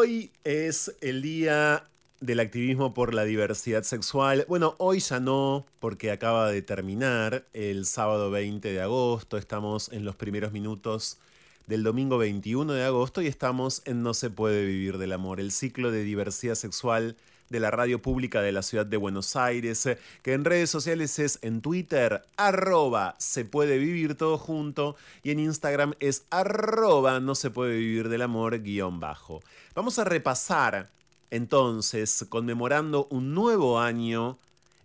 El día del activismo por la diversidad sexual. Bueno, hoy ya no, porque acaba de terminar el sábado 20 de agosto. Estamos en los primeros minutos del domingo 21 de agosto y estamos en No se puede vivir del amor, el ciclo de diversidad sexual de la radio pública de la ciudad de Buenos Aires, que en redes sociales es en Twitter, arroba se puede vivir todo junto, y en Instagram es arroba no se puede vivir del amor guion bajo. Vamos a repasar entonces, conmemorando un nuevo año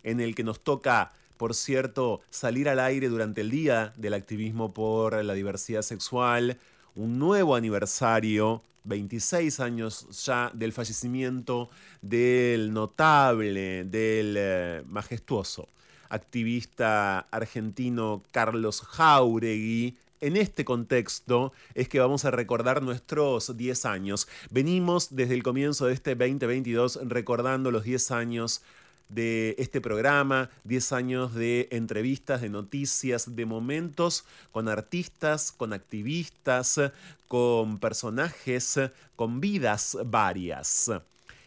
en el que nos toca por cierto, salir al aire durante el Día del Activismo por la Diversidad Sexual, un nuevo aniversario 26 años ya del fallecimiento del notable, del eh, majestuoso activista argentino Carlos Jauregui, en este contexto es que vamos a recordar nuestros 10 años. Venimos desde el comienzo de este 2022 recordando los 10 años de este programa, 10 años de entrevistas, de noticias, de momentos con artistas, con activistas, con personajes, con vidas varias.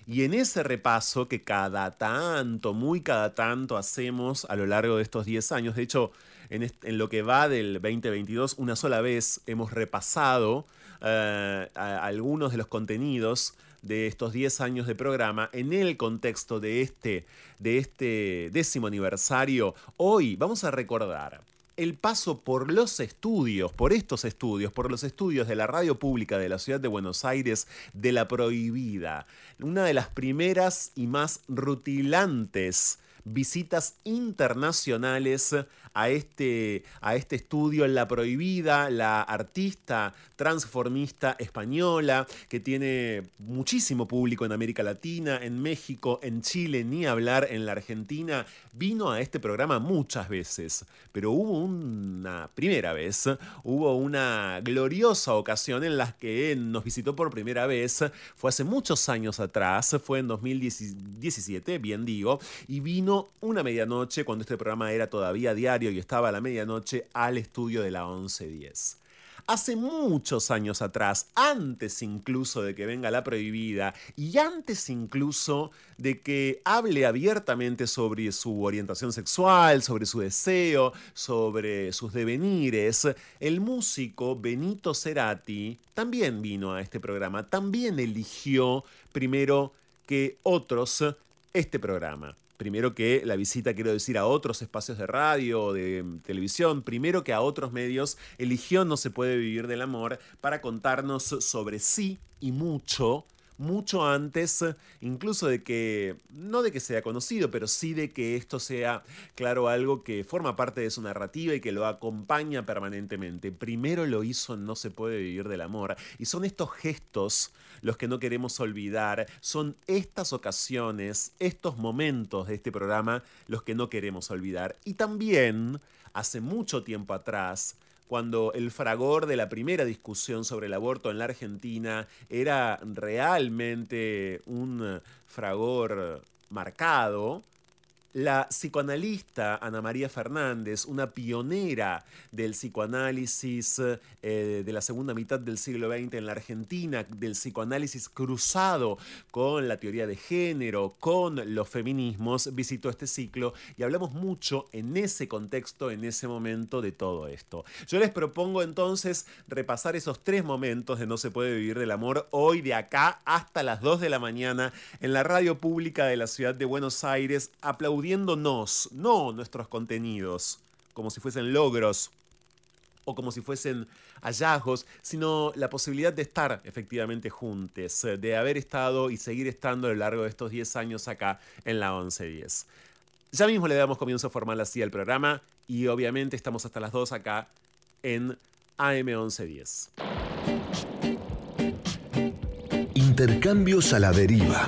Y en ese repaso que cada tanto, muy cada tanto hacemos a lo largo de estos 10 años, de hecho, en, lo que va del 2022, una sola vez hemos repasado eh, algunos de los contenidos de estos 10 años de programa en el contexto de este, de este décimo aniversario, hoy vamos a recordar el paso por los estudios, por estos estudios, por los estudios de la radio pública de la ciudad de Buenos Aires, de la prohibida, una de las primeras y más rutilantes visitas internacionales a este, a este estudio La Prohibida, la artista transformista española que tiene muchísimo público en América Latina, en México, en Chile, ni hablar en la Argentina, vino a este programa muchas veces, pero hubo una primera vez, hubo una gloriosa ocasión en la que nos visitó por primera vez, fue hace muchos años atrás, fue en 2017, bien digo, y vino una medianoche cuando este programa era todavía diario y estaba a la medianoche al estudio de la 1110. Hace muchos años atrás, antes incluso de que venga la prohibida y antes incluso de que hable abiertamente sobre su orientación sexual, sobre su deseo, sobre sus devenires, el músico Benito Cerati también vino a este programa, también eligió primero que otros este programa primero que la visita, quiero decir, a otros espacios de radio de televisión, primero que a otros medios, eligió No se puede vivir del amor para contarnos sobre sí y mucho mucho antes, incluso de que, no de que sea conocido, pero sí de que esto sea, claro, algo que forma parte de su narrativa y que lo acompaña permanentemente. Primero lo hizo No se puede vivir del amor. Y son estos gestos los que no queremos olvidar, son estas ocasiones, estos momentos de este programa los que no queremos olvidar. Y también, hace mucho tiempo atrás, cuando el fragor de la primera discusión sobre el aborto en la Argentina era realmente un fragor marcado, la psicoanalista Ana María Fernández, una pionera del psicoanálisis eh, de la segunda mitad del siglo XX en la Argentina, del psicoanálisis cruzado con la teoría de género, con los feminismos, visitó este ciclo y hablamos mucho en ese contexto, en ese momento de todo esto. Yo les propongo entonces repasar esos tres momentos de No se puede vivir del amor hoy de acá hasta las 2 de la mañana en la radio pública de la ciudad de Buenos Aires, aplaudiendo no nuestros contenidos, como si fuesen logros o como si fuesen hallazgos, sino la posibilidad de estar efectivamente juntos, de haber estado y seguir estando a lo largo de estos 10 años acá en la 1110. Ya mismo le damos comienzo formal así al programa y obviamente estamos hasta las 2 acá en AM 1110. Intercambios a la deriva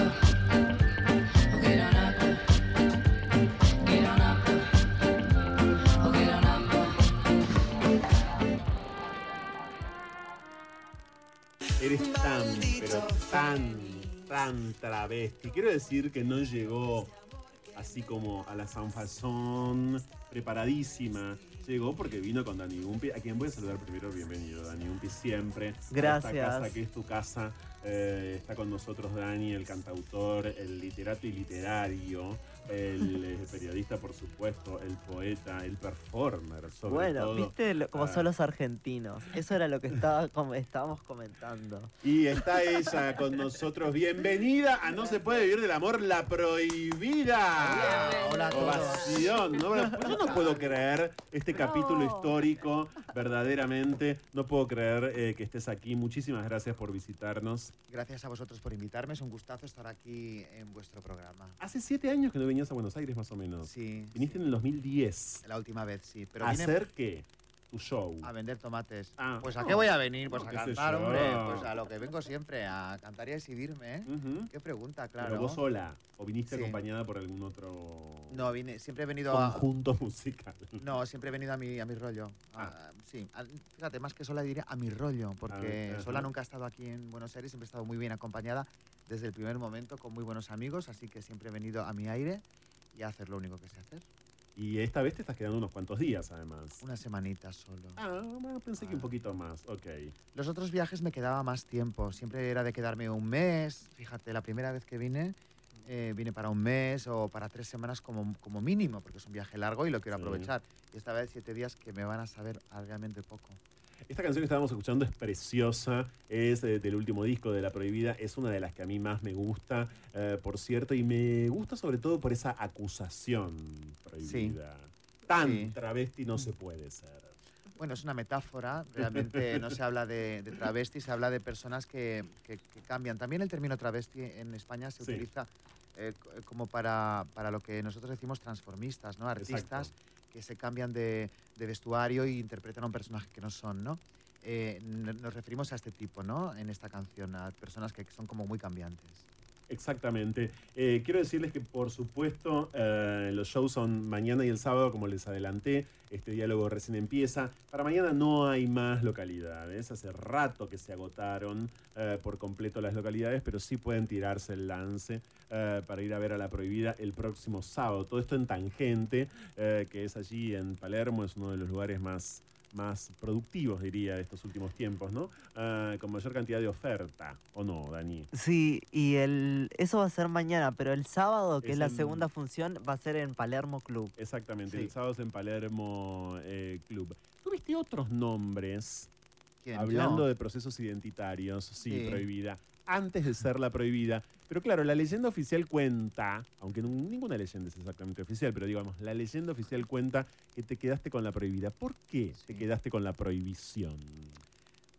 Tan travesti. Quiero decir que no llegó así como a la Sanfazón preparadísima. Llegó porque vino con Dani Umpi, a quien voy a saludar primero. Bienvenido, Dani Umpi, siempre. Gracias. Esta casa que es tu casa Eh, está con nosotros Dani, el cantautor, el literato y literario, el eh, periodista, por supuesto, el poeta, el performer, sobre Bueno, todo. viste lo- cómo Ah. son los argentinos. Eso era lo que estaba, estábamos comentando. Y está ella con nosotros. Bienvenida a No se puede vivir del amor, la prohibida. Hola. Ovación, ¿no? Yo no puedo creer este capítulo histórico, verdaderamente. No puedo creer eh, que estés aquí. Muchísimas gracias por visitarnos. Gracias a vosotros por invitarme. Es un gustazo estar aquí en vuestro programa. Hace siete años que no venías a Buenos Aires, más o menos. Sí. Viniste en el 2010. La última vez, sí. Pero ¿A vine hacer qué? Tu show. a vender tomates. Ah. pues a qué voy a venir? Pues No, a cantar, hombre. Pues a lo que vengo siempre, a cantar y a exhibirme, ¿eh? Ujú. Qué pregunta, claro. Pero vos sola. ¿O viniste Sí. acompañada por algún otro No, vine, siempre he venido a... conjunto musical? No, siempre he venido a mi, a mi rollo. A- sí, a- fíjate, más que sola diría a mi rollo, porque Ah, ajá. sola nunca ha estado aquí en Buenos Aires, siempre he estado muy bien acompañada desde el primer momento con muy buenos amigos, así que siempre he venido a mi aire y a hacer lo único que sé hacer. Y esta vez te estás quedando unos cuantos días, además. Una semanita solo. Ah, bueno, pensé que un Ah. poquito más. Ok. Los otros viajes me quedaba más tiempo, siempre era de quedarme un mes. Fíjate, la primera vez que vine, eh, vine para un mes o para tres semanas como, como mínimo, porque es un viaje largo y lo quiero Sí. aprovechar. Y esta vez siete días que me van a saber realmente poco. Esta canción que estábamos escuchando es preciosa, es eh, del último disco de La Prohibida, es una de las que a mí más me gusta, eh, por cierto, y me gusta sobre todo por esa acusación prohibida. Tan Sí. travesti no se puede ser. Bueno, es una metáfora, realmente no se habla de, de travesti, se habla de personas que, que- que cambian. También el término travesti en España se Sí. utiliza eh, como para, para lo que nosotros decimos transformistas, ¿no? Artistas Exacto. Que se cambian de, de vestuario y interpretan a un personaje que no son, ¿no? Eh, nos referimos a este tipo, ¿no? En esta canción, a personas que son como muy cambiantes. Exactamente. Eh, quiero decirles que, por supuesto, eh, los shows son mañana y el sábado, como les adelanté. Este diálogo recién empieza. Para mañana no hay más localidades. Hace rato que se agotaron eh, por completo las localidades, pero sí pueden tirarse el lance para ir a ver a la prohibida el próximo sábado. Todo esto en Tangente, que es allí en Palermo, es uno de los lugares más más productivos, diría, de estos últimos tiempos, ¿no? Ah, con mayor cantidad de oferta, ¿o no, Dani? Sí, y el, eso va a ser mañana, pero el sábado, que Es es, la en- segunda función, va a ser en Palermo Club. Exactamente, Sí. el sábado es en Palermo eh, Club. ¿Tuviste otros nombres ¿Quién? hablando Yo. de procesos identitarios? Sí, Sí. prohibida. Antes de ser la prohibida. Pero claro, la leyenda oficial cuenta, aunque ninguna leyenda es exactamente oficial, pero digamos, la leyenda oficial cuenta que te quedaste con la prohibida. ¿Por qué te Sí. quedaste con la prohibición?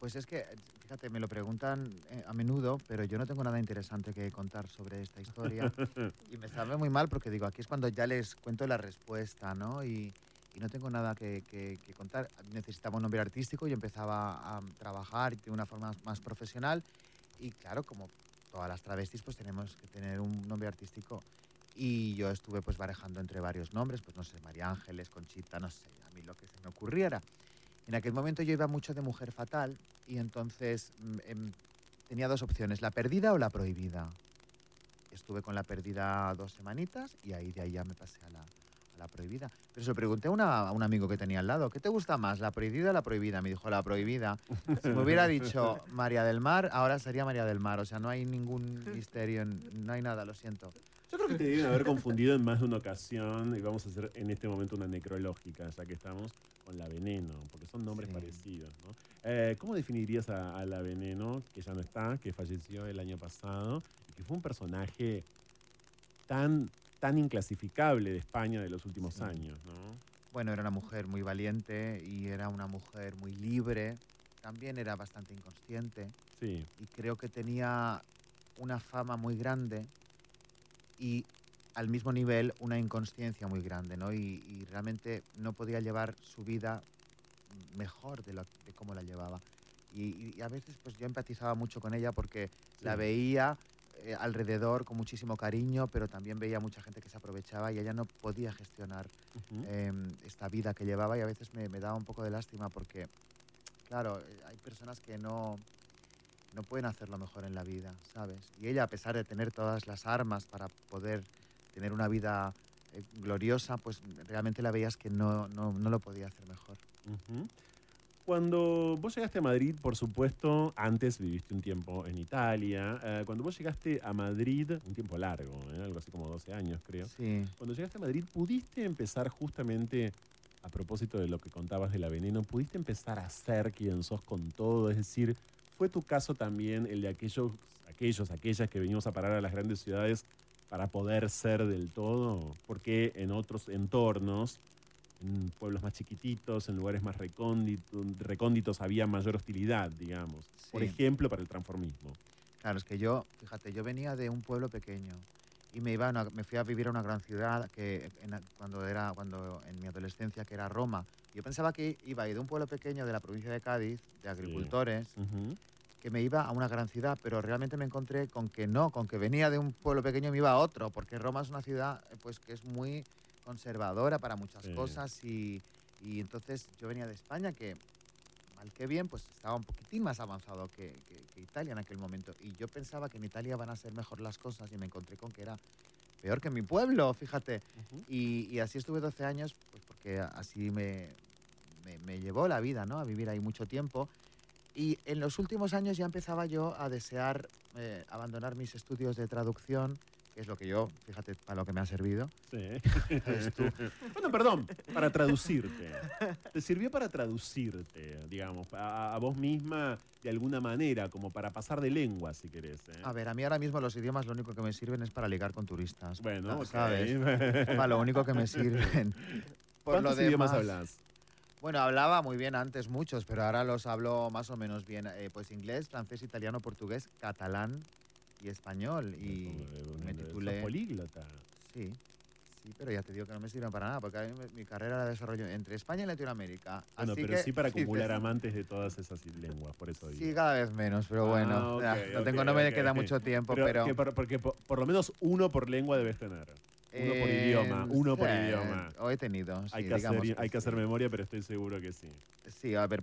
Pues es que, fíjate, me lo preguntan eh, a menudo, pero yo no tengo nada interesante que contar sobre esta historia. y me sabe muy mal porque digo, aquí es cuando ya les cuento la respuesta, ¿no? Y, y no tengo nada que, que- que contar. Necesitaba un nombre artístico y empezaba a trabajar de una forma más profesional. Y claro, como todas las travestis, pues tenemos que tener un nombre artístico. Y yo estuve pues barajando entre varios nombres, pues no sé, María Ángeles, Conchita, no sé, a mí lo que se me ocurriera. En aquel momento yo iba mucho de mujer fatal y entonces mm, em, tenía dos opciones, la perdida o la prohibida. Estuve con la perdida dos semanitas y ahí de ahí ya me pasé a la, la prohibida. Pero se lo pregunté a, una- a un amigo que tenía al lado, ¿qué te gusta más, la prohibida o la prohibida? Me dijo la prohibida. Si me hubiera dicho María del Mar, ahora sería María del Mar. O sea, no hay ningún misterio, no hay nada, lo siento. Yo creo que te deben haber confundido en más de una ocasión y vamos a hacer en este momento una necrológica, ya que estamos con la veneno, porque son nombres Sí. parecidos. ¿no? Eh, ¿Cómo definirías a, a la veneno, que ya no está, que falleció el año pasado y que fue un personaje tan, tan inclasificable de España de los últimos Sí. años? ¿no? Bueno, era una mujer muy valiente y era una mujer muy libre. También era bastante inconsciente. Sí, y creo que tenía una fama muy grande y al mismo nivel una inconsciencia muy grande, ¿no? Y, y realmente no podía llevar su vida mejor de, lo, de cómo la llevaba. Y, y a veces pues yo empatizaba mucho con ella porque la veía eh, alrededor con muchísimo cariño, pero también veía mucha gente que se aprovechaba y ella no podía gestionar Ujú. em, esta vida que llevaba y a veces me, me daba un poco de lástima porque, claro, eh, hay personas que no, no pueden hacerlo mejor en la vida, ¿sabes? Y ella, a pesar de tener todas las armas para poder tener una vida eh, gloriosa, pues realmente la veías que no, no, no lo podía hacer mejor. Ujú. Cuando vos llegaste a Madrid, por supuesto, antes viviste un tiempo en Italia. eh, cuando vos llegaste a Madrid, un tiempo largo, ¿eh? algo así como 12 años creo. Sí. Cuando llegaste a Madrid, ¿pudiste empezar justamente, a propósito de lo que contabas de la veneno, pudiste empezar a ser quien sos con todo? Es decir, ¿fue tu caso también el de aquellos, aquellos, aquellas que venimos a parar a las grandes ciudades para poder ser del todo? Porque en otros entornos, en pueblos más chiquititos, en lugares más recónditos, recónditos había mayor hostilidad, digamos. Por Sí. ejemplo, para el transformismo. Claro, es que yo, fíjate, yo venía de un pueblo pequeño y me iba a una- me fui a vivir a una gran ciudad que en cuando era cuando en mi adolescencia que era Roma. Yo pensaba que iba a ir de un pueblo pequeño de la provincia de Cádiz, de agricultores, Ujú. que me iba a una gran ciudad, pero realmente me encontré con que no, con que venía de un pueblo pequeño y me iba a otro, porque Roma es una ciudad eh, pues que es muy conservadora para muchas Sí. cosas y, y entonces yo venía de España que mal que bien pues estaba un poquitín más avanzado que, que- que Italia en aquel momento y yo pensaba que en Italia van a ser mejor las cosas y me encontré con que era peor que en mi pueblo, fíjate. Y, y así estuve 12 años, pues porque así me, me, me llevó la vida, ¿no? A vivir ahí mucho tiempo. Y en los últimos años ya empezaba yo a desear eh, abandonar mis estudios de traducción, que es lo que yo, fíjate, para lo que me ha servido. Sí. Tú. bueno, perdón, para traducirte. Te sirvió para traducirte, digamos, a, a vos misma de alguna manera, como para pasar de lengua, si querés. ¿eh? A ver, a mí ahora mismo los idiomas lo único que me sirven es para ligar con turistas. Bueno, ok. ¿sabes? Para lo único que me sirven. Por lo ¿Cuántos idiomas demás- hablas? Bueno, hablaba muy bien antes muchos, pero ahora los hablo más o menos bien. Eh, pues inglés, francés, italiano, portugués, catalán y español. Y me titulé... políglota. Sí, sí, pero ya te digo que no me sirven para nada, porque a mí mi carrera la desarrollo entre España y Latinoamérica. Bueno, Así pero que, sí para acumular te- amantes de todas esas lenguas, por eso digo. Sí, cada vez menos, pero bueno, Ah, ok, ya, no, ok, tengo, no me ok. queda mucho tiempo, Pero, pero... que por- porque por, por lo menos uno por lengua debes tener. Uno por eh, idioma, uno por idioma. O he tenido, sí, hay que, digamos hacer, hay que hacer sí. memoria, pero estoy seguro que sí. Sí, a ver,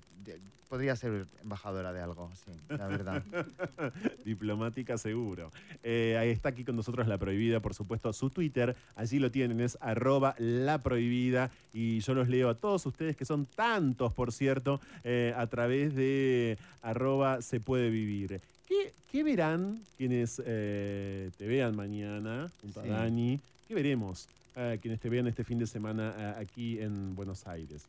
podría ser embajadora de algo, sí, la verdad. Diplomática seguro. Eh, ahí está aquí con nosotros La Prohibida, por supuesto, su Twitter. Allí lo tienen, es arroba La Prohibida. Y yo los leo a todos ustedes, que son tantos, por cierto, eh, a través de arroba Se Puede Vivir. ¿Qué, qué verán quienes eh, te vean mañana junto Sí. a Dani? ¿Qué veremos? eh, quienes te vean este fin de semana eh, aquí en Buenos Aires.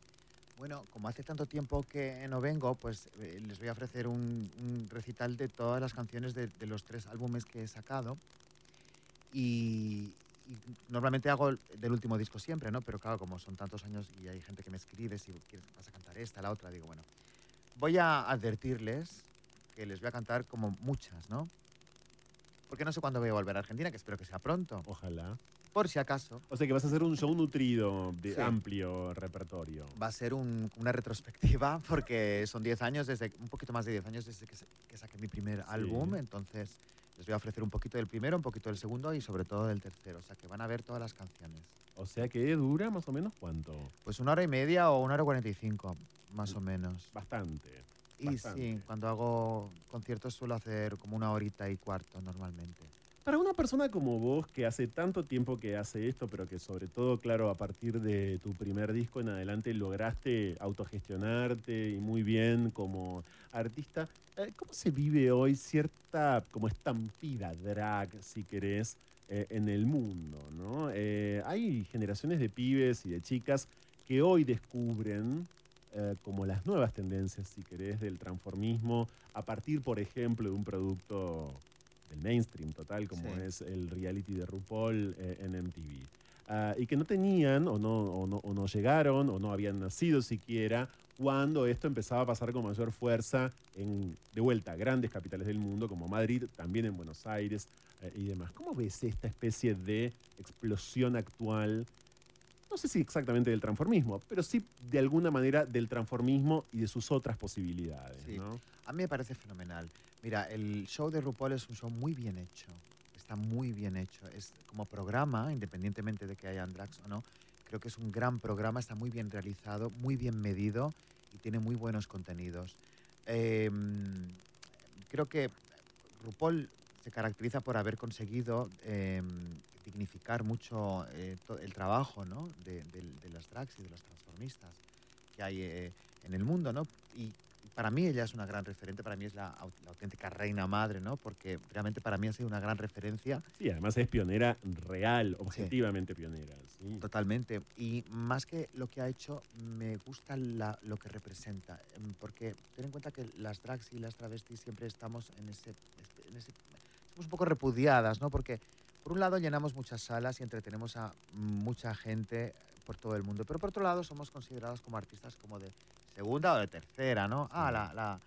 Bueno, como hace tanto tiempo que no vengo, pues eh, les voy a ofrecer un, un recital de todas las canciones de, de los tres álbumes que he sacado. Y, y normalmente hago el- del último disco siempre, ¿no? Pero claro, como son tantos años y hay gente que me escribe si quieres, vas a cantar esta, la otra, digo, bueno, voy a advertirles que les voy a cantar como muchas, ¿no? Porque no sé cuándo voy a volver a Argentina, que espero que sea pronto. Ojalá. Por si acaso, O sea que vas a hacer un show nutrido de Sí. amplio repertorio. va a ser un- una retrospectiva porque son 10 años, desde un poquito más de 10 años desde que, sa- que saqué mi primer álbum, entonces les voy a ofrecer un poquito del primero, un poquito del segundo y sobre todo del tercero, o sea que van a ver todas las canciones. O sea que dura más o menos cuánto. Pues una hora y media o una hora y 45, más o menos. Bastante. Y bastante. sí, cuando hago conciertos suelo hacer como una horita y cuarto normalmente. Para una persona como vos, que hace tanto tiempo que hace esto, pero que sobre todo, claro, a partir de tu primer disco en adelante lograste autogestionarte y muy bien como artista, eh, ¿cómo se vive hoy cierta como estampida drag, si querés, eh, en el mundo? ¿no? Eh, hay generaciones de pibes y de chicas que hoy descubren como las nuevas tendencias, si querés, del transformismo, a partir, por ejemplo, de un producto del mainstream total, como Sí. es el reality de RuPaul eh, en MTV. Ah, y que no tenían o no, o, no, o no llegaron o no habían nacido siquiera cuando esto empezaba a pasar con mayor fuerza en, de vuelta, grandes capitales del mundo como Madrid, también en Buenos Aires eh, y demás. ¿Cómo ves esta especie de explosión actual? No sé si exactamente del transformismo, pero sí de alguna manera del transformismo y de sus otras posibilidades. Sí. ¿no? A mí me parece fenomenal. Mira, el show de RuPaul es un show muy bien hecho. Está muy bien hecho. Es como programa, independientemente de que hayan drags o no, creo que es un gran programa, está muy bien realizado, muy bien medido y tiene muy buenos contenidos. Em, creo que RuPaul se caracteriza por haber conseguido em, dignificar mucho eh, el trabajo ¿no? de, de- de las drags y de los transformistas. que hay eh, en el mundo, ¿no? Y para mí ella es una gran referente, para mí es la, la auténtica reina madre, ¿no? Porque realmente para mí ha sido una gran referencia Sí, además es pionera real, objetivamente pionera. sí. Totalmente. Y más que lo que ha hecho, me gusta la- lo que representa. em, Porque ten en cuenta que las drags y las travestis siempre estamos en ese, en ese- Somos un poco repudiadas, ¿no? Porque por un lado llenamos muchas salas y entretenemos a mucha gente por todo el mundo. Pero por otro lado somos considerados como artistas como de segunda o de tercera, ¿no? Ah, la, la,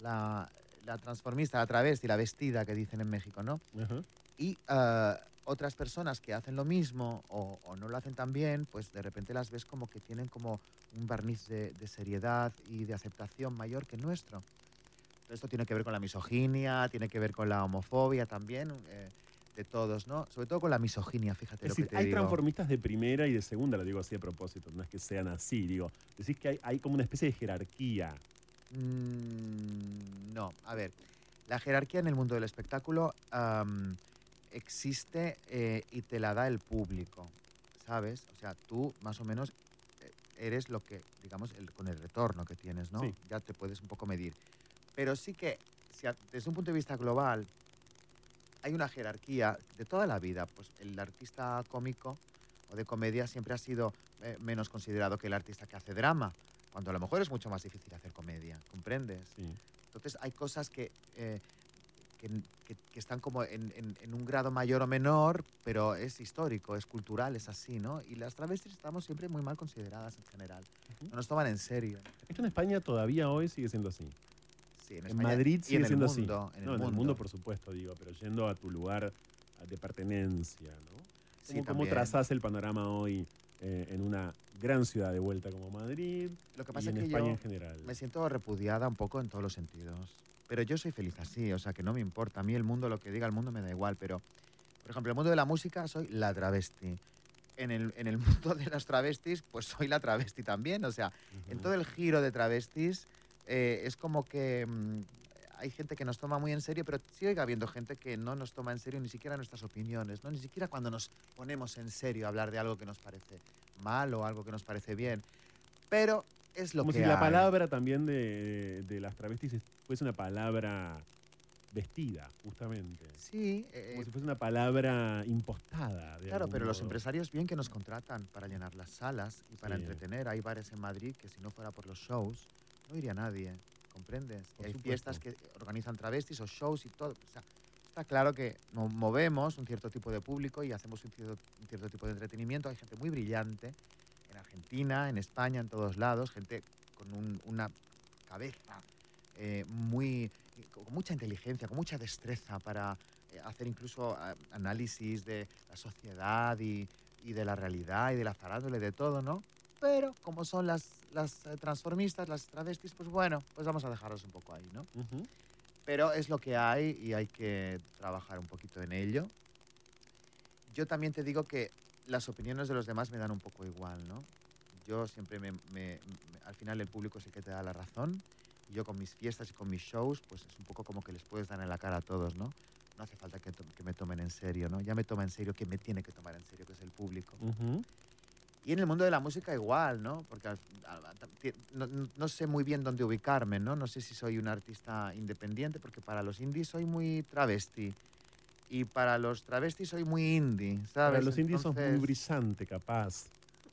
la, la transformista, la travesti, la vestida que dicen en México, ¿no? Ajá. Y eh, otras personas que hacen lo mismo o, o no lo hacen tan bien, pues de repente las ves como que tienen como un barniz de, de seriedad y de aceptación mayor que el nuestro. Esto tiene que ver con la misoginia, tiene que ver con la homofobia también, eh, de todos, ¿no? Sobre todo con la misoginia, fíjate Es lo que decir, te hay digo. transformistas de primera y de segunda, lo digo así a propósito, no es que sean así, digo, decís que hay, hay como una especie de jerarquía. Mm, no, a ver, la jerarquía en el mundo del espectáculo am, existe eh, y te la da el público, ¿sabes? O sea, tú más o menos eh, eres lo que, digamos, el- con el retorno que tienes, ¿no? Sí. Ya te puedes un poco medir. Pero sí que, si a- desde un punto de vista global, hay una jerarquía de toda la vida. Pues el artista cómico o de comedia siempre ha sido eh, menos considerado que el artista que hace drama, cuando a lo mejor es mucho más difícil hacer comedia, ¿comprendes? Sí. Entonces hay cosas que, eh, que, que- que están como en, en- en un grado mayor o menor, pero es histórico, es cultural, es así, ¿no? Y las travestis estamos siempre muy mal consideradas en general. Ujú. No nos toman en serio. Esto en España todavía hoy sigue siendo así. Sí, en, En, Madrid y sigue en el siendo mundo, así. En no, el en el mundo, mundo, por supuesto, digo, pero yendo a tu lugar de pertenencia, ¿no? Sí, ¿Cómo, cómo también. trazás el panorama hoy eh, en una gran ciudad de vuelta como Madrid Lo que y pasa en es que España yo en general? me siento repudiada un poco en todos los sentidos. Pero yo soy feliz así, o sea que no me importa. A mí el mundo, lo que diga el mundo me da igual. Pero, por ejemplo, el mundo de la música soy la travesti. En el, en el mundo de las travestis, pues soy la travesti también. O sea, en Ujú. todo el giro de travestis eh, es como que mm, hay gente que nos toma muy en serio, pero sigue habiendo gente que no nos toma en serio ni siquiera nuestras opiniones, ¿no? ni siquiera cuando nos ponemos en serio a hablar de algo que nos parece mal o algo que nos parece bien. Pero es lo Como que si la hay. palabra también de, de las travestis es- fuese una palabra vestida, justamente. Sí, eh, Como si fuese una palabra impostada. de claro, pero los modo. empresarios bien que nos contratan para llenar las salas y para Sí. entretener. Hay bares en Madrid que si no fuera por los shows no iría nadie, ¿comprendes? Y hay supuesto. fiestas que organizan travestis o shows y todo. O sea, está claro que mo- movemos un cierto tipo de público y hacemos un cierto, un cierto tipo de entretenimiento. Hay gente muy brillante en Argentina, en España, en todos lados, gente con un- una cabeza eh, muy con mucha inteligencia, con mucha destreza para eh, hacer incluso ah, análisis de la sociedad y, y de la realidad y de la farándula y de todo, ¿no? Pero como son las, las eh, transformistas, las travestis, pues bueno, pues vamos a dejarlos un poco ahí, ¿no? Pero es lo que hay y hay que trabajar un poquito en ello. Yo también te digo que las opiniones de los demás me dan un poco igual, ¿no? Yo siempre me, me- me- al final el público es el que te da la razón y yo con mis fiestas y con mis shows, pues es un poco como que les puedes dar en la cara a todos, ¿no? No hace falta que, to- que me tomen en serio, ¿no? Ya me toma en serio que me tiene que tomar en serio, que es el público. Ujú. Y en el mundo de la música igual, ¿no? Porque no, no- sé muy bien dónde ubicarme, ¿no? No sé si soy un artista independiente, porque para los indies soy muy travesti. Y para los travestis soy muy indie, ¿sabes? Para los indios sos muy Entonces, brillante, capaz.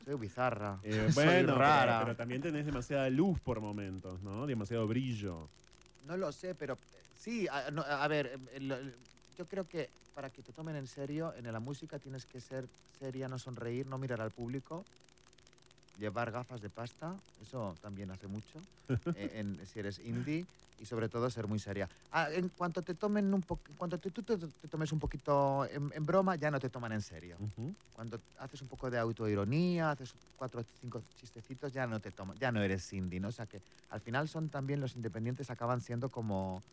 Soy bizarra. Eh, soy bueno, pero- rara. Pero, también tenés demasiada luz por momentos, ¿no? Demasiado brillo. No lo sé, pero eh, sí, a, no, a ver, el- yo creo que para que te tomen en serio, en la música tienes que ser seria, no sonreír, no mirar al público, llevar gafas de pasta, eso también hace mucho, eh, en- si eres indie, y sobre todo ser muy seria. Ah, en cuanto te tomen un cuando te- tú te, te tomes un poquito en, en broma, ya no te toman en serio. Cuando haces un poco de autoironía, haces cuatro o cinco chistecitos, ya no te toman, ya no eres indie, ¿no? O sea que al final son también los independientes acaban siendo como,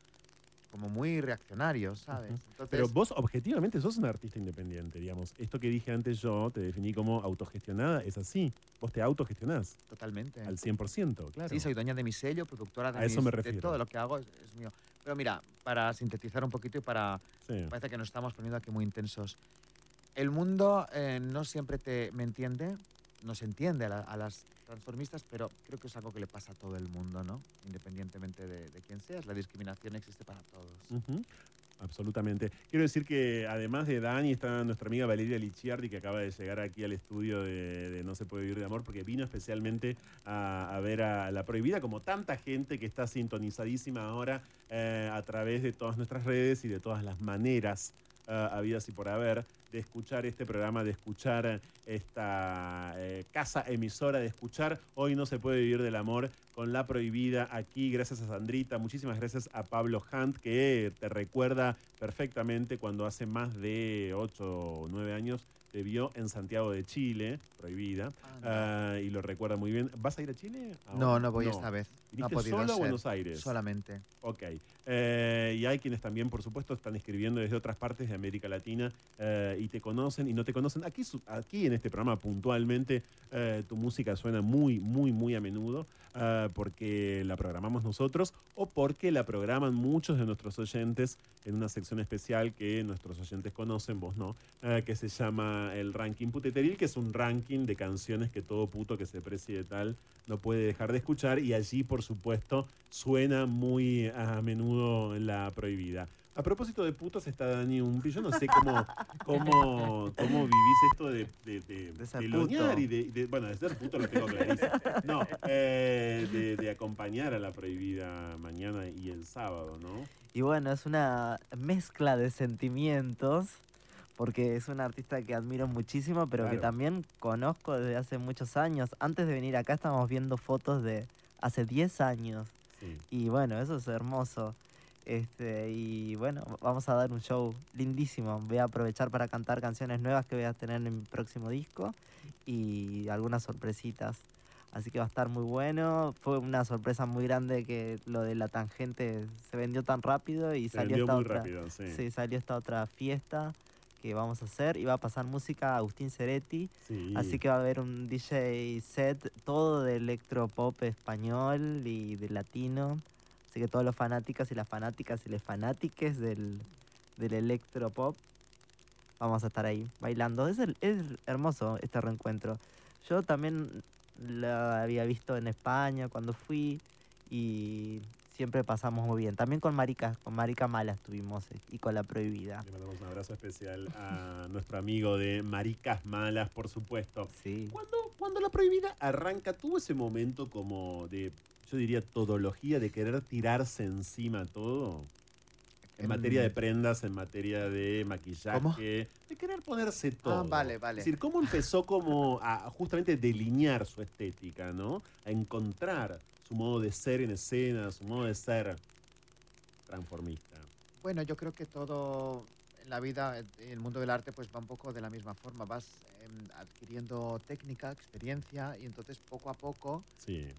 como muy reaccionarios, ¿sabes? Entonces, Pero vos objetivamente sos un artista independiente, digamos. Esto que dije antes yo, te definí como autogestionada, es así. Vos te autogestionás totalmente. al 100%, claro. Sí, soy dueña de mi sello, productora de, A eso mis- me de refiero. todo lo que hago es, es mío. Pero mira, para sintetizar un poquito y para Sí. parece que nos estamos poniendo aquí muy intensos. El mundo eh, no siempre te me entiende, nos entiende a, la- a las transformistas, pero creo que es algo que le pasa a todo el mundo, ¿no? Independientemente de, de quién seas, la discriminación existe para todos. Ujú, Absolutamente. Quiero decir que además de Dani está nuestra amiga Valeria Licciardi que acaba de llegar aquí al estudio de, de No se puede vivir de amor porque vino especialmente a, a ver a La Prohibida como tanta gente que está sintonizadísima ahora eh, a través de todas nuestras redes y de todas las maneras eh, habidas y por haber de escuchar este programa, de escuchar esta eh, casa emisora, de escuchar Hoy no se puede vivir del amor con La Prohibida aquí. Gracias a Sandrita, muchísimas gracias a Pablo Hunt que te recuerda perfectamente cuando hace más de 8 o 9 años te vio en Santiago de Chile, Prohibida, ah, y lo recuerda muy bien. ¿Vas a ir a Chile? No, ahora? no voy esta vez. No ha ¿Viniste podido solo a. Buenos Aires? Solamente. Ok. Eh, y hay quienes también, por supuesto, están escribiendo desde otras partes de América Latina eh, y te conocen y no te conocen. Aquí, aquí en este programa puntualmente eh, tu música suena muy, muy, muy a menudo eh, porque la programamos nosotros o porque la programan muchos de nuestros oyentes en una sección especial que nuestros oyentes conocen, vos no, eh, que se llama el Ranking Puteteril, que es un ranking de canciones que todo puto que se precie de tal no puede dejar de escuchar y allí, por supuesto, suena muy a menudo la prohibida. A propósito de putos está Dani Umpi. Yo no sé cómo, cómo, cómo vivís esto de, de, de, De ser telonear puto. y de, de- Bueno, de ser puto lo tengo clarísimo. No, eh, de, de acompañar a la prohibida mañana y el sábado, ¿no? Y bueno, es una mezcla de sentimientos, porque es una artista que admiro muchísimo, pero que Claro. también conozco desde hace muchos años. Antes de venir acá estábamos viendo fotos de hace 10 años. Sí. Y bueno, eso es hermoso. Este, y bueno, vamos a dar un show lindísimo. Voy a aprovechar para cantar canciones nuevas que voy a tener en mi próximo disco y algunas sorpresitas. Así que va a estar muy bueno. Fue una sorpresa muy grande que lo de la tangente se vendió tan rápido y Se salió esta muy otra. rápido, sí. Sí, salió esta otra fiesta que vamos a hacer y va a pasar música Agustín Ceretti. Sí. Así que va a haber un DJ set todo de electropop español y de latino. Así que todos los fanáticos y las fanáticas y les fanatiques del, del electropop vamos a estar ahí bailando. Es, el- es hermoso este reencuentro. Yo también la había visto en España cuando fui y siempre pasamos muy bien. También con Marica, con Marica Mala estuvimos eh, y con La Prohibida. Le mandamos un abrazo especial a nuestro amigo de Maricas Malas, por supuesto. Sí. Cuando, cuando la prohibida arranca, tuvo ese momento como de, yo diría, todología, de querer tirarse encima todo. En En- materia de prendas, en materia de maquillaje, ¿Cómo? de querer ponerse todo. Ah, vale, vale. Es decir, cómo empezó como a justamente delinear su estética, ¿no? A encontrar su modo de ser en escena, su modo de ser transformista. Bueno, yo creo que todo en la vida, en el mundo del arte, pues va un poco de la misma forma. Vas em, adquiriendo técnica, experiencia y entonces poco a poco Sí,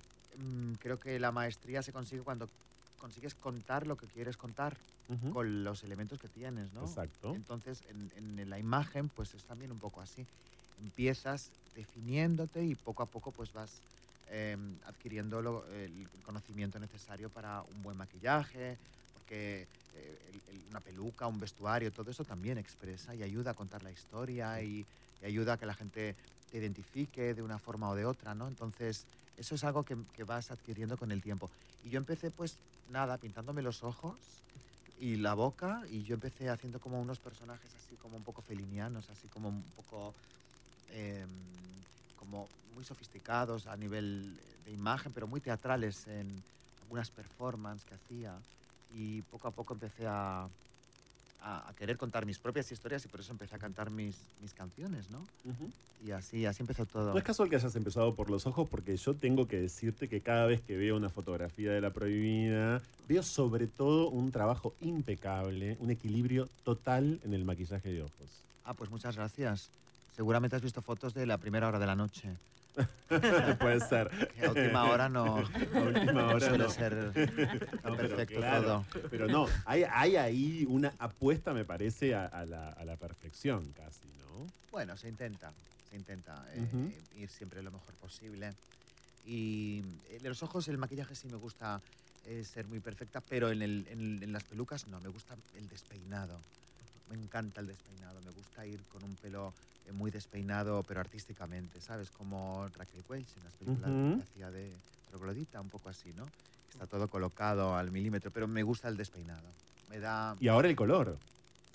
creo que la maestría se consigue cuando consigues contar lo que quieres contar Ujú. con los elementos que tienes, ¿no? exacto. Entonces, en, en la imagen, pues es también un poco así. Empiezas definiéndote y poco a poco, pues vas em, adquiriendo lo- el conocimiento necesario para un buen maquillaje, porque eh, el- el- una peluca, un vestuario, todo eso también expresa y ayuda a contar la historia y, y ayuda a que la gente te identifique de una forma o de otra, ¿no? Entonces, eso es algo que, que vas adquiriendo con el tiempo. Y yo empecé, pues, nada, pintándome los ojos y la boca y yo empecé haciendo como unos personajes así como un poco felinianos, así como un poco em, como muy sofisticados a nivel de imagen, pero muy teatrales en algunas performances que hacía y poco a poco empecé a, a, a querer contar mis propias historias y por eso empecé a cantar mis, mis canciones, ¿no? Ujú. Y así, así empezó todo. No es casual que hayas empezado por los ojos, porque yo tengo que decirte que cada vez que veo una fotografía de la prohibida, veo sobre todo un trabajo impecable, un equilibrio total en el maquillaje de ojos. Ah, pues muchas gracias. Seguramente has visto fotos de la primera hora de la noche. Puede ser. A última hora no, A última hora suele no. ser No, perfecto claro, todo. Pero no, hay, hay ahí una apuesta, me parece, a, a la, a la perfección casi, ¿no? Bueno, se intenta, se intenta eh, Ujú. ir siempre lo mejor posible. Y eh, en los ojos el maquillaje sí me gusta eh, ser muy perfecta, pero en, el- en en las pelucas no, me gusta el despeinado. me encanta el despeinado, me gusta ir con un pelo muy despeinado, pero artísticamente, ¿sabes? Como Raquel Welch en las películas que hacía de troglodita, un poco así, ¿no? Está todo colocado al milímetro, pero me gusta el despeinado. Me da... Y ahora el color.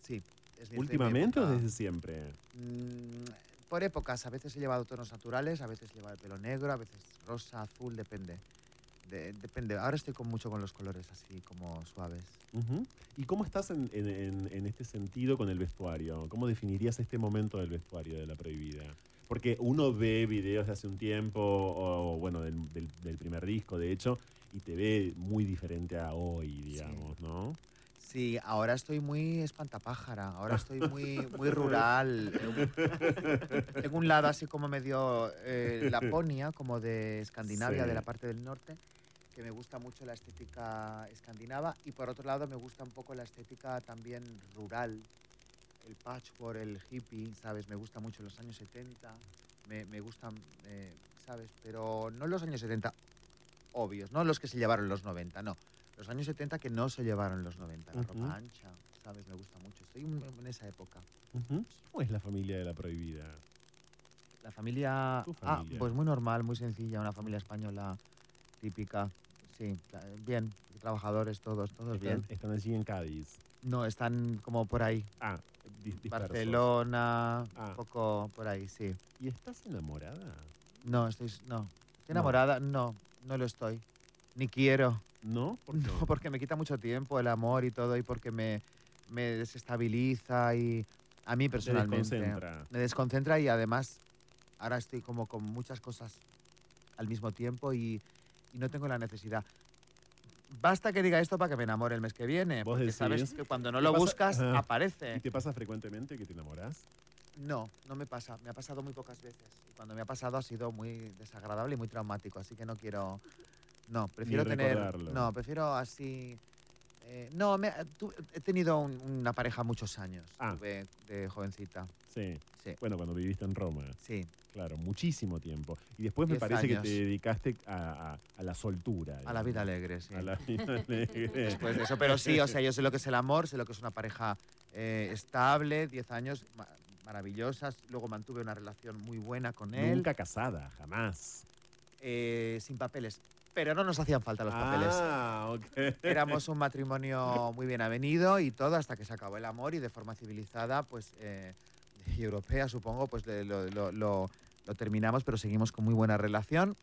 Sí. es ¿Últimamente o desde siempre? Mm, por épocas, a veces he llevado tonos naturales, a veces he llevado el pelo negro, a veces rosa, azul, depende. De- depende. Ahora estoy con mucho con los colores así como suaves. Ujú. ¿Y cómo estás en, en- en- este sentido con el vestuario? ¿Cómo definirías este momento del vestuario de la prohibida? Porque uno ve videos de hace un tiempo, o bueno, del, del- del primer disco, de hecho, y te ve muy diferente a hoy, digamos, ¿no? Sí, ahora estoy muy espantapájara, ahora estoy muy, muy rural. Tengo un lado así como medio eh, Laponia, como de Escandinavia, Sí. de la parte del norte, que me gusta mucho la estética escandinava, y por otro lado me gusta un poco la estética también rural, el patchwork, el hippie, ¿sabes? Me gusta mucho los años 70, me, me gustan, eh, ¿sabes? Pero no los años 70 obvios, no los que se llevaron los 90, no. Los años 70 que no se llevaron los 90, la Ujú. ropa ancha, ¿sabes? Me gusta mucho. Estoy en, en esa época. Ujú. ¿Cómo es la familia de la prohibida? La familia, ah, familia. pues muy normal, muy sencilla, una familia española típica. Sí, bien, trabajadores todos, todos Están, bien. están allí en Cádiz. No, están como por ahí. Ah, dis- dispersos. Barcelona, Ah. un poco por ahí, sí. ¿Y estás enamorada? No, estoy, no. ¿Estoy enamorada? No, no lo estoy. Ni quiero. ¿No? No, porque me quita mucho tiempo el amor y todo y porque me, me desestabiliza y a mí Te personalmente desconcentra. me desconcentra y además ahora estoy como con muchas cosas al mismo tiempo y, y no tengo la necesidad. Basta que diga esto para que me enamore el mes que viene, ¿Vos porque sabes que cuando no ¿Qué lo pasa? buscas Ajá. ¿Y aparece. te pasa frecuentemente que te enamoras? No, no me pasa, me ha pasado muy pocas veces y cuando me ha pasado ha sido muy desagradable y muy traumático, así que no quiero, no, prefiero tener, no, prefiero así, eh, no, me- tu- he tenido un- una pareja muchos años, Ah. tuve de jovencita, Sí. sí, Bueno, cuando viviste en Roma. sí, Claro, muchísimo tiempo. Y después me parece años. que te dedicaste a, a- a la soltura. a la vida alegre, sí. A la vida alegre. Después de eso, pero sí, o sea, yo sé lo que es el amor, sé lo que es una pareja eh, estable, 10 años ma- maravillosas, luego mantuve una relación muy buena con él, Nunca casada, jamás. eh, sin papeles, pero no nos hacían falta los papeles. Ah, ok. Éramos un matrimonio muy bien avenido y todo hasta que se acabó el amor y de forma civilizada, pues, eh, y europea supongo, pues lo, lo- lo- lo terminamos, pero seguimos con muy buena relación.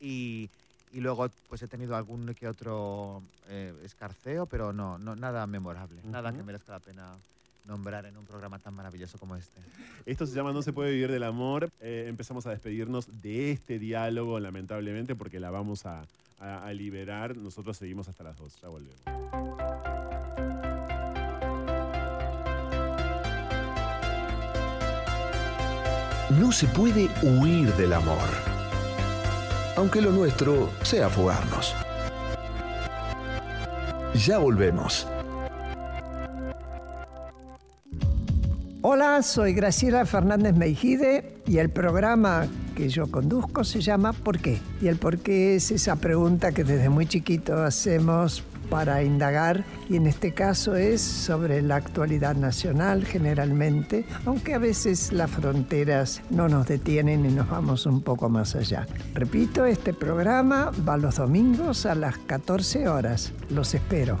Y, y luego, pues he tenido algún que otro eh, escarceo, pero no, no nada memorable, nada que merezca la pena nombrar en un programa tan maravilloso como este. Esto se llama No se puede vivir del amor. Eh, empezamos a despedirnos de este diálogo, lamentablemente, porque la vamos a, a- a liberar. Nosotros seguimos hasta las dos. Ya volvemos. No se puede huir del amor. Aunque lo nuestro sea fugarnos. Ya volvemos. Hola, soy Graciela Fernández Meijide y el programa que yo conduzco se llama ¿Por qué? Y el por qué es esa pregunta que desde muy chiquito hacemos para indagar y en este caso es sobre la actualidad nacional generalmente, aunque a veces las fronteras no nos detienen y nos vamos un poco más allá. Repito, este programa va los domingos a las 14 horas. Los espero.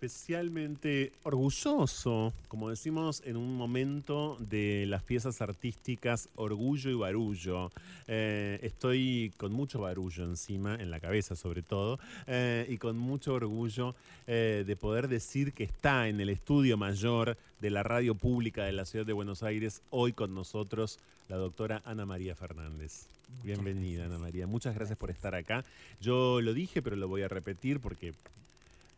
Especialmente orgulloso, como decimos en un momento de las piezas artísticas Orgullo y Barullo. Eh, estoy con mucho barullo encima, en la cabeza sobre todo, eh, y con mucho orgullo eh, de poder decir que está en el estudio mayor de la radio pública de la ciudad de Buenos Aires, hoy con nosotros la doctora Ana María Fernández. Bienvenida, Ana María. Muchas gracias por estar acá. Yo lo dije, pero lo voy a repetir porque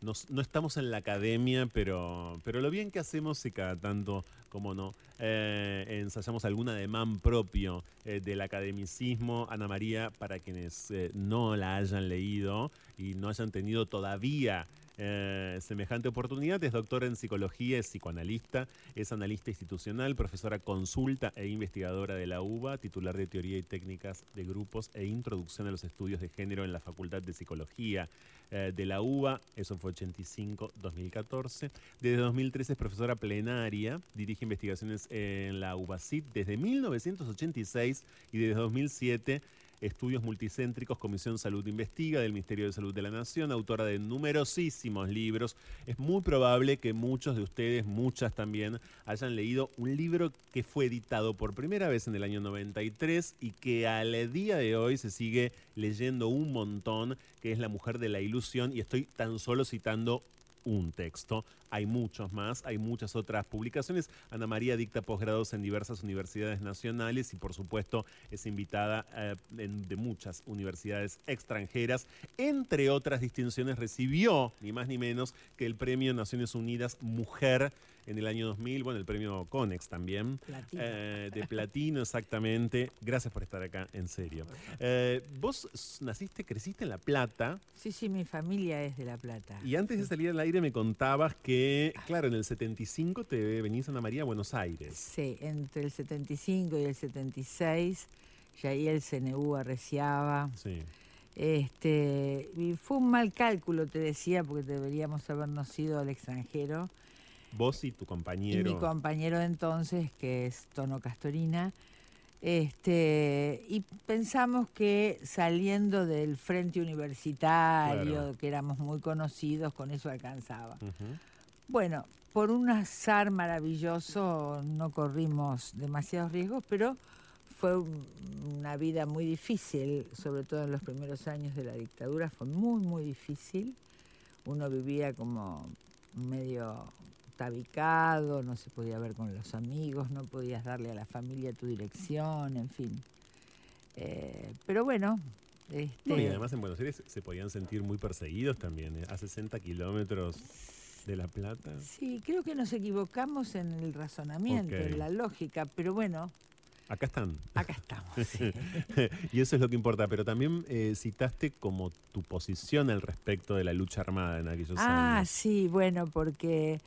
nos- no estamos en la academia, pero, pero lo bien que hacemos y cada tanto, como no, eh, ensayamos algún ademán propio eh, del academicismo. Ana María, para quienes eh, no la hayan leído y no hayan tenido todavía eh, semejante oportunidad, es doctora en psicología, es psicoanalista, es analista institucional, profesora consulta e investigadora de la UBA, titular de teoría y técnicas de grupos e introducción a los estudios de género en la Facultad de Psicología eh, de la UBA, eso fue 85-2014. Desde 2013 es profesora plenaria, dirige investigaciones en la UBACIT desde 1986 y desde 2007 Estudios Multicéntricos, Comisión Salud Investiga del Ministerio de Salud de la Nación, autora de numerosísimos libros. Es muy probable que muchos de ustedes, muchas también, hayan leído un libro que fue editado por primera vez en el año 93 y que al día de hoy se sigue leyendo un montón, que es La Mujer de la Ilusión, y estoy tan solo citando un texto. Hay muchos más, hay muchas otras publicaciones. Ana María dicta posgrados en diversas universidades nacionales y por supuesto es invitada eh, de muchas universidades extranjeras. Entre otras distinciones recibió, ni más ni menos, que el Premio Naciones Unidas Mujer en el año 2000, bueno, el premio Conex también, Platino. eh, de platino exactamente. Gracias por estar acá, en serio. Eh, vos naciste, creciste en La Plata, Sí, sí, mi familia es de La Plata. y antes de salir al aire me contabas que, claro, en el 75 te venís a Ana María a Buenos Aires. Sí, entre el 75 y el 76, ya ahí el CNU arreciaba. Sí. Este, y fue un mal cálculo, te decía, porque deberíamos habernos ido al extranjero. Vos y tu Y compañero. mi compañero entonces, que es Tono Castorina, este, y pensamos que saliendo del frente universitario, Claro. que éramos muy conocidos, con eso alcanzaba. Bueno, por un azar maravilloso no corrimos demasiados riesgos, pero fue un- una vida muy difícil, sobre todo en los primeros años de la dictadura, fue muy, muy difícil. Uno vivía como medio no se podía ver con los amigos, no podías darle a la familia tu dirección, en fin. Eh, pero bueno, este, No, y además en Buenos Aires se podían sentir muy perseguidos también, ¿eh? a 60 kilómetros de La Plata. Sí, creo que nos equivocamos en el razonamiento, en la lógica, pero bueno, Acá están. acá estamos. sí. y eso es lo que importa. Pero también eh, citaste como tu posición al respecto de la lucha armada en aquellos ah, años. sí, bueno, porque...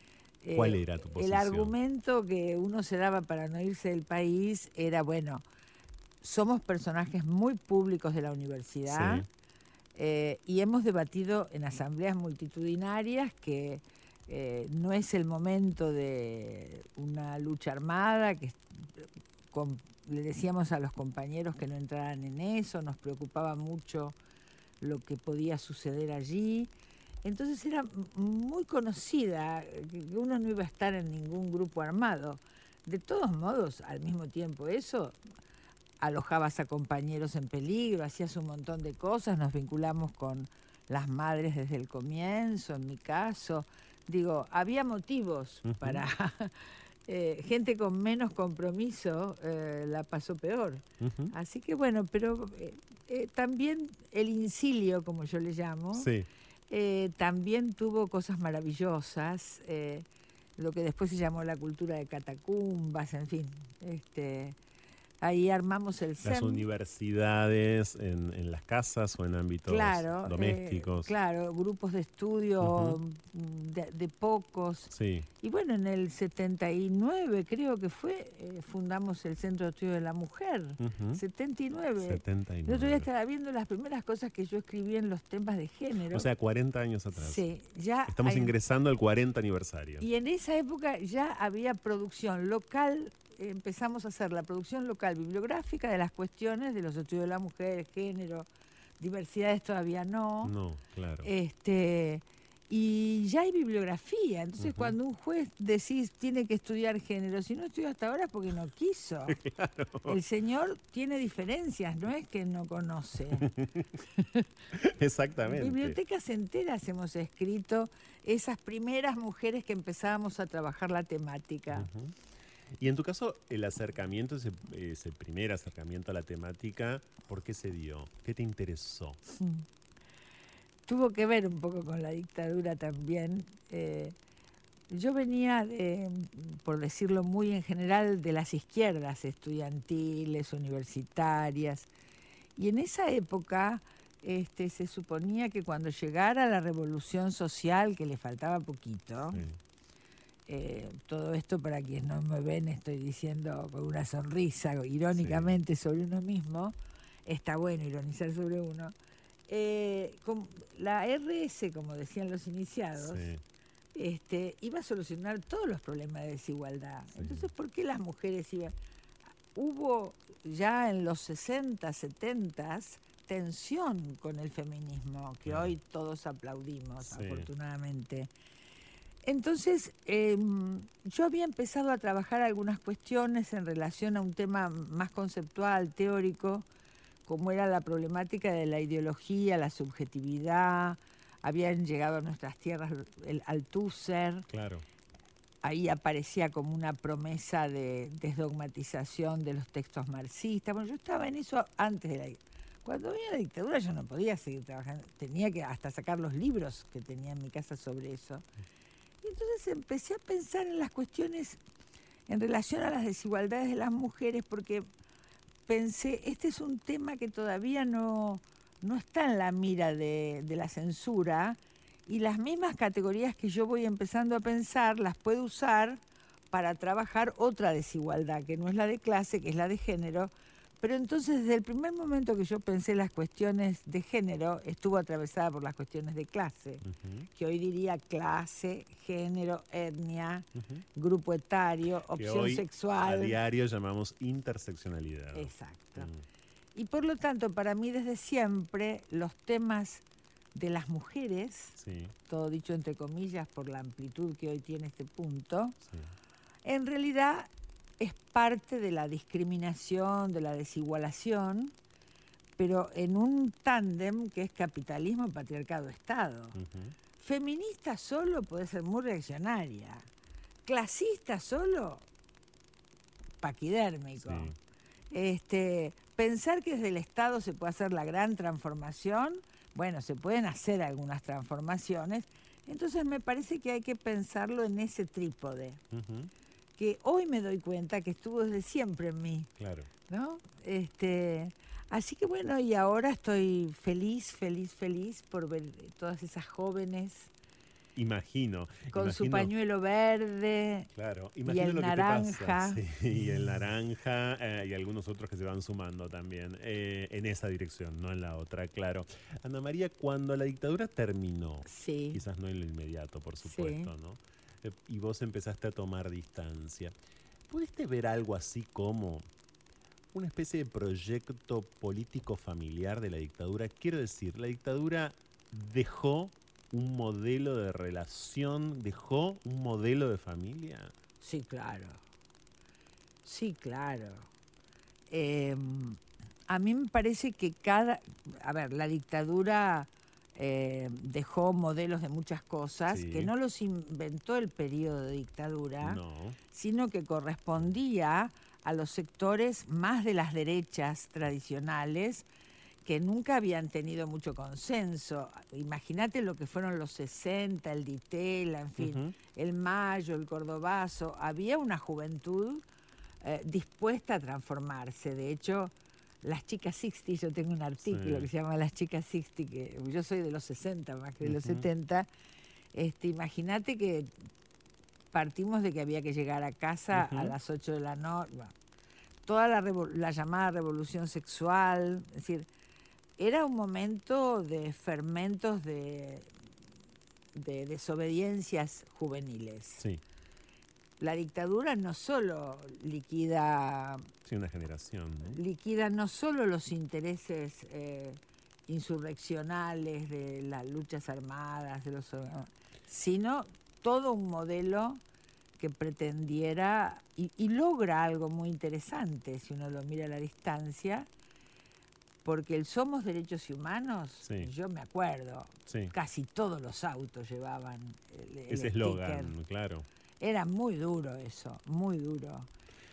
eh, ¿Cuál era tu El posición? argumento que uno se daba para no irse del país era, bueno, somos personajes muy públicos de la universidad Sí. eh, y hemos debatido en asambleas multitudinarias que eh, no es el momento de una lucha armada, que le decíamos a los compañeros que no entraran en eso, nos preocupaba mucho lo que podía suceder allí. Entonces era muy conocida, uno no iba a estar en ningún grupo armado. De todos modos, al mismo tiempo eso, alojabas a compañeros en peligro, hacías un montón de cosas, nos vinculamos con las madres desde el comienzo, en mi caso. Digo, había motivos para... eh, gente con menos compromiso eh, la pasó peor. Así que bueno, pero eh, también el incilio, como yo le llamo, Sí. Eh, también tuvo cosas maravillosas, eh, lo que después se llamó la cultura de catacumbas, en fin. Este, Ahí armamos el Las CERN. universidades en, en las casas o en ámbitos Claro, eh, domésticos. claro, grupos de estudio mm, de, de pocos. Sí, Y bueno, en el 79 creo que fue, eh, fundamos el Centro de Estudio de la Mujer. Ujú. 79. 79. El otro día estaba viendo las primeras cosas que yo escribí en los temas de género. O sea, 40 años atrás. sí, ya Estamos hay- ingresando al 40 aniversario. Y en esa época ya había producción local, empezamos a hacer la producción local bibliográfica de las cuestiones de los estudios de la mujer, género, diversidades todavía no. No, claro. Este, y ya hay bibliografía. Entonces, cuando un juez decís tiene que estudiar género, si no estudió hasta ahora es porque no quiso. El señor tiene diferencias, no es que no conoce. Exactamente. Bibliotecas enteras hemos escrito esas primeras mujeres que empezábamos a trabajar la temática. Y en tu caso, el acercamiento, ese, ese primer acercamiento a la temática, ¿por qué se dio? ¿Qué te interesó? Tuvo que ver un poco con la dictadura también. Eh, yo venía, de, por decirlo muy en general, de las izquierdas estudiantiles, universitarias. Y en esa época este, se suponía que cuando llegara la revolución social, que le faltaba poquito, Sí. Eh, todo esto para quienes no me ven estoy diciendo con una sonrisa irónicamente sobre uno mismo, está bueno ironizar sobre uno. Eh, la RS, como decían los iniciados, Sí. este, iba a solucionar todos los problemas de desigualdad. Sí. Entonces, ¿por qué las mujeres iban? Hubo ya en los 60, 70 tensión con el feminismo, que hoy todos aplaudimos, afortunadamente. Entonces, em, yo había empezado a trabajar algunas cuestiones en relación a un tema más conceptual, teórico, como era la problemática de la ideología, la subjetividad. Habían llegado a nuestras tierras el Althusser, Claro. ahí aparecía como una promesa de desdogmatización de los textos marxistas. Bueno, yo estaba en eso antes de la. Cuando venía la dictadura yo no podía seguir trabajando, tenía que hasta sacar los libros que tenía en mi casa sobre eso. Y entonces empecé a pensar en las cuestiones en relación a las desigualdades de las mujeres, porque pensé, este es un tema que todavía no, no está en la mira de, de la censura, y las mismas categorías que yo voy empezando a pensar las puedo usar para trabajar otra desigualdad, que no es la de clase, que es la de género. Pero entonces, desde el primer momento que yo pensé las cuestiones de género, estuvo atravesada por las cuestiones de clase, que hoy diría clase, género, etnia, grupo etario, Que opción hoy A sexual. diario llamamos interseccionalidad. Exacto. Mm, Y por lo tanto, para mí desde siempre, los temas de las mujeres, Sí, todo dicho entre comillas por la amplitud que hoy tiene este punto, sí. en realidad es parte de la discriminación, de la desigualación, pero en un tándem que es capitalismo, patriarcado, Estado. Feminista solo puede ser muy reaccionaria. Clasista solo, paquidérmico. Sí. Este, pensar que desde el Estado se puede hacer la gran transformación, bueno, se pueden hacer algunas transformaciones, entonces me parece que hay que pensarlo en ese trípode, que hoy me doy cuenta que estuvo desde siempre en mí, Claro. ¿no? Este, así que bueno, y ahora estoy feliz, feliz, feliz por ver todas esas jóvenes Imagino. con su pañuelo verde, Claro, y imagino el lo que te naranja. pasa. Sí, y el naranja eh, y algunos otros que se van sumando también eh, en esa dirección, no en la otra, claro. Ana María, cuando la dictadura terminó, sí. quizás no en lo inmediato, por Sí. supuesto, ¿no? Y vos empezaste a tomar distancia. ¿Pudiste ver algo así como una especie de proyecto político familiar de la dictadura? Quiero decir, la dictadura dejó un modelo de relación, dejó un modelo de familia. Sí, claro. Sí, claro. Em, a mí me parece que cada... A ver, la dictadura eh, dejó modelos de muchas cosas Sí. que no los inventó el periodo de dictadura, No. sino que correspondía a los sectores más de las derechas tradicionales que nunca habían tenido mucho consenso. Imagínate lo que fueron los 60, el Ditela, en fin el Mayo, el Cordobazo, había una juventud eh, dispuesta a transformarse. De hecho, las chicas 60, yo tengo un artículo Sí. que se llama Las chicas 60, que yo soy de los 60 más que de los Ujú. 70. Este, Imagínate que partimos de que había que llegar a casa a las 8 de la noche. toda la, la llamada revolución sexual, es decir, era un momento de fermentos de, de desobediencias juveniles. Sí, La dictadura no solo liquida, sí, una generación. ¿no? liquida no solo los intereses eh, insurreccionales de las luchas armadas, de los, sino todo un modelo que pretendiera y, y logra algo muy interesante si uno lo mira a la distancia, porque el Somos Derechos y Humanos, Sí. yo me acuerdo, Sí, casi todos los autos llevaban el, el ese eslogan, claro. Era muy duro eso, muy duro.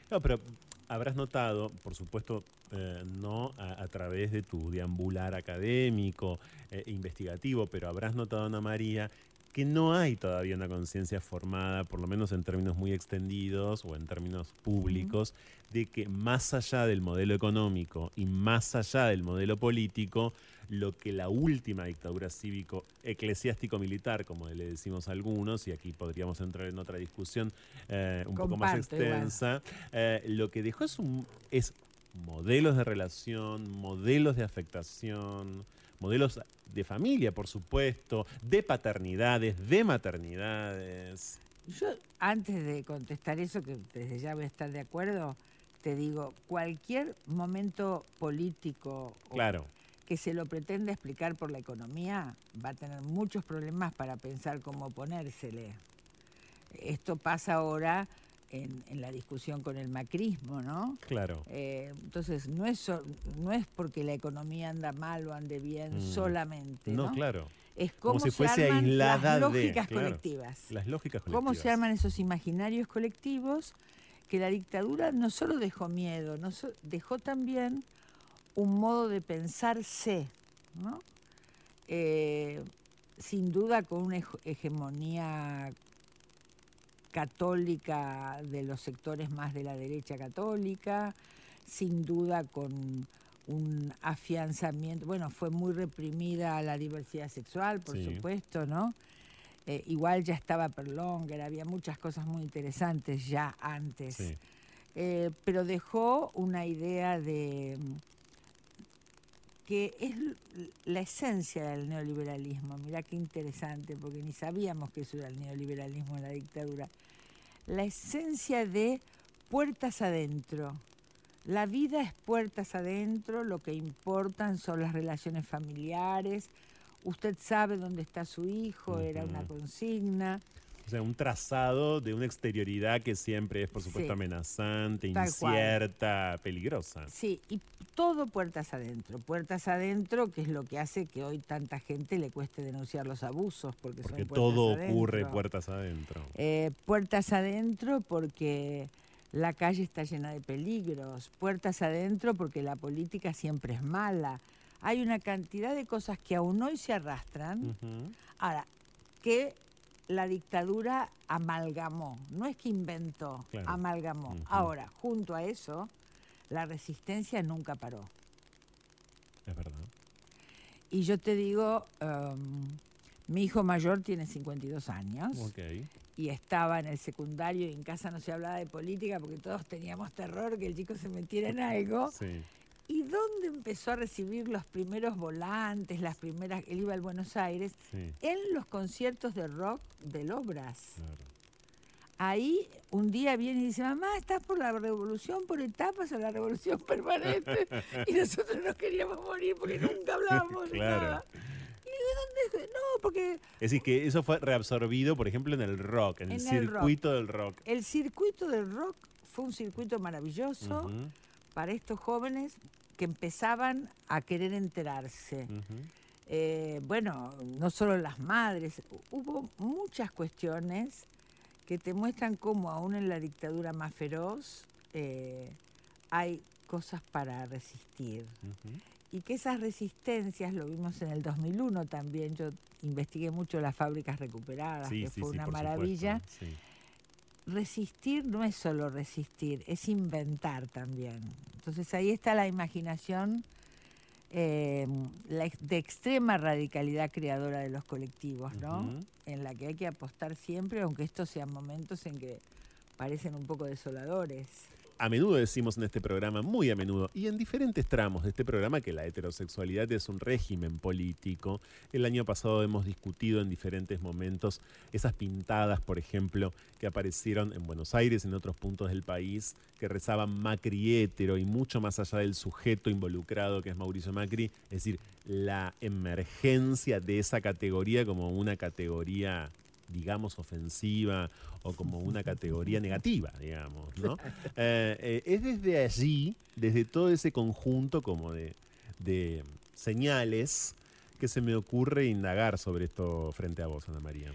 No, pero habrás notado, por supuesto, eh, no a, través de tu deambular académico, eh, investigativo, pero habrás notado, Ana María, que no hay todavía una conciencia formada, por lo menos en términos muy extendidos o en términos públicos, de que más allá del modelo económico y más allá del modelo político, lo que la última dictadura cívico eclesiástico-militar, como le decimos a algunos, y aquí podríamos entrar en otra discusión eh, un poco más extensa, eh, lo que dejó es, un, es modelos de relación, modelos de afectación, modelos de familia, por supuesto, de paternidades, de maternidades. Yo, antes de contestar eso, que desde ya voy a estar de acuerdo, te digo, cualquier momento político Claro, que se lo pretenda explicar por la economía va a tener muchos problemas para pensar cómo oponérsele. Esto pasa ahora en, en la discusión con el macrismo, ¿no? claro. Eh, entonces, no es, so- no es porque la economía anda mal o ande bien Mm. solamente, No, ¿no? claro. Es Como cómo si se fuese arman aislada las de, lógicas claro. colectivas. Las lógicas colectivas. ¿Cómo se arman esos imaginarios colectivos? Que la dictadura no solo dejó miedo, no so- dejó también un modo de pensarse, ¿no? Eh, sin duda con una hege- hegemonía católica de los sectores más de la derecha católica, sin duda con un afianzamiento, bueno, fue muy reprimida la diversidad sexual, por Sí. supuesto, ¿no? Eh, igual ya estaba Perlonger, había muchas cosas muy interesantes ya antes. Sí. Eh, pero dejó una idea de que es la esencia del neoliberalismo. Mirá qué interesante, porque ni sabíamos que eso era el neoliberalismo en la dictadura. La esencia de puertas adentro. La vida es puertas adentro, lo que importan son las relaciones familiares. Usted sabe dónde está su hijo, era una consigna. O sea, un trazado de una exterioridad que siempre es, por supuesto, Sí. amenazante, Tal cual. incierta, peligrosa. Sí, y todo puertas adentro. Puertas adentro, que es lo que hace que hoy tanta gente le cueste denunciar los abusos, porque, Porque son todo adentro. ocurre puertas adentro. Eh, puertas adentro porque la calle está llena de peligros. Puertas adentro porque la política siempre es mala. Hay una cantidad de cosas que aún hoy se arrastran. Ahora, que la dictadura amalgamó, no es que inventó, Claro. amalgamó. Ahora, junto a eso, la resistencia nunca paró. Es verdad. Y yo te digo, em, mi hijo mayor tiene 52 años y estaba en el secundario y en casa no se hablaba de política porque todos teníamos terror que el chico se metiera en algo. Sí. ¿Y dónde empezó a recibir los primeros volantes, las primeras, él iba al Buenos Aires, Sí. en los conciertos de rock del Obras? Claro. Ahí un día viene y dice, mamá, ¿estás por la revolución por etapas o la revolución permanente? y nosotros nos queríamos morir porque nunca hablábamos de Claro. nada. Y digo, ¿dónde? No, porque Es decir, que eso fue reabsorbido, por ejemplo, en el rock, en, el En el rock. circuito del rock. el circuito del rock fue un circuito maravilloso para estos jóvenes que empezaban a querer enterarse. Eh, bueno, no solo las madres, hubo muchas cuestiones que te muestran cómo aún en la dictadura más feroz eh, hay cosas para resistir. Y que esas resistencias, lo vimos en el 2001 también, yo investigué mucho las fábricas recuperadas, Sí, que sí, fue sí, una maravilla, supuesto, sí. Resistir no es solo resistir, es inventar también. Entonces ahí está la imaginación eh, la ex- de extrema radicalidad creadora de los colectivos, ¿no? En la que hay que apostar siempre, aunque estos sean momentos en que parecen un poco desoladores. A menudo decimos en este programa, muy a menudo, y en diferentes tramos de este programa, que la heterosexualidad es un régimen político. El año pasado hemos discutido en diferentes momentos esas pintadas, por ejemplo, que aparecieron en Buenos Aires, en otros puntos del país, que rezaban Macri hétero y mucho más allá del sujeto involucrado que es Mauricio Macri, es decir, la emergencia de esa categoría como una categoría digamos, ofensiva o como una categoría negativa, digamos, ¿no? Eh, eh, es desde allí, desde todo ese conjunto como de, de señales que se me ocurre indagar sobre esto frente a vos, Ana María.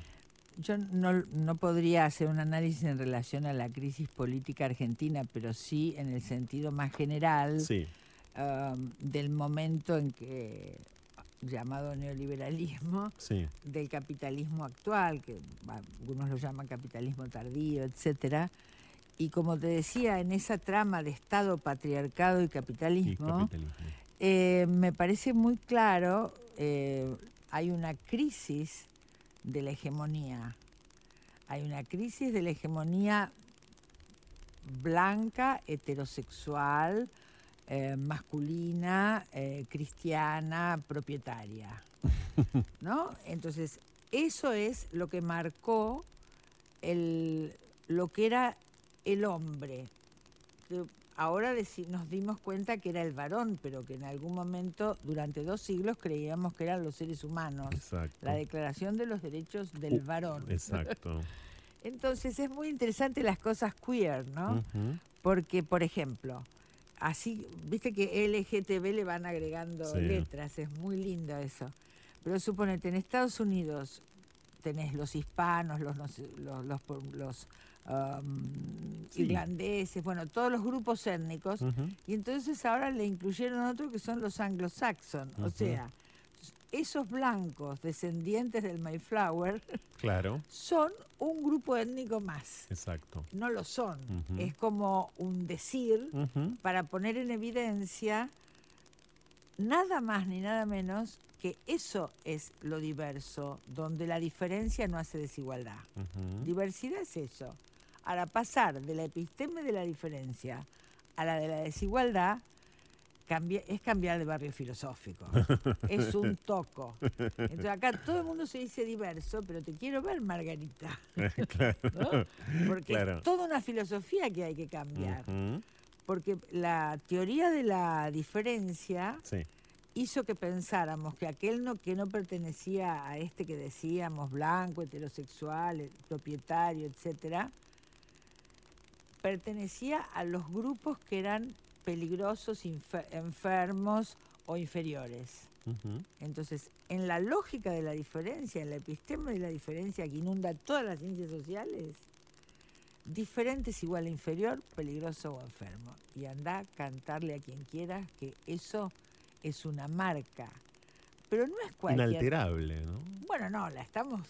Yo no, no podría hacer un análisis en relación a la crisis política argentina, pero sí en el sentido más general Sí, um, del momento en que llamado neoliberalismo, sí. del capitalismo actual, que algunos lo llaman capitalismo tardío, etcétera. Y como te decía, en esa trama de Estado, patriarcado y capitalismo. eh, me parece muy claro, eh, hay una crisis de la hegemonía. Hay una crisis de la hegemonía blanca, heterosexual, eh, masculina, eh, cristiana, propietaria. ¿No? Entonces, eso es lo que marcó el, lo que era el hombre. Ahora nos dimos cuenta que era el varón, pero que en algún momento, durante dos siglos, creíamos que eran los seres humanos. Exacto. La Declaración de los Derechos del Uh, Varón. Exacto. Entonces es muy interesante las cosas queer, ¿no? Porque, por ejemplo, así, viste que LGTB le van agregando Sí. letras, es muy lindo eso. Pero suponete, en Estados Unidos tenés los hispanos, los, no sé, los, los, los, um, Sí. irlandeses, bueno, todos los grupos étnicos. Y entonces ahora le incluyeron otro que son los anglo-saxon. O Ujú. sea, esos blancos descendientes del Mayflower Claro, son un grupo étnico más. exacto. No lo son. Es como un decir para poner en evidencia nada más ni nada menos que eso es lo diverso, donde la diferencia no hace desigualdad. Diversidad es eso. Ahora, pasar de la episteme de la diferencia a la de la desigualdad cambia- es cambiar de barrio filosófico. es un toco. Entonces acá todo el mundo se dice diverso, pero te quiero ver, Margarita. ¿no? Porque Claro. es toda una filosofía que hay que cambiar. Porque la teoría de la diferencia Sí. hizo que pensáramos que aquel no, que no pertenecía a este que decíamos blanco, heterosexual, eh, propietario, etcétera, pertenecía a los grupos que eran peligrosos, enfermos o inferiores. Entonces, en la lógica de la diferencia, en la epistema de la diferencia que inunda todas las ciencias sociales, diferente es igual a inferior, peligroso o enfermo. Y anda a cantarle a quien quieras que eso es una marca. Pero no es cualquier... Inalterable, ¿no? Bueno, no, la estamos,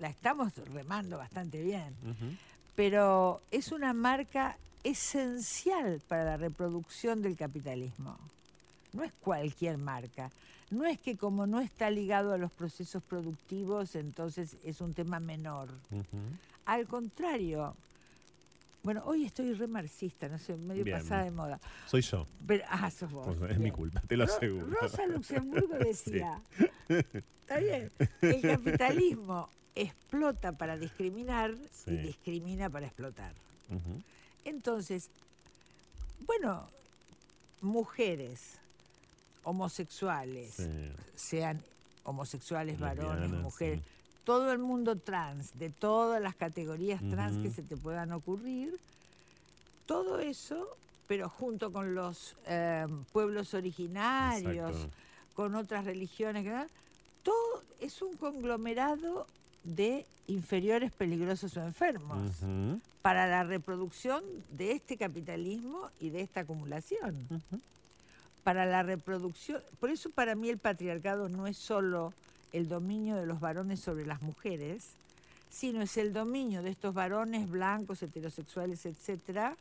la estamos remando bastante bien pero es una marca esencial para la reproducción del capitalismo. No es cualquier marca. No es que como no está ligado a los procesos productivos, entonces es un tema menor. Al contrario, bueno, hoy estoy re marxista, no sé, medio Bien. pasada de moda. Soy yo. Pero, ah, sos vos. Es mi culpa, te lo Ro- aseguro. Rosa Luxemburgo decía, está bien, el capitalismo explota para discriminar y discrimina para explotar. Ujú. Entonces, bueno, mujeres homosexuales, Sí. sean homosexuales, varones, mujeres, sí. todo el mundo trans, de todas las categorías trans que se te puedan ocurrir, todo eso, pero junto con los eh, pueblos originarios, Exacto. con otras religiones, todo es un conglomerado de inferiores peligrosos o enfermos para la reproducción de este capitalismo y de esta acumulación. Para la reproducción, por eso para mí el patriarcado no es solo el dominio de los varones sobre las mujeres, sino es el dominio de estos varones blancos, heterosexuales, etcétera,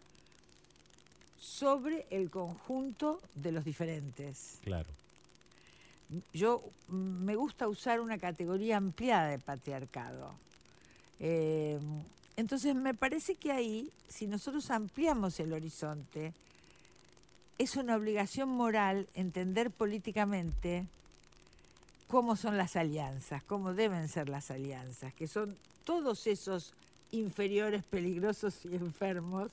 sobre el conjunto de los diferentes. Claro. Yo mm, me gusta usar una categoría ampliada de patriarcado. Eh, entonces me parece que ahí, si nosotros ampliamos el horizonte, es una obligación moral entender políticamente cómo son las alianzas, cómo deben ser las alianzas, que son todos esos inferiores peligrosos y enfermos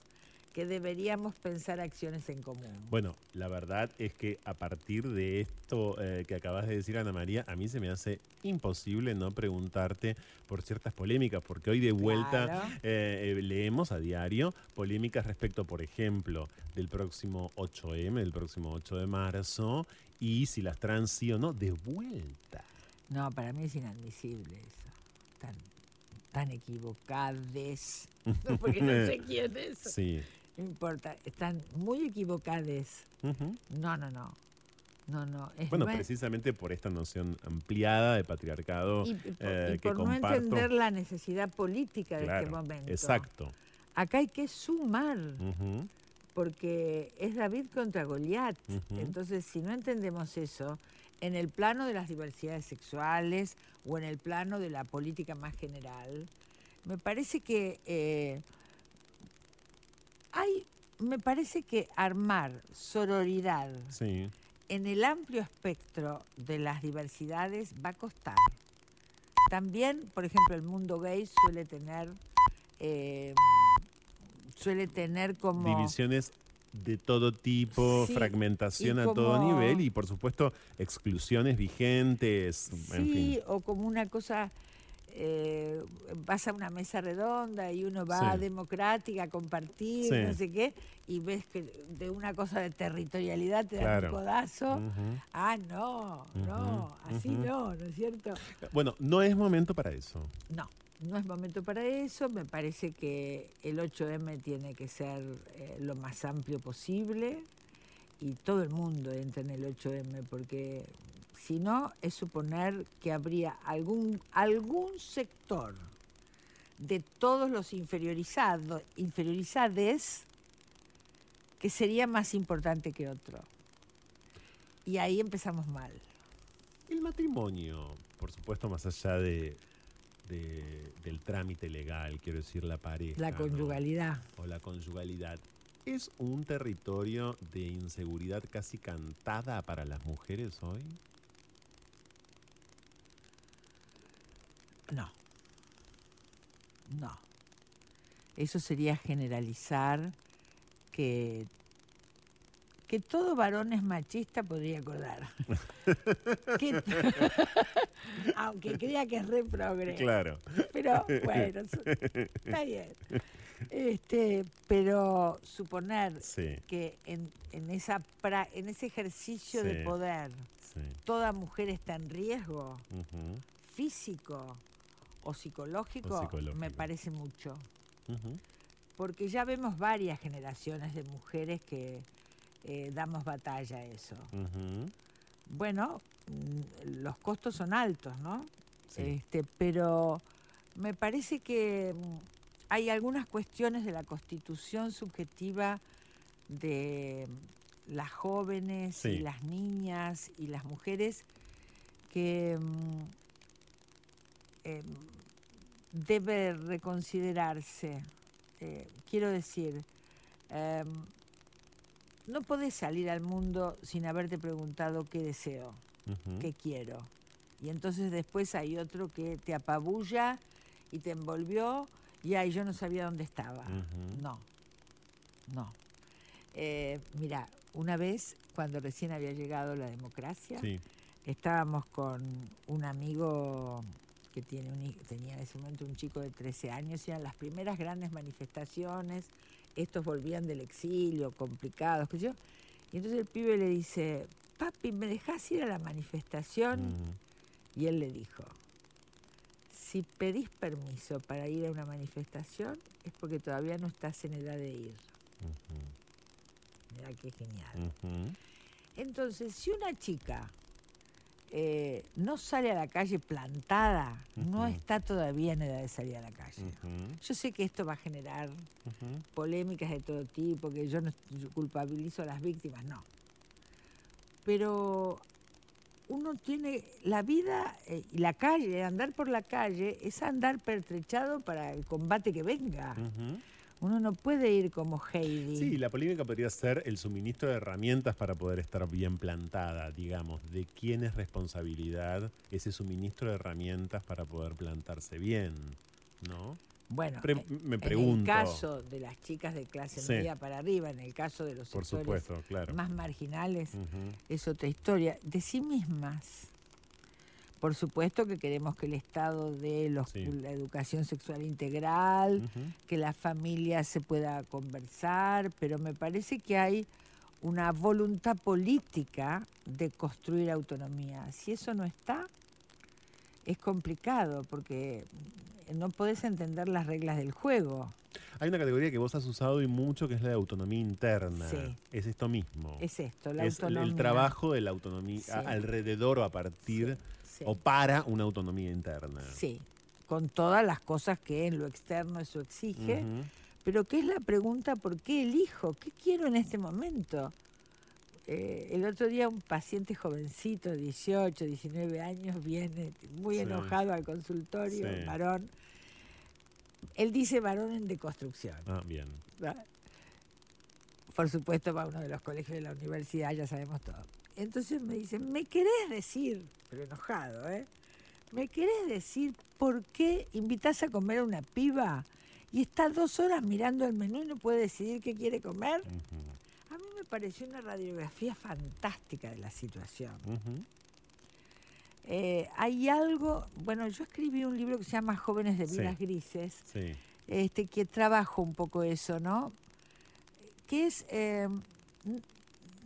que deberíamos pensar acciones en común. Bueno, la verdad es que a partir de esto eh, que acabas de decir, Ana María, a mí se me hace imposible no preguntarte por ciertas polémicas, porque hoy de vuelta Claro. eh, eh, leemos a diario polémicas respecto, por ejemplo, del próximo 8M, del próximo 8 de marzo, y si las trans sí o no, de vuelta. No, para mí es inadmisible eso. Tan, tan equivocades. Porque no sé quién es. Sí. No importa. Están muy equivocades. Ujú. No, no, no. No, no. Es Bueno, precisamente por esta noción ampliada de patriarcado y, por, eh, y que no comparto. entender la necesidad política de Claro, este momento. Exacto. Acá hay que sumar, porque es David contra Goliat. Entonces, si no entendemos eso, en el plano de las diversidades sexuales o en el plano de la política más general, me parece que eh, hay, me parece que armar sororidad Sí. en el amplio espectro de las diversidades va a costar. También, por ejemplo, el mundo gay suele tener eh, suele tener como Divisiones de todo tipo, Sí, fragmentación a todo nivel y por supuesto exclusiones vigentes, en sí fin. o como una cosa eh, vas a una mesa redonda y uno va Sí. a democrática a compartir Sí. no sé qué y ves que de una cosa de territorialidad te dan Claro. un codazo ah no no así no no es cierto Bueno, no es momento para eso. No, no es momento para eso. Me parece que el 8M tiene que ser eh, lo más amplio posible y todo el mundo entra en el 8M porque si no es suponer que habría algún, algún sector de todos los inferiorizados, inferiorizados que sería más importante que otro. Y ahí empezamos mal. El matrimonio, por supuesto, más allá de, de- del trámite legal, quiero decir la pareja. La ¿no? conyugalidad. O la conyugalidad. ¿Es un territorio de inseguridad casi cantada para las mujeres hoy? No. No. Eso sería generalizar que, que todo varón es machista, podría acordar. Que- aunque crea que es re progre. Claro. Pero bueno, está bien. Este, pero suponer Sí, que en, en esa pra- en ese ejercicio de poder sí. toda mujer está en riesgo, físico o psicológico, O psicológico. me parece mucho. Porque ya vemos varias generaciones de mujeres que eh, damos batalla a eso. Bueno, mm, los costos son altos, ¿no? Sí. Este, pero me parece que mm, hay algunas cuestiones de la constitución subjetiva de mm, las jóvenes Sí. y las niñas y las mujeres que em, debe reconsiderarse. Eh, quiero decir, em, no podés salir al mundo sin haberte preguntado qué deseo qué quiero. Y entonces después hay otro que te apabulla y te envolvió y ay, yo no sabía dónde estaba. No, no. Eh, mira, una vez cuando recién había llegado la democracia, Sí, estábamos con un amigo que tiene un, tenía en ese momento un chico de 13 años, eran las primeras grandes manifestaciones, estos volvían del exilio, complicados, qué sé yo. Y entonces el pibe le dice, papi, ¿me dejás ir a la manifestación? ujú. Y él le dijo, si pedís permiso para ir a una manifestación es porque todavía no estás en edad de ir. Mira qué genial. Entonces, si una chica eh, no sale a la calle plantada, no está todavía en edad de salir a la calle. Yo sé que esto va a generar polémicas de todo tipo, que yo no yo culpabilizo a las víctimas, no. Pero uno tiene la vida eh, y la calle, andar por la calle, es andar pertrechado para el combate que venga. Uno no puede ir como Heidi. Sí, la polémica podría ser el suministro de herramientas para poder estar bien plantada, digamos. ¿De quién es responsabilidad ese suministro de herramientas para poder plantarse bien? ¿No? Bueno, Pre- en- me en pregunto. el caso de las chicas de clase Sí. media para arriba, en el caso de los Por sectores supuesto, claro. más marginales, es otra historia. De sí mismas. Por supuesto que queremos que el Estado dé los- Sí. la educación sexual integral, que la familia se pueda conversar, pero me parece que hay una voluntad política de construir autonomía. Si eso no está, es complicado porque no podés entender las reglas del juego. Hay una categoría que vos has usado y mucho que es la de autonomía interna. Sí. Es esto mismo. Es esto, la Es autonomía. el trabajo de la autonomía Sí. alrededor o a partir Sí. O para una autonomía interna. Sí, con todas las cosas que en lo externo eso exige. Pero ¿qué es la pregunta? ¿Por qué elijo? ¿Qué quiero en este momento? Eh, el otro día un paciente jovencito, 18, 19 años, viene muy Sí. enojado al consultorio, Sí. varón. Él dice varón en deconstrucción. Ah, bien. ¿verdad? Por supuesto va a uno de los colegios de la universidad, ya sabemos todo. Entonces me dice, ¿me querés decir, pero enojado, ¿eh? ¿Me querés decir por qué invitas a comer a una piba y está dos horas mirando el menú y no puede decidir qué quiere comer? A mí me pareció una radiografía fantástica de la situación. Eh, hay algo, bueno, yo escribí un libro que se llama Jóvenes de Sí. Vidas Grises, Sí. este, que trabajo un poco eso, ¿no? Que es, eh,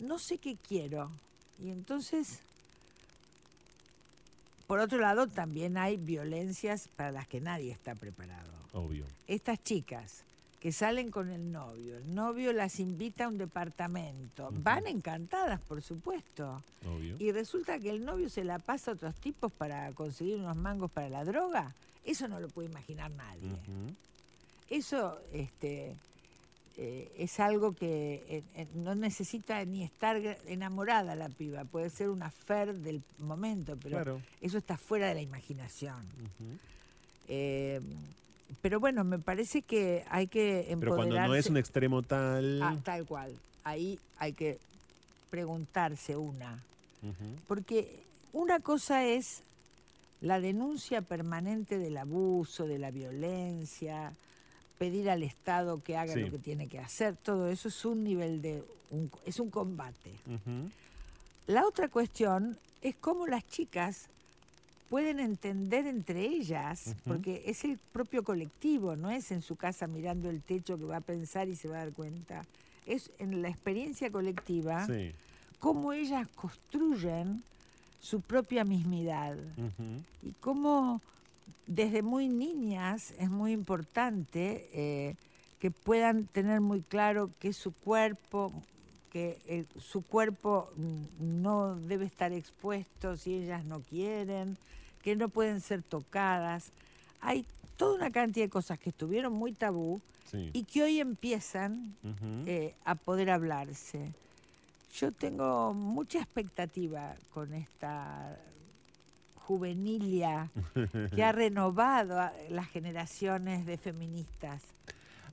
no sé qué quiero. Y entonces, por otro lado, también hay violencias para las que nadie está preparado. Obvio. Estas chicas que salen con el novio, el novio las invita a un departamento, van encantadas, por supuesto. Obvio. Y resulta que el novio se la pasa a otros tipos para conseguir unos mangos para la droga. Eso no lo puede imaginar nadie. Eso este, eh, es algo que eh, eh, no necesita ni estar enamorada la piba, puede ser una fer del momento, pero Claro. eso está fuera de la imaginación. Eh, pero bueno, me parece que hay que empoderarse. Pero cuando no es un extremo tal. Ah, tal cual. Ahí hay que preguntarse una. Porque una cosa es la denuncia permanente del abuso, de la violencia, pedir al Estado que haga Sí. lo que tiene que hacer, todo eso es un nivel de, un- es un combate. Ujú. La otra cuestión es cómo las chicas pueden entender entre ellas, Ujú. porque es el propio colectivo, no es en su casa mirando el techo que va a pensar y se va a dar cuenta. Es en la experiencia colectiva Sí. cómo ellas construyen su propia mismidad Ujú. y cómo desde muy niñas es muy importante eh, que puedan tener muy claro que su cuerpo, que el- su cuerpo no debe estar expuesto si ellas no quieren, que no pueden ser tocadas. Hay toda una cantidad de cosas que estuvieron muy tabú Sí. y que hoy empiezan eh, a poder hablarse. Yo tengo mucha expectativa con esta juvenilia que ha renovado a las generaciones de feministas.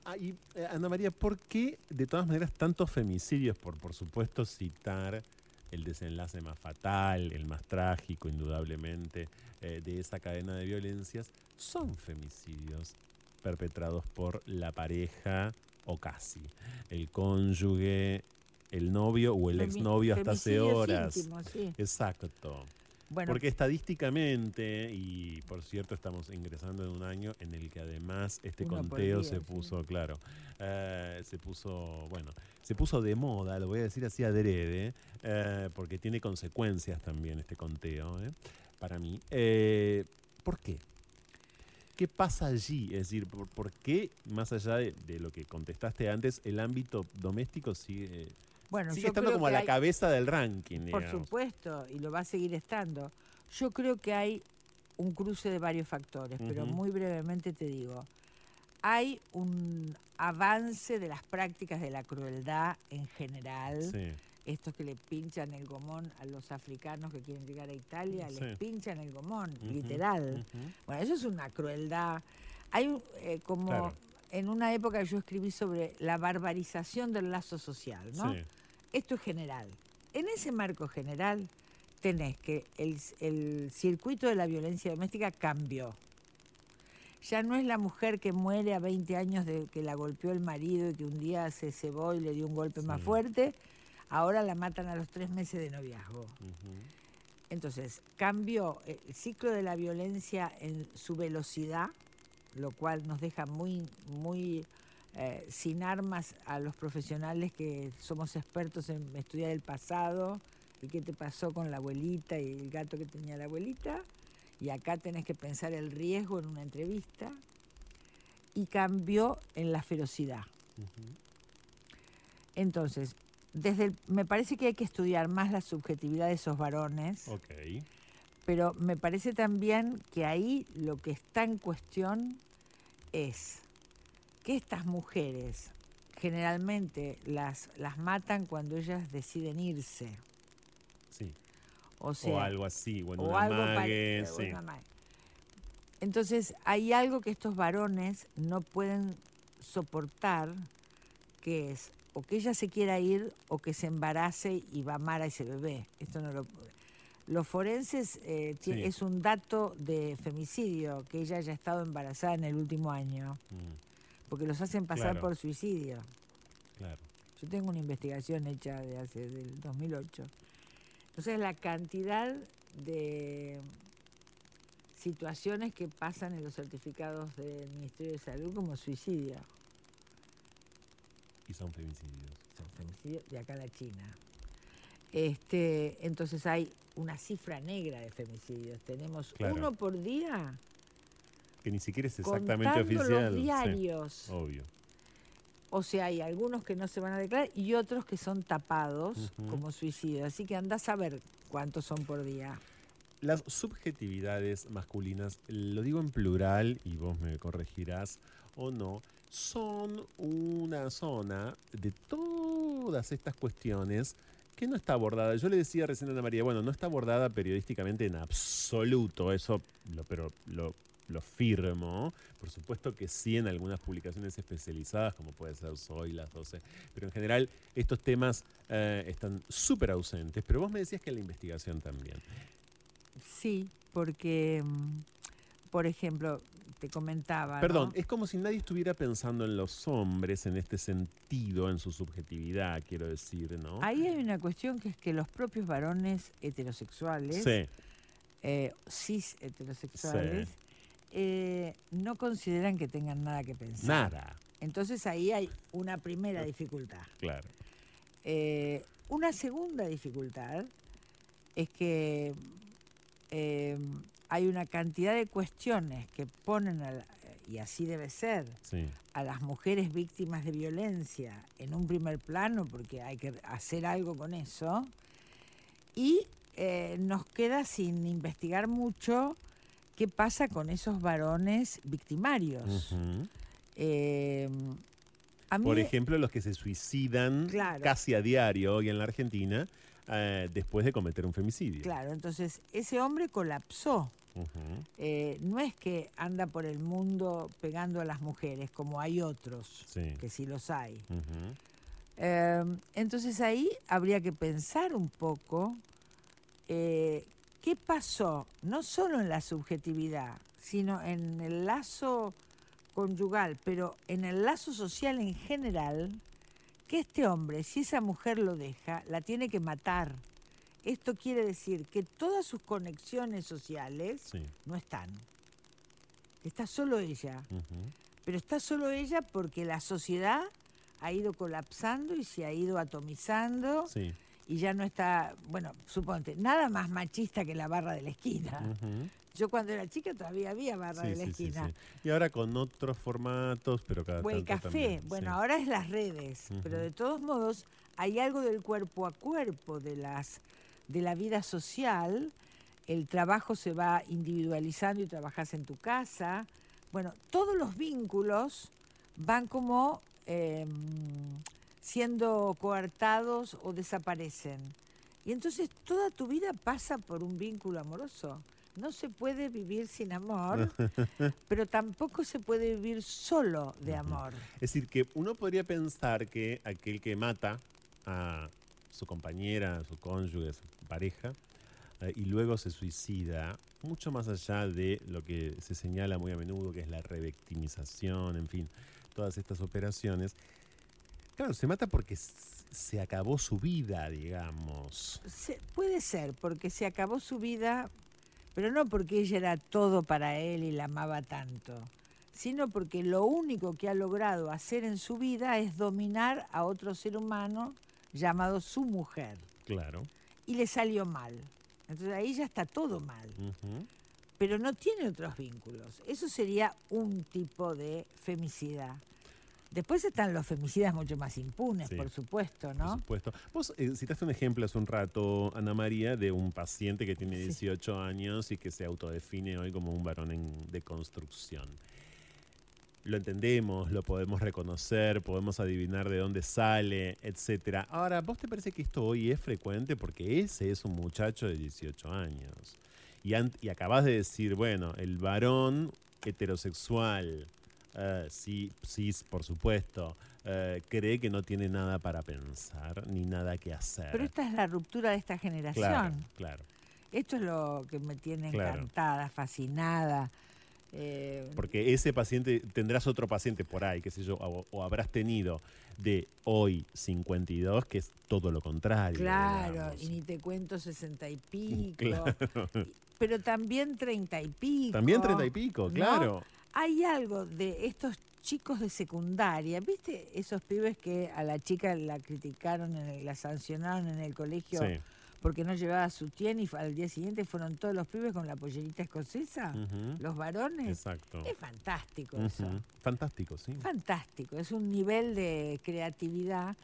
Ah, y, eh, Ana María, ¿por qué de todas maneras tantos femicidios? Por, por supuesto, citar el desenlace más fatal, el más trágico, indudablemente, eh, de esa cadena de violencias, son femicidios perpetrados por la pareja o casi, el cónyuge, el novio o el Femi- exnovio hasta hace horas. sí. Exacto. Bueno, Porque estadísticamente, y por cierto estamos ingresando en un año en el que además este Uno conteo día, se sí. puso, claro, eh, se puso, bueno, se puso de moda, lo voy a decir así adrede, eh, porque tiene consecuencias también este conteo, eh, para mí. Eh, ¿Por qué? ¿Qué pasa allí? Es decir, ¿por, por qué, más allá de, de lo que contestaste antes, el ámbito doméstico sigue Bueno, Sigue estando como a la hay- cabeza del ranking, Por supuesto, y lo va a seguir estando. Yo creo que hay un cruce de varios factores, pero muy brevemente te digo, hay un avance de las prácticas de la crueldad en general. Sí. Estos que le pinchan el gomón a los africanos que quieren llegar a Italia, Sí. les pinchan el gomón, literal. Bueno, eso es una crueldad. Hay eh, como Claro. en una época yo escribí sobre la barbarización del lazo social, ¿no? Sí. Esto es general. En ese marco general tenés que el, el circuito de la violencia doméstica cambió. Ya no es la mujer que muere a 20 años de que la golpeó el marido y que un día se cebó y le dio un golpe más fuerte, ahora la matan a los tres meses de noviazgo. Entonces, cambió el ciclo de la violencia en su velocidad, lo cual nos deja muy, muy eh, sin armas a los profesionales que somos expertos en estudiar el pasado y qué te pasó con la abuelita y el gato que tenía la abuelita. Y acá tenés que pensar el riesgo en una entrevista. Y cambió en la ferocidad. Entonces, desde el- me parece que hay que estudiar más la subjetividad de esos varones, pero me parece también que ahí lo que está en cuestión es que estas mujeres generalmente las, las matan cuando ellas deciden irse. Sí. O sea, o algo así, o en o una algo mague, sí. una. Entonces, hay algo que estos varones no pueden soportar, que es o que ella se quiera ir o que se embarace y va a amar a ese bebé. Esto no lo, los forenses eh, Sí. es un dato de femicidio, que ella haya estado embarazada en el último año, Mm, porque los hacen pasar Claro. por suicidio. claro. Yo tengo una investigación hecha de hace del 2008. Entonces la cantidad de situaciones que pasan en los certificados del Ministerio de Salud como suicidio, Y son femicidios. son femicidios de acá a la China. Este, entonces hay una cifra negra de femicidios. Tenemos Claro. uno por día Que ni siquiera es exactamente oficial. los sí, diarios. obvio. O sea, hay algunos que no se van a declarar y otros que son tapados como suicidios. Así que andás a ver cuántos son por día. Las subjetividades masculinas, lo digo en plural y vos me corregirás o no, son una zona de todas estas cuestiones que no está abordada. Yo le decía recién a Ana María, bueno, no está abordada periodísticamente en absoluto, eso lo, pero lo, lo firmo. Por supuesto que sí en algunas publicaciones especializadas, como puede ser Soy, las 12, pero en general estos temas eh, están súper ausentes. Pero vos me decías que en la investigación también. Sí, porque, mm, por ejemplo, te comentaba. ¿no? Perdón, es como si nadie estuviera pensando en los hombres en este sentido, en su subjetividad, quiero decir, ¿no? Ahí hay una cuestión que es que los propios varones heterosexuales, Sí, eh, cis heterosexuales, eh, no consideran que tengan nada que pensar. nada, Entonces ahí hay una primera dificultad. claro. Eh, una segunda dificultad es que eh, hay una cantidad de cuestiones que ponen, a la- y así debe ser, Sí, a las mujeres víctimas de violencia en un primer plano, porque hay que hacer algo con eso, y eh, nos queda sin investigar mucho qué pasa con esos varones victimarios. Eh, Por ejemplo, los que se suicidan Claro. casi a diario hoy en la Argentina eh, después de cometer un femicidio. Claro, entonces ese hombre colapsó. Eh, no es que anda por el mundo pegando a las mujeres, como hay otros, Sí. que sí los hay. Eh, entonces ahí habría que pensar un poco eh, qué pasó, no solo en la subjetividad, sino en el lazo conyugal, pero en el lazo social en general, que este hombre, si esa mujer lo deja, la tiene que matar. Esto quiere decir que todas sus conexiones sociales Sí. no están. Está solo ella. Pero está solo ella porque la sociedad ha ido colapsando y se ha ido atomizando Sí. Y ya no está, bueno, suponte, nada más machista que la barra de la esquina. Yo cuando era chica todavía había barra Sí, de la sí, esquina. sí. Y ahora con otros formatos, pero cada O el tanto café. también, Bueno, ahora es las redes, pero de todos modos hay algo del cuerpo a cuerpo de las de la vida social. El trabajo se va individualizando y trabajas en tu casa. Bueno, todos los vínculos van como em, siendo coartados o desaparecen. Y entonces toda tu vida pasa por un vínculo amoroso. No se puede vivir sin amor, pero tampoco se puede vivir solo de amor. Es decir, que uno podría pensar que aquel que mata a su compañera, a su cónyuge, a su pareja, eh, y luego se suicida, mucho más allá de lo que se señala muy a menudo, que es la revictimización, en fin, todas estas operaciones, claro, se mata porque se acabó su vida, digamos. Se- puede ser, porque se acabó su vida, pero no porque ella era todo para él y la amaba tanto, sino porque lo único que ha logrado hacer en su vida es dominar a otro ser humano llamado su mujer. Claro. Y le salió mal. Entonces ahí ya está todo mal. Pero no tiene otros vínculos. Eso sería un tipo de femicida. Después están los femicidas mucho más impunes, Sí. por supuesto, Por ¿no? supuesto. Vos eh, citaste un ejemplo hace un rato, Ana María, de un paciente que tiene Sí. 18 años y que se autodefine hoy como un varón en- de construcción. Lo entendemos, lo podemos reconocer, podemos adivinar de dónde sale, etcétera. Ahora, ¿vos te parece que esto hoy es frecuente? Porque ese es un muchacho de 18 años. Y, y acabas de decir, bueno, el varón heterosexual, eh, sí, cis, por supuesto, eh, cree que no tiene nada para pensar ni nada que hacer. Pero esta es la ruptura de esta generación. claro, claro. Esto es lo que me tiene Claro. encantada, fascinada. Eh, Porque ese paciente, tendrás otro paciente por ahí, qué sé yo, o, o habrás tenido de hoy 52, que es todo lo contrario. claro, digamos. y ni te cuento sesenta y pico. Claro. Pero también treinta y pico. También treinta y pico, ¿no? Hay algo de estos chicos de secundaria, ¿viste? Esos pibes que a la chica la criticaron, en el- la sancionaron en el colegio Sí. porque no llevaba su tien y al día siguiente fueron todos los pibes con la pollerita escocesa, los varones. Exacto. Es fantástico eso. Fantástico, sí. Fantástico, es un nivel de creatividad.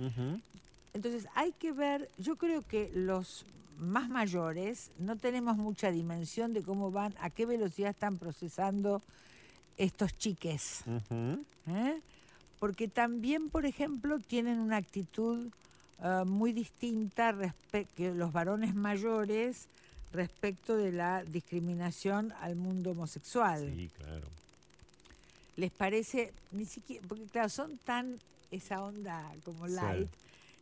Entonces hay que ver, yo creo que los más mayores no tenemos mucha dimensión de cómo van, a qué velocidad están procesando estos chiques. ¿eh? Porque también, por ejemplo, tienen una actitud ah, muy distinta que los varones mayores respecto de la discriminación al mundo homosexual. Sí, claro. Les parece, ni siquiera, porque claro, son tan esa onda como Sí. light,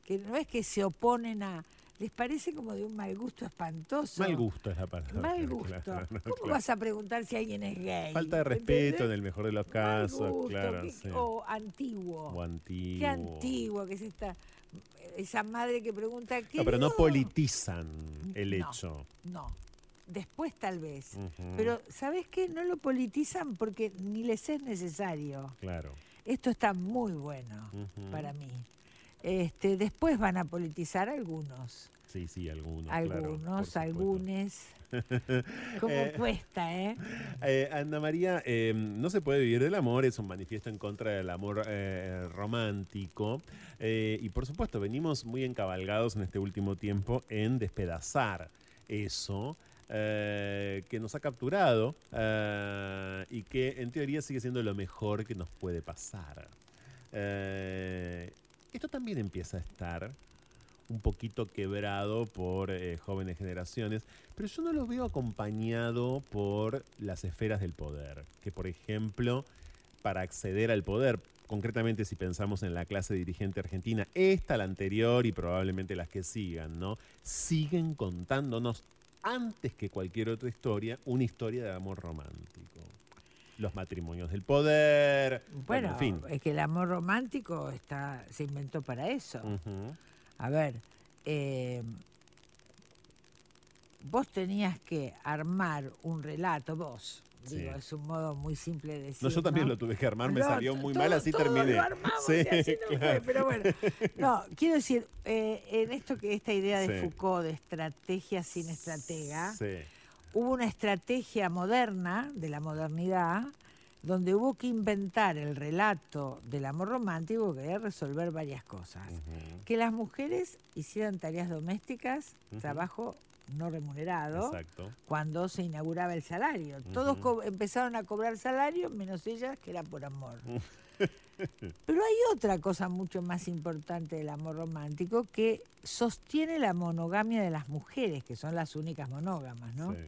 que no es que se oponen a, les parece como de un mal gusto espantoso. Mal gusto es la palabra. Mal gusto. claro, ¿Cómo claro. vas a preguntar si alguien es gay? Falta de respeto ¿Entendés? en el mejor de los Mal casos, gusto, claro. que- sí. O antiguo. O antiguo. Qué antiguo que es esta esa madre que pregunta qué No, pero no dio?". politizan el No. hecho. No. Después tal vez. Pero ¿sabes qué? No lo politizan porque ni les es necesario. Claro. Esto está muy bueno para mí. Este, después van a politizar algunos, Sí, sí, algunos. algunos, algunos. ¿Cómo Eh, cuesta, eh? Eh, Ana María, eh, no se puede vivir del amor, es un manifiesto en contra del amor eh, romántico. Eh, y por supuesto, venimos muy encabalgados en este último tiempo en despedazar eso. que nos ha capturado y que en teoría sigue siendo lo mejor que nos puede pasar. Esto también empieza a estar un poquito quebrado por eh, jóvenes generaciones, pero yo no lo veo acompañado por las esferas del poder, que por ejemplo, para acceder al poder, concretamente si pensamos en la clase dirigente argentina, esta, la anterior y probablemente las que sigan, ¿no? Siguen contándonos antes que cualquier otra historia, una historia de amor romántico. Los matrimonios del poder, Bueno, en fin. es que el amor romántico está, se inventó para eso. A ver, eh, vos tenías que armar un relato, vos, Digo, es un modo muy simple de decir. No, yo también lo tuve que armar, me No, salió muy todo- mal, así todo terminé. Lo armamos Sí, y así no fue, pero bueno. No, quiero decir, eh, en esto que esta idea de Sí. Foucault de estrategia sin estratega, Sí. Hubo una estrategia moderna de la modernidad donde hubo que inventar el relato del amor romántico que era resolver varias cosas. Que las mujeres hicieran tareas domésticas, trabajo no remunerado, Exacto. cuando se inauguraba el salario. Todos empezaron a cobrar salario, menos ellas, que era por amor. Pero hay otra cosa mucho más importante del amor romántico que sostiene la monogamia de las mujeres, que son las únicas monógamas, ¿no? Sí,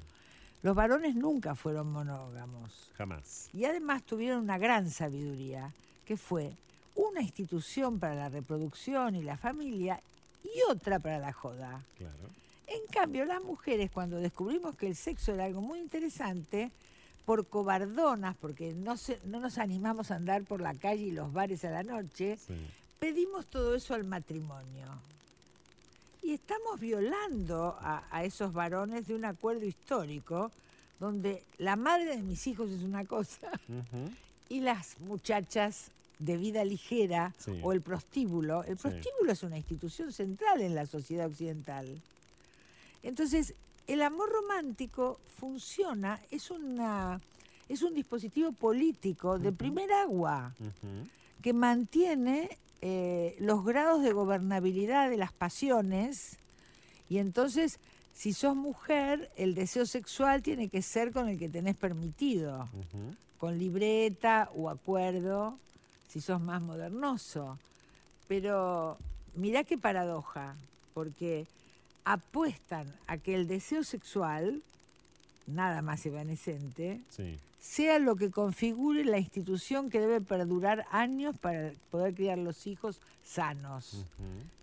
Los varones nunca fueron monógamos. jamás. Y además tuvieron una gran sabiduría, que fue una institución para la reproducción y la familia y otra para la joda. Claro. En cambio, las mujeres, cuando descubrimos que el sexo era algo muy interesante, por cobardonas, porque no, se- no nos animamos a andar por la calle y los bares a la noche, Sí. pedimos todo eso al matrimonio. Y estamos violando a, a esos varones de un acuerdo histórico donde la madre de mis hijos es una cosa y las muchachas de vida ligera Sí. o el prostíbulo. El Sí. prostíbulo es una institución central en la sociedad occidental. Entonces, el amor romántico funciona, es, una, es un dispositivo político de primer agua que mantiene eh, los grados de gobernabilidad de las pasiones y entonces si sos mujer el deseo sexual tiene que ser con el que tenés permitido, con libreta o acuerdo, si sos más modernoso. Pero mirá qué paradoja, porque apuestan a que el deseo sexual, nada más evanescente, Sí. Sea lo que configure la institución que debe perdurar años para poder criar los hijos sanos.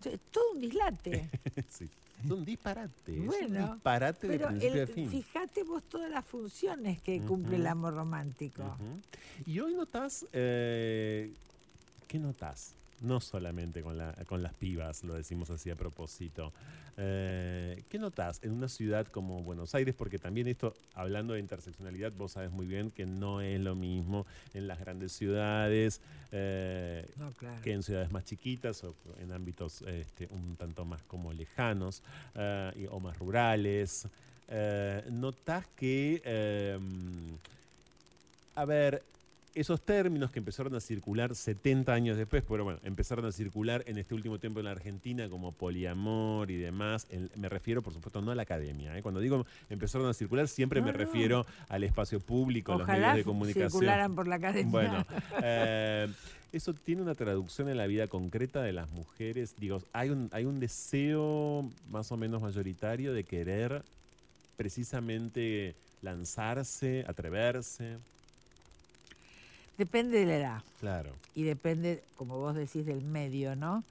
Es todo un dislate. sí. Es un disparate. es un Bueno, disparate de Pero principio a el- fin. fíjate vos todas las funciones que cumple el amor romántico. Y hoy notas, eh, ¿qué notas? No solamente con, la, con las pibas, lo decimos así a propósito. Eh, ¿Qué notas en una ciudad como Buenos Aires? Porque también esto, hablando de interseccionalidad, vos sabes muy bien que no es lo mismo en las grandes ciudades eh, No, claro. que en ciudades más chiquitas o en ámbitos este, un tanto más como lejanos eh, y- o más rurales. ¿Notas que, eh, a ver, esos términos que empezaron a circular 70 años después, pero bueno, empezaron a circular en este último tiempo en la Argentina como poliamor y demás, en- me refiero por supuesto no a la academia, ¿eh? cuando digo empezaron a circular siempre No, me no. refiero al espacio público, a los medios de comunicación. circularan por la academia. Bueno, eh, eso tiene una traducción en la vida concreta de las mujeres. Digo, hay un, hay un deseo más o menos mayoritario de querer precisamente lanzarse, atreverse. Depende de la edad. Claro. y depende, como vos decís, del medio, ¿no?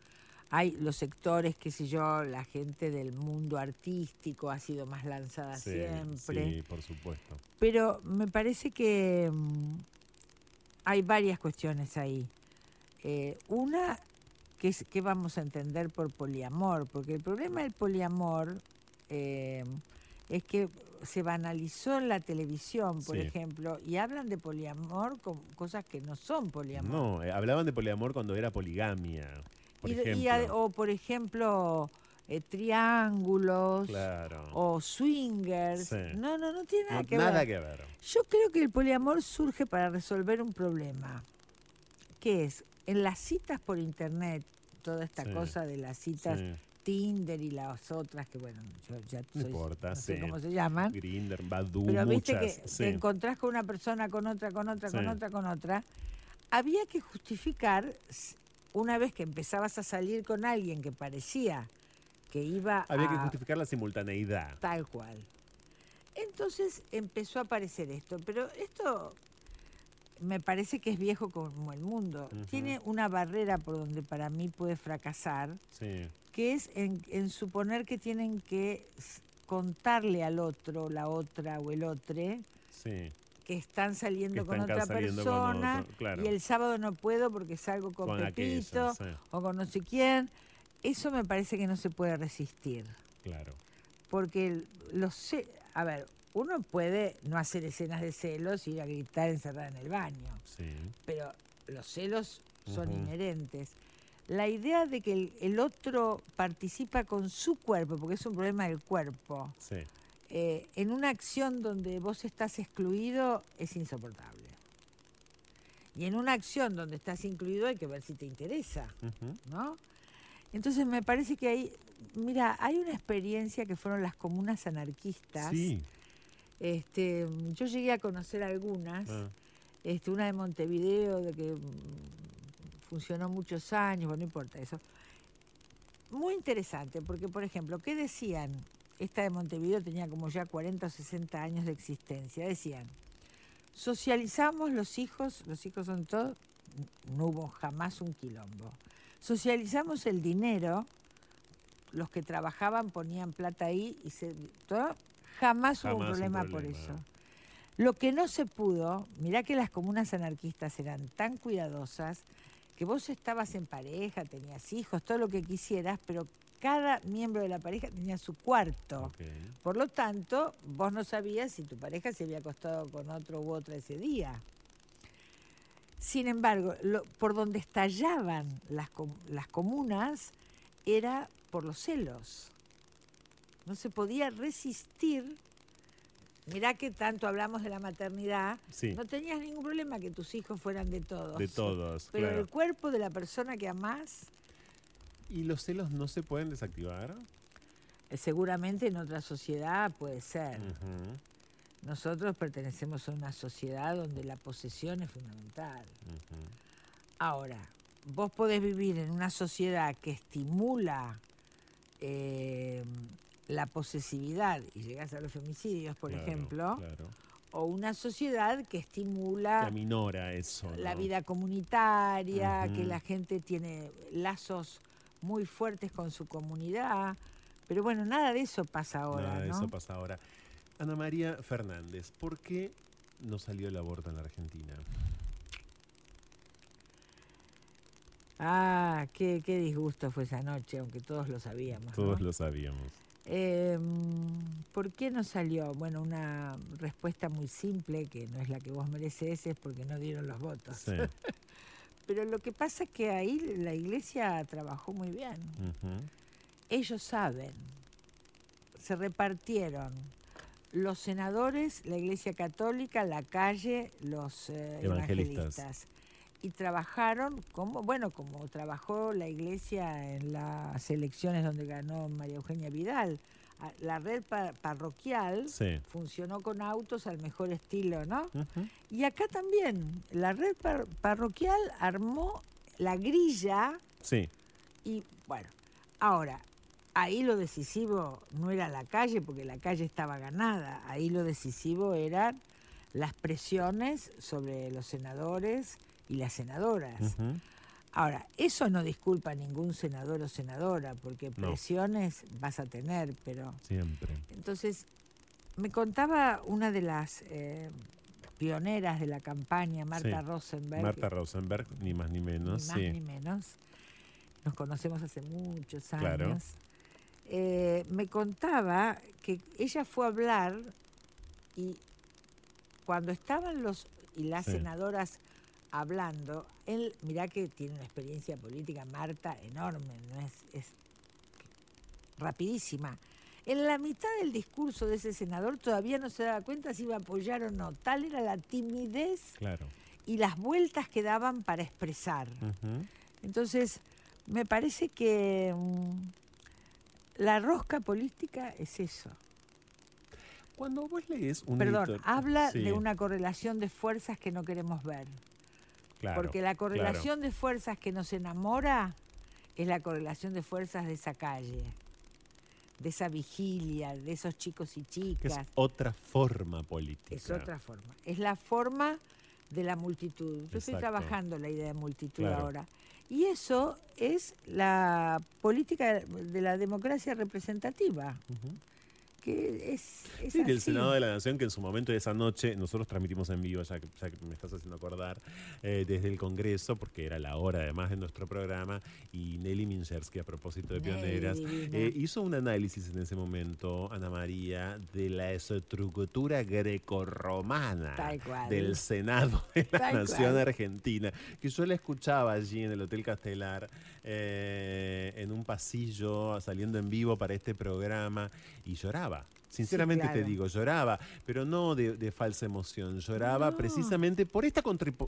Hay los sectores, qué sé yo, la gente del mundo artístico ha sido más lanzada Sí, siempre. sí, por supuesto. Pero me parece que mm, hay varias cuestiones ahí. Eh, una, que es que vamos a entender por poliamor, porque el problema del poliamor eh, es que se banalizó en la televisión, por Sí. ejemplo, y hablan de poliamor con cosas que no son poliamor. No, eh, hablaban de poliamor cuando era poligamia, por Y de- ejemplo. y ade- o por ejemplo, eh, triángulos claro. o swingers. Sí. No, no, no tiene nada No, que nada ver. que ver. Yo creo que el poliamor surge para resolver un problema, que es en las citas por internet, toda esta Sí. cosa de las citas Tinder y las otras que bueno, yo ya No soy- importa, no sé sí. cómo se llaman. Grinder, Badoo, Pero viste muchas. que sí. te encontrás con una persona, con otra, con otra, con otra, con otra. Había que justificar, una vez que empezabas a salir con alguien que parecía que iba Había que justificar la simultaneidad. tal cual. Entonces empezó a aparecer esto, pero esto me parece que es viejo como el mundo. Tiene una barrera por donde para mí puede fracasar, Sí, que es en, en suponer que tienen que contarle al otro, la otra o el otro sí. que están saliendo Que con otra saliendo con persona otro, claro. y el sábado no puedo porque salgo con, Con Pepito sí. o con no sé quién. Eso me parece que no se puede resistir. Claro. Porque los a ver, uno puede no hacer escenas de celos y ir a gritar encerrada en el baño, Sí. pero los celos son inherentes. La idea de que el, el otro participa con su cuerpo, porque es un problema del cuerpo, Sí. eh, en una acción donde vos estás excluido es insoportable. Y en una acción donde estás incluido hay que ver si te interesa. ¿no? Entonces me parece que hay, mira, hay una experiencia que fueron las comunas anarquistas. Sí. Este, yo llegué a conocer algunas, Ah, este, una de Montevideo, de que funcionó muchos años, bueno, no importa eso. Muy interesante, porque por ejemplo, ¿qué decían? Esta de Montevideo tenía como ya 40 o 60 años de existencia. Decían, socializamos los hijos, los hijos son todos, no hubo jamás un quilombo. Socializamos el dinero, los que trabajaban ponían plata ahí y se, todo, jamás, hubo un Jamás un problema, por problema. eso. Lo que no se pudo, mirá que las comunas anarquistas eran tan cuidadosas que vos estabas en pareja, tenías hijos, todo lo que quisieras, pero cada miembro de la pareja tenía su cuarto. Por lo tanto, vos no sabías si tu pareja se había acostado con otro u otra ese día. Sin embargo, lo- por donde estallaban las, las comunas era por los celos. No se podía resistir. Mirá que tanto hablamos de la maternidad. Sí. No tenías ningún problema que tus hijos fueran de todos. De todos, Pero claro. el cuerpo de la persona que amás, ¿Y los celos no se pueden desactivar? eh, seguramente en otra sociedad puede ser. Nosotros pertenecemos a una sociedad donde la posesión es fundamental. Ahora, vos podés vivir en una sociedad que estimula eh, la posesividad y llegás a los femicidios, por Claro, ejemplo, Claro. o una sociedad que estimula Que aminora eso. la vida comunitaria, que la gente tiene lazos muy fuertes con su comunidad. Pero bueno, nada de eso pasa ahora, Nada de eso pasa ahora. Ana María Fernández, ¿por qué no salió el aborto en la Argentina? Ah, qué, qué disgusto fue esa noche, aunque todos lo sabíamos. ¿no? Todos lo sabíamos. Eh, ¿Por qué no salió? Bueno, una respuesta muy simple, que no es la que vos mereces, es porque no dieron los votos. Sí. Pero lo que pasa es que ahí la iglesia trabajó muy bien. Ellos saben, se repartieron los senadores, la iglesia católica, la calle, los eh, Evangelistas. evangelistas. Y trabajaron como, bueno, como trabajó la iglesia en las elecciones donde ganó María Eugenia Vidal. A- La red pa- parroquial Sí. funcionó con autos al mejor estilo, ¿no? Y acá también, la red par- parroquial armó la grilla Sí. y bueno, ahora, ahí lo decisivo no era la calle, porque la calle estaba ganada, ahí lo decisivo eran las presiones sobre los senadores y las senadoras. Ahora, eso no disculpa a ningún senador o senadora, porque No. presiones vas a tener, pero Siempre. entonces, me contaba una de las eh, pioneras de la campaña, Marta Sí. Rosenberg, Marta Rosenberg, ni más ni ni menos. más sí. ni menos, nos conocemos hace muchos años, Claro. eh, me contaba que ella fue a hablar y cuando estaban los y las Sí. senadoras hablando, él, mirá que tiene una experiencia política, Marta, enorme, ¿no? es, es rapidísima. En la mitad del discurso de ese senador todavía no se daba cuenta si iba a apoyar o no. Tal era la timidez Claro. y las vueltas que daban para expresar. Entonces, me parece que mm, la rosca política es eso. Cuando vos lees un Perdón, editor- habla Sí, de una correlación de fuerzas que no queremos ver. Claro, porque la claro. correlación de fuerzas que nos enamora es la correlación de fuerzas de esa calle, de esa vigilia, de esos chicos y chicas. es otra forma política. Es otra forma. Es la forma de la multitud. Yo estoy trabajando la idea de multitud Claro. ahora. Y eso es la política de la democracia representativa, Ujú. Que es, es Sí, del así. Senado de la Nación, que en su momento de esa noche nosotros transmitimos en vivo, ya que, ya que me estás haciendo acordar, eh, desde el Congreso, porque era la hora además de nuestro programa, y Nelly Minchersky, a propósito de Nelly, pioneras, eh, hizo un análisis en ese momento, Ana María, de la estructura grecorromana del Senado de la Tal Nación cual. Argentina, que yo la escuchaba allí en el Hotel Castelar, eh, en un pasillo, saliendo en vivo para este programa, y lloraba. Sinceramente te claro. digo, lloraba, pero no de, de falsa emoción, lloraba No. precisamente por esta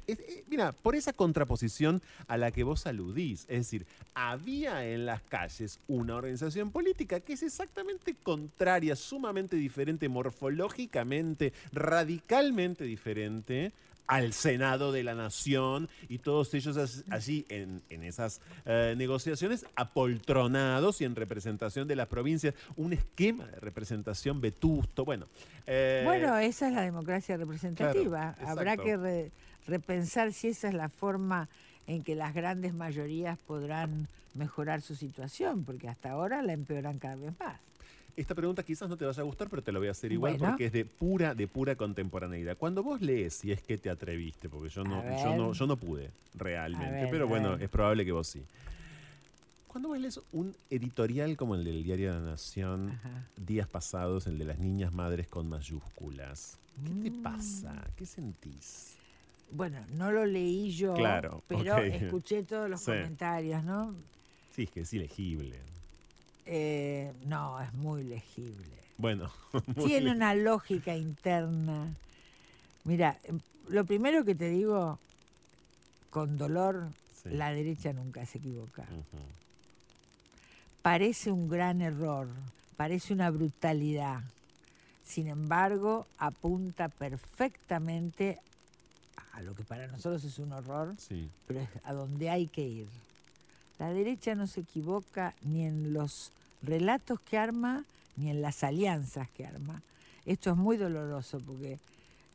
eh, mira, por esa contraposición a la que vos aludís. Es decir, había en las calles una organización política que es exactamente contraria, sumamente diferente, morfológicamente, radicalmente diferente al Senado de la Nación y todos ellos allí en, en esas eh, negociaciones apoltronados y en representación de las provincias, un esquema de representación vetusto, bueno. eh, Bueno, esa es la democracia representativa. Claro, Habrá que re- repensar si esa es la forma en que las grandes mayorías podrán mejorar su situación, porque hasta ahora la empeoran cada vez más. Esta pregunta quizás no te vaya a gustar, pero te lo voy a hacer igual Bueno. porque es de pura, de pura contemporaneidad. Cuando vos lees, si es que te atreviste, porque yo no, yo no, yo no pude realmente, ver, pero bueno, es probable que vos sí. Cuando vos lees un editorial como el del Diario de la Nación, Ajá. días pasados, el de las niñas madres con mayúsculas, ¿qué te Mm. pasa? ¿Qué sentís? Bueno, no lo leí yo, Claro, pero escuché todos los Sí. comentarios, ¿no? Sí, es que es ilegible. Eh, no, es muy legible. Bueno, muy Tiene le- una lógica interna. Mira, lo primero que te digo, con dolor, sí. la derecha nunca se equivoca. Parece un gran error, parece una brutalidad. Sin embargo, apunta perfectamente a lo que para nosotros es un horror, Sí, pero es a donde hay que ir. La derecha no se equivoca ni en los relatos que arma, ni en las alianzas que arma. Esto es muy doloroso porque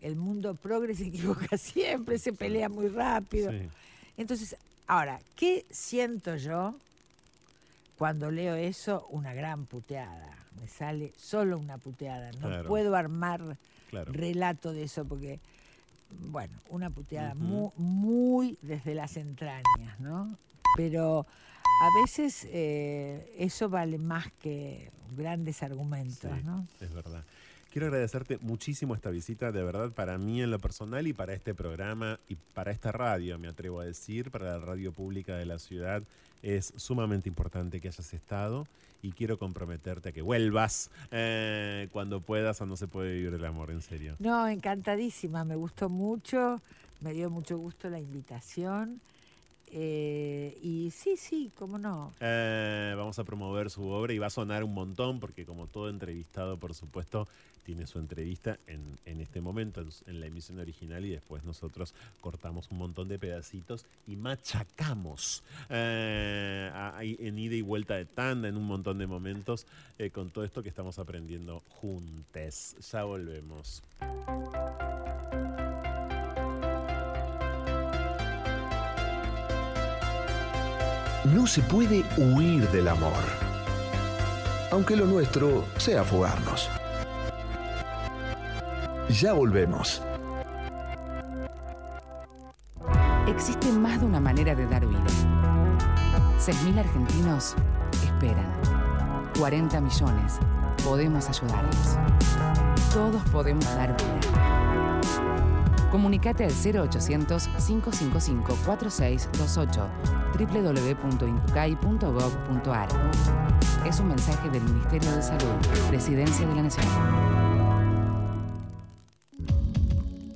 el mundo progre se equivoca siempre, se pelea muy rápido. sí. Entonces, ahora, ¿qué siento yo cuando leo eso? Una gran puteada. Me sale solo una puteada. No Claro. puedo armar Claro. relato de eso porque, bueno, una puteada Ujú. mu- muy, desde las entrañas, ¿no? Pero a veces eh, eso vale más que grandes argumentos, Sí, ¿no? Es verdad. Quiero agradecerte muchísimo esta visita, de verdad, para mí en lo personal y para este programa y para esta radio, me atrevo a decir, para la radio pública de la ciudad. Es sumamente importante que hayas estado y quiero comprometerte a que vuelvas eh, cuando puedas o no se puede vivir el amor, en serio. No, encantadísima, me gustó mucho, me dio mucho gusto la invitación. Eh, y sí, sí, cómo no. Eh, vamos a promover su obra y va a sonar un montón porque como todo entrevistado, por supuesto, tiene su entrevista en, en este momento, en, la emisión original y después nosotros cortamos un montón de pedacitos y machacamos eh, en ida y vuelta de tanda en un montón de momentos con todo esto que estamos aprendiendo juntes. Ya volvemos. No se puede huir del amor. Aunque lo nuestro sea fugarnos. Ya volvemos. Existe más de una manera de dar vida. 6.000 argentinos esperan. 40 millones. Podemos ayudarlos. Todos podemos dar vida. Comunicate al 0800-555-4628 www.incucay.gov.ar Es un mensaje del Ministerio de Salud, Presidencia de la Nación.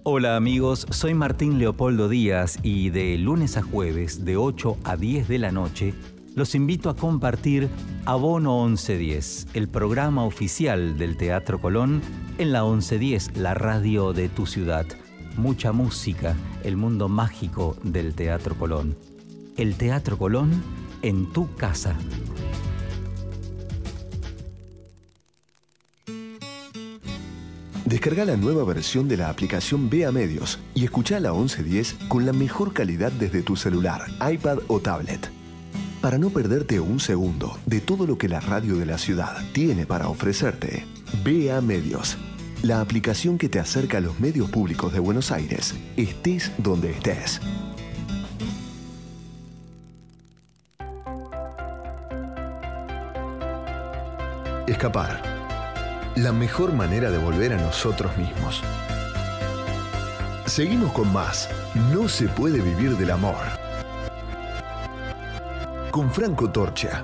Hola amigos, soy Martín Leopoldo Díaz y de lunes a jueves de 8 a 10 de la noche los invito a compartir Abono 1110, el programa oficial del Teatro Colón en la 1110, la radio de tu ciudad. Mucha música, el mundo mágico del Teatro Colón. El Teatro Colón en tu casa. Descarga la nueva versión de la aplicación Vea Medios y escucha la 1110 con la mejor calidad desde tu celular, iPad o tablet. Para no perderte un segundo de todo lo que la radio de la ciudad tiene para ofrecerte, BA Medios, la aplicación que te acerca a los medios públicos de Buenos Aires, estés donde estés. Escapar. La mejor manera de volver a nosotros mismos. Seguimos con más. No se puede vivir del amor. Con Franco Torcha.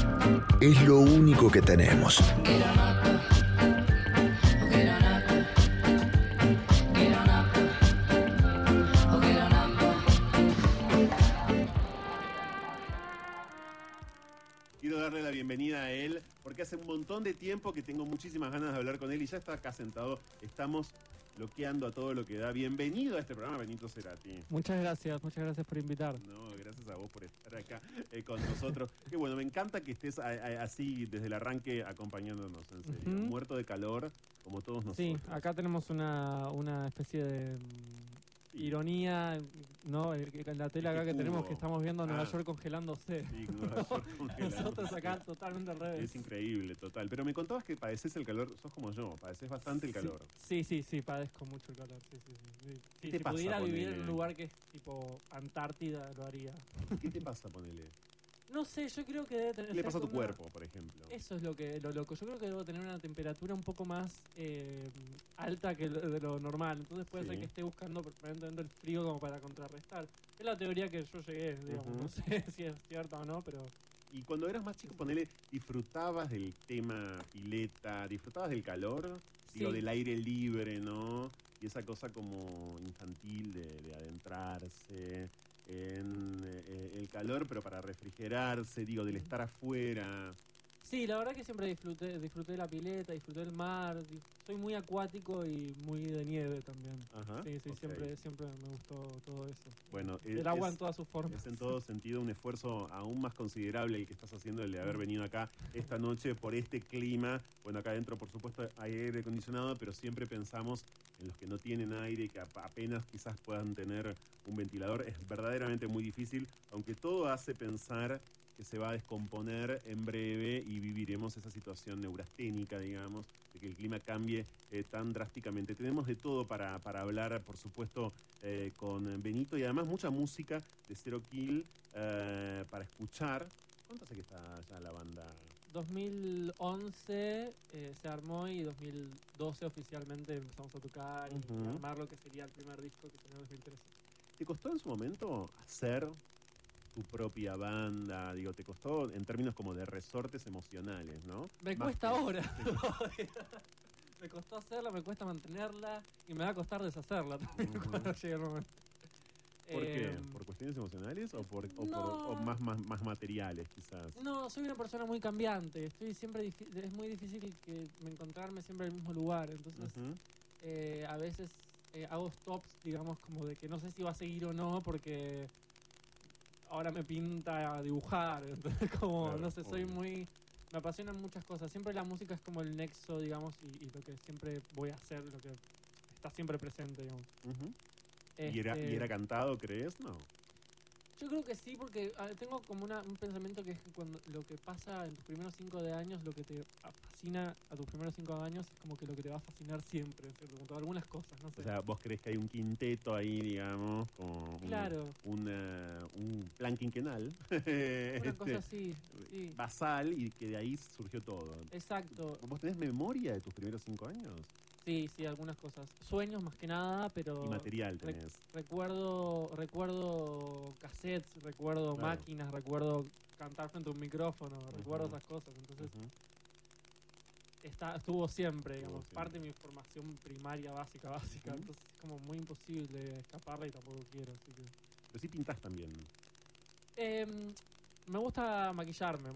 Es lo único que tenemos. Quiero darle la bienvenida a él porque hace un montón de tiempo que tengo muchísimas ganas de hablar con él y ya está acá sentado. Estamos bloqueando a todo lo que da. Bienvenido a este programa, Benito Cerati. Muchas gracias, muchas gracias por invitar. No, a vos por estar acá eh, con nosotros. Qué bueno, me encanta que estés a- a- así desde el arranque acompañándonos, en serio. Muerto de calor, como todos nosotros. Sí, acá tenemos una, una especie de ironía, ¿no? La tela acá que tenemos que estamos viendo Nueva Ah. York congelándose. Sí, Nueva York congelado. Nosotros acá totalmente al revés. Es increíble, total. Pero me contabas que padeces el calor, sos como yo, padeces bastante el calor. Sí, sí, sí, padezco mucho el calor. Sí, sí, sí. ¿Qué te si pasa, pudiera vivir en ponele? un lugar que es tipo Antártida, lo haría. ¿Qué te pasa, ponele? No sé, yo creo que debe tener. ¿Qué le pasa a tu una- cuerpo, por ejemplo? Eso es lo que lo loco. Yo creo que debo tener una temperatura un poco más eh, alta que lo- de lo normal. Entonces puede ser que esté buscando permanentemente el frío como para contrarrestar. Es la teoría que yo llegué, digamos. No sé si es cierta o no, pero Y cuando eras más chico, ponele, ¿disfrutabas del tema pileta? ¿Disfrutabas del calor? Sí. del aire libre, ¿no? Y esa cosa como infantil de, de adentrarse en eh, el calor, pero para refrigerarse, digo, del estar afuera. Sí, la verdad que siempre disfruté, disfruté la pileta, disfruté del mar. Soy muy acuático y muy de nieve también. Ajá, sí, sí, siempre, siempre me gustó todo eso. Bueno, el es- agua en todas sus formas. Es en todo sentido un esfuerzo aún más considerable el que estás haciendo, el de haber venido acá esta noche por este clima. Bueno, acá adentro, por supuesto, hay aire acondicionado, pero siempre pensamos en los que no tienen aire, que ap- apenas quizás puedan tener un ventilador. Es verdaderamente muy difícil, aunque todo hace pensar que se va a descomponer en breve y viviremos esa situación neurasténica, digamos, de que el clima cambie eh, tan drásticamente. Tenemos de todo para, para hablar, por supuesto, eh, con Benito y además mucha música de Zero Kill eh, para escuchar. ¿Cuánto hace que está ya la banda? 2011 eh, se armó y 2012 oficialmente empezamos a tocar y Ujú. a armar lo que sería el primer disco que salió en 2013. ¿Te costó en su momento hacer tu propia banda? Digo, te costó en términos como de resortes emocionales, ¿no? Me Más cuesta que- ahora. me costó hacerla, me cuesta mantenerla y me va a costar deshacerla también cuando llegue el momento. ¿Por qué? Em, ¿Por cuestiones emocionales o por, o por- no. o más, más, más materiales, quizás? No, soy una persona muy cambiante. Estoy siempre es muy difícil que me encontrarme siempre en el mismo lugar. Entonces, eh, a veces eh, hago stops, digamos, como de que no sé si va a seguir o no, porque ahora me pinta dibujar. Entonces, como, Claro, no sé, soy obvio. muy. Me apasionan muchas cosas. Siempre la música es como el nexo, digamos, y, y lo que siempre voy a hacer, lo que está siempre presente, digamos. ¿Y, era, ¿Y Este, era cantado, crees? No. Yo creo que sí, porque tengo como una- un pensamiento que es que cuando lo que pasa en tus primeros cinco de años, lo que te fascina a tus primeros cinco años es como que lo que te va a fascinar siempre, ¿cierto? Con algunas cosas, no sé. O sea, vos crees que hay un quinteto ahí, digamos, como Claro. un, eh, un plan quinquenal. una este, cosa así, sí. basal y que de ahí surgió todo. Exacto. ¿Vos tenés memoria de tus primeros cinco años? Sí, sí, algunas cosas. Sueños más que nada, pero... Y material tenés. recuerdo, recuerdo cassettes, recuerdo Claro. máquinas, recuerdo cantar frente a un micrófono, recuerdo esas cosas. Entonces, Ujú. está, estuvo siempre, digamos, parte de mi formación primaria, básica, básica. Entonces es como muy imposible escaparla y tampoco quiero. Así que... Pero sí pintás también. Em, me gusta maquillarme.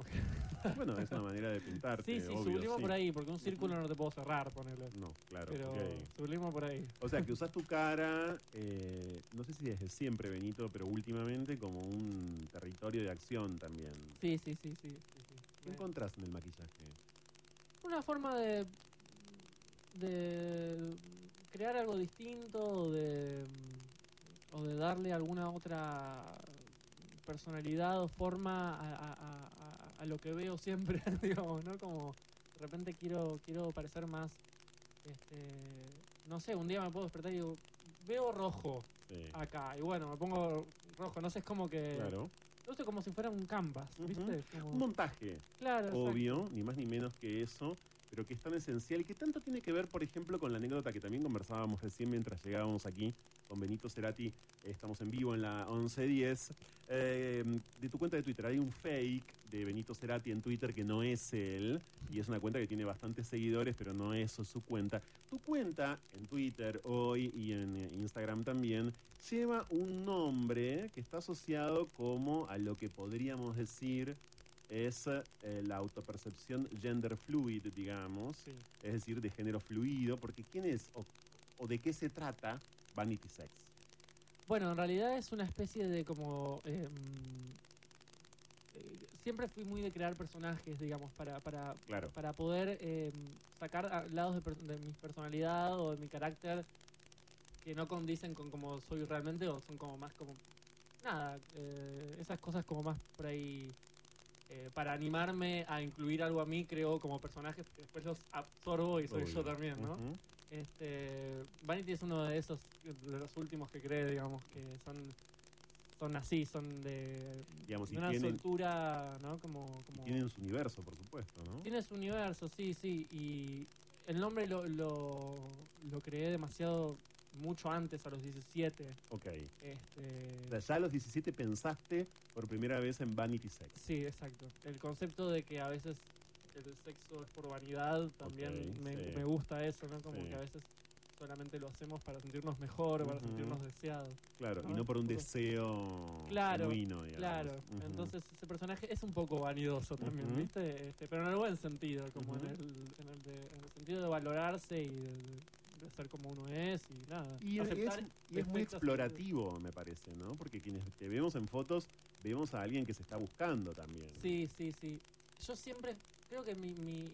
Bueno, es una manera de pintarte. Sí, sí, obvio, sublimo sí. por ahí, porque un círculo no te puedo cerrar, ponerle. No, claro. Pero sublimo por ahí. O sea, que usas tu cara, eh, no sé si desde siempre, Benito, pero últimamente como un territorio de acción también. Sí, sí, sí, sí. sí, sí. ¿Qué encontrás en el maquillaje? Una forma de, de crear algo distinto o de, o de darle alguna otra personalidad o forma a, a- a- a- a lo que veo siempre, digamos, ¿no? Como de repente quiero, quiero parecer más, este, no sé, un día me puedo despertar y digo, veo rojo Sí. acá, y bueno, me pongo rojo, no sé, es como que... Claro. No sé, como si fuera un canvas, ¿viste? Como- Un montaje. Claro, exacto. obvio, ni más ni menos que eso, pero que es tan esencial que tanto tiene que ver, por ejemplo, con la anécdota que también conversábamos recién mientras llegábamos aquí con Benito Cerati. Estamos en vivo en la 1110. Eh, de tu cuenta de Twitter hay un fake de Benito Cerati en Twitter que no es él y es una cuenta que tiene bastantes seguidores, pero no es su cuenta. Tu cuenta en Twitter hoy y en eh, Instagram también lleva un nombre que está asociado como a lo que podríamos decir es eh, la autopercepción gender fluid, digamos, es decir, de género fluido, porque ¿quién es o, o de qué se trata Vanity Sex? Bueno, en realidad es una especie de como... em, eh, siempre fui muy de crear personajes, digamos, para, para, Claro. para poder em, sacar lados de, de mi personalidad o de mi carácter que no condicen con como soy realmente o son como más como... Nada, eh, esas cosas como más por ahí... eh, para animarme a incluir algo a mí, creo como personajes después los absorbo y soy Obvio. yo también, ¿no? Este, Vanity es uno de esos, de los últimos que cree, digamos, que son, son así, son de, Digamos, de una tienen- soltura, ¿no? Como, como Tienen su universo, por supuesto, ¿no? tiene su universo, sí, sí, y el nombre lo, lo, lo creé demasiado, mucho antes, a los 17. Ok. Este, O sea, ya a los 17 pensaste por primera vez en Vanity Sex. Sí, exacto. El concepto de que a veces el sexo es por vanidad, también Ok, me, sí. me gusta eso, ¿no? Como Sí. que a veces solamente lo hacemos para sentirnos mejor, para Ujú. sentirnos deseados. Claro, y no por un deseo Claro, genuino, digamos. claro. Ujú. Entonces ese personaje es un poco vanidoso también, Ujú. ¿viste? Este, pero en el buen sentido, como en, el, en, el de- en el sentido de valorarse y de ser como uno es y nada. Y es, aceptar es- y es muy explorativo, me parece, ¿no? Porque quienes te vemos en fotos, vemos a alguien que se está buscando también. Sí, sí, sí. Yo siempre, creo que mi, mi,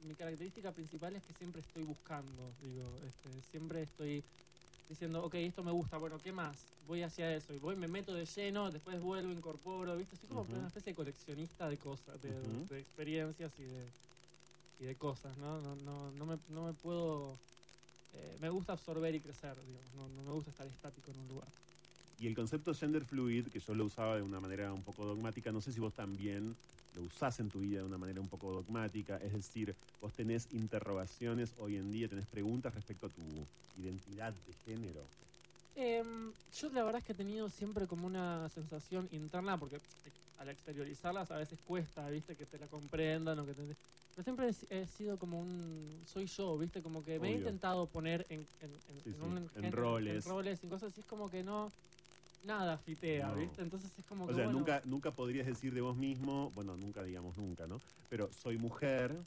mi característica principal es que siempre estoy buscando, digo, este, siempre estoy diciendo, ok, esto me gusta, bueno, ¿qué más? Voy hacia eso, y voy, me meto de lleno, después vuelvo, incorporo, ¿viste? Soy como una especie de coleccionista de cosas, de, de experiencias y de, y de cosas, ¿no? No, no, no, me, no me puedo... eh, me gusta absorber y crecer, digamos, no, no me gusta estar estático en un lugar. Y el concepto gender fluid, que yo lo usaba de una manera un poco dogmática, no sé si vos también lo usás en tu vida de una manera un poco dogmática, es decir, vos tenés interrogaciones hoy en día, tenés preguntas respecto a tu identidad de género. Em, yo la verdad es que he tenido siempre como una sensación interna, porque eh, al exteriorizarlas a veces cuesta, viste, que te la comprendan o que te... Pero siempre he, si- he sido como un... Soy yo, viste, como que me he intentado poner en, en, en- Sí, en sí, un en roles. En roles y cosas así, es como que no... Nada fitea, No. viste, entonces es como O que... sea, bueno, nunca, nunca podrías decir de vos mismo, bueno, nunca digamos nunca, ¿no? Pero soy mujer,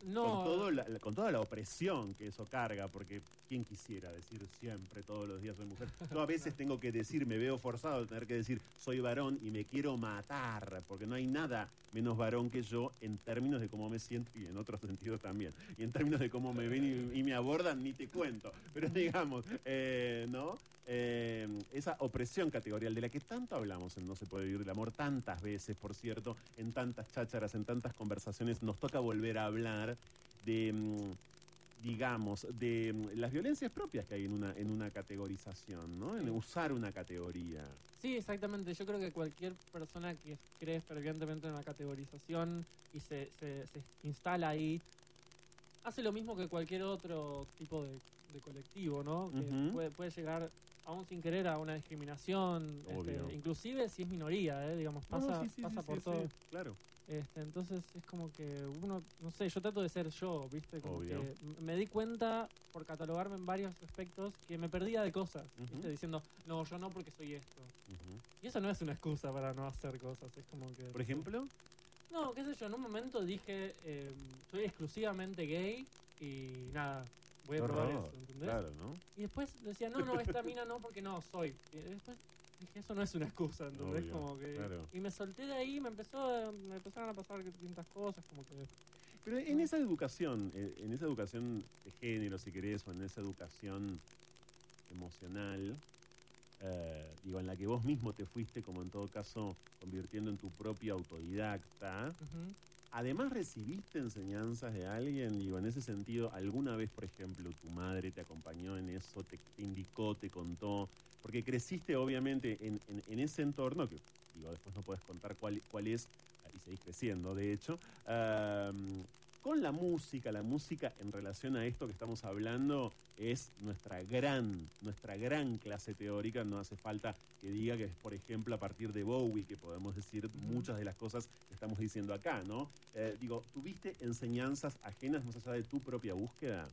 no, con, todo la- la- con toda la opresión que eso carga, porque ¿quién quisiera decir siempre, todos los días soy mujer? Yo a veces tengo que decir, me veo forzado a tener que decir, soy varón y me quiero matar, porque no hay nada menos varón que yo en términos de cómo me siento y en otros sentidos también. Y en términos de cómo me ven y, y me abordan, ni te cuento. Pero digamos, eh, ¿no? Eh, esa opresión categorial de la que tanto hablamos en No se puede vivir del amor, tantas veces, por cierto, en tantas chácharas, en tantas conversaciones, nos toca volver a hablar de, mm, digamos, de mm, las violencias propias que hay en una, en una categorización, ¿no? En usar una categoría. Sí, exactamente. Yo creo que cualquier persona que cree fervientemente en la categorización y se, se, se instala ahí, hace lo mismo que cualquier otro tipo de, de colectivo, ¿no? Que puede, puede llegar aún sin querer, a una discriminación, este, inclusive si es minoría, ¿eh? digamos, no, pasa, sí, sí, pasa sí, por todo. sí, claro. Este, entonces es como que uno, no sé, yo trato de ser yo, ¿viste? Como Obvio. que me di cuenta por catalogarme en varios aspectos que me perdía de cosas, Ujú. ¿viste? Diciendo, no, yo no porque soy esto. Y eso no es una excusa para no hacer cosas, es como que... Por ejemplo, No, qué sé yo, en un momento dije, eh, soy exclusivamente gay y nada, voy a probar eso, ¿entendés? claro, ¿no? Y después decía, no, no, esta mina no, porque no, soy. Y después eso no es una excusa, ¿entendés? Obvio, como que... claro. Y me solté de ahí, me empezó me empezaron a pasar distintas cosas, como que... Pero en esa educación, eh, en esa educación de género, si querés, o en esa educación emocional, eh, digo, en la que vos mismo te fuiste, como en todo caso, convirtiendo en tu propia autodidacta, además recibiste enseñanzas de alguien, digo, en ese sentido, alguna vez, por ejemplo, tu madre te acompañó en eso, te, te indicó, te contó, porque creciste obviamente en, en- en ese entorno, que digo, después no puedes contar cuál, cuál es, y seguís creciendo, de hecho, con la música, la música en relación a esto que estamos hablando es nuestra gran, nuestra gran clase teórica. No hace falta que diga que es, por ejemplo, a partir de Bowie que podemos decir muchas de las cosas que estamos diciendo acá, ¿no? Eh, digo, ¿tuviste enseñanzas ajenas más allá de tu propia búsqueda?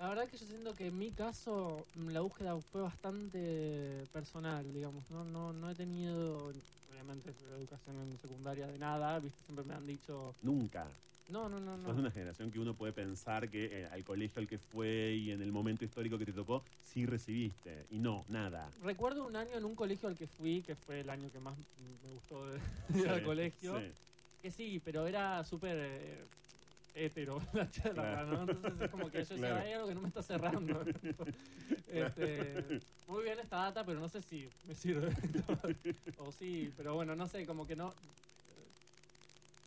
La verdad que yo siento que en mi caso mm, la búsqueda fue bastante personal, digamos. No, no, no he tenido, obviamente, educación en secundaria de nada, ¿viste? Siempre me han dicho, Nunca. no, no, no, Sos no. de una generación que uno puede pensar que eh, al colegio al que fue y en el momento histórico que te tocó, sí recibiste. Y no, nada. Recuerdo un año en un colegio al que fui, que fue el año que más me gustó de, ir al colegio. sí. Que sí, pero era súper eh, hétero la charla, Claro. ¿no? Entonces es como que yo Claro. hay algo que no me está cerrando. este, muy bien esta data, pero no sé si me sirve. o sí, pero bueno, no sé, como que no.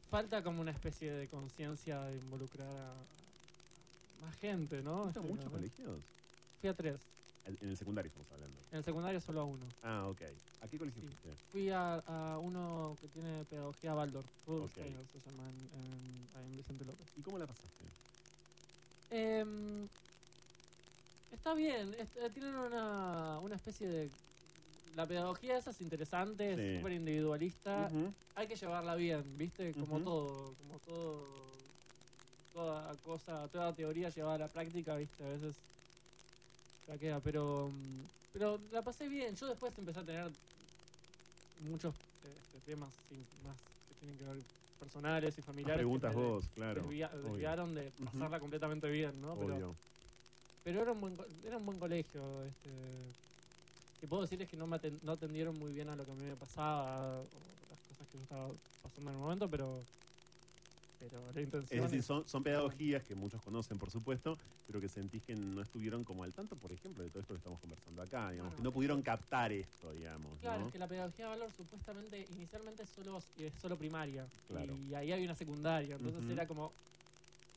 Falta como una especie de conciencia de involucrar a más gente, ¿no? ¿Fuiste a Este, muchos colegios? Fui a tres. En el secundario estamos hablando. En el secundario solo a uno. Ah, ok. ¿A qué colegio Sí. fuiste? Fui a, a uno que tiene pedagogía Waldorf, Rudolf Ok. Steiner se llama en, en- ahí en Vicente López. ¿Y cómo la pasaste? Em, está bien, es- eh, tienen una, una especie de... La pedagogía esa es interesante, Sí. es súper individualista, hay que llevarla bien, ¿viste? Como todo, como todo, toda cosa, toda teoría llevada a la práctica, ¿viste? A veces la queda, pero, mm, pero la pasé bien. Yo después empecé a tener muchos este, temas sí, más que tienen que ver personales y familiares. preguntas vos, claro. desvia- desviaron de pasarla completamente bien, ¿no? Pero, Obvio. pero era un buen, era un buen colegio. Este, que puedo decir es que no me atendieron muy bien a lo que a mí me pasaba o las cosas que yo estaba pasando en el momento, pero, pero la intención Es decir, es- son, son pedagogías que muchos conocen, por supuesto, pero que sentís que no estuvieron como al tanto, por ejemplo, de todo esto que estamos conversando acá, digamos, que no pudieron captar esto, digamos, Claro, ¿no? es que la pedagogía de valor supuestamente inicialmente es solo, es solo primaria. Claro. Y ahí hay una secundaria. Entonces era como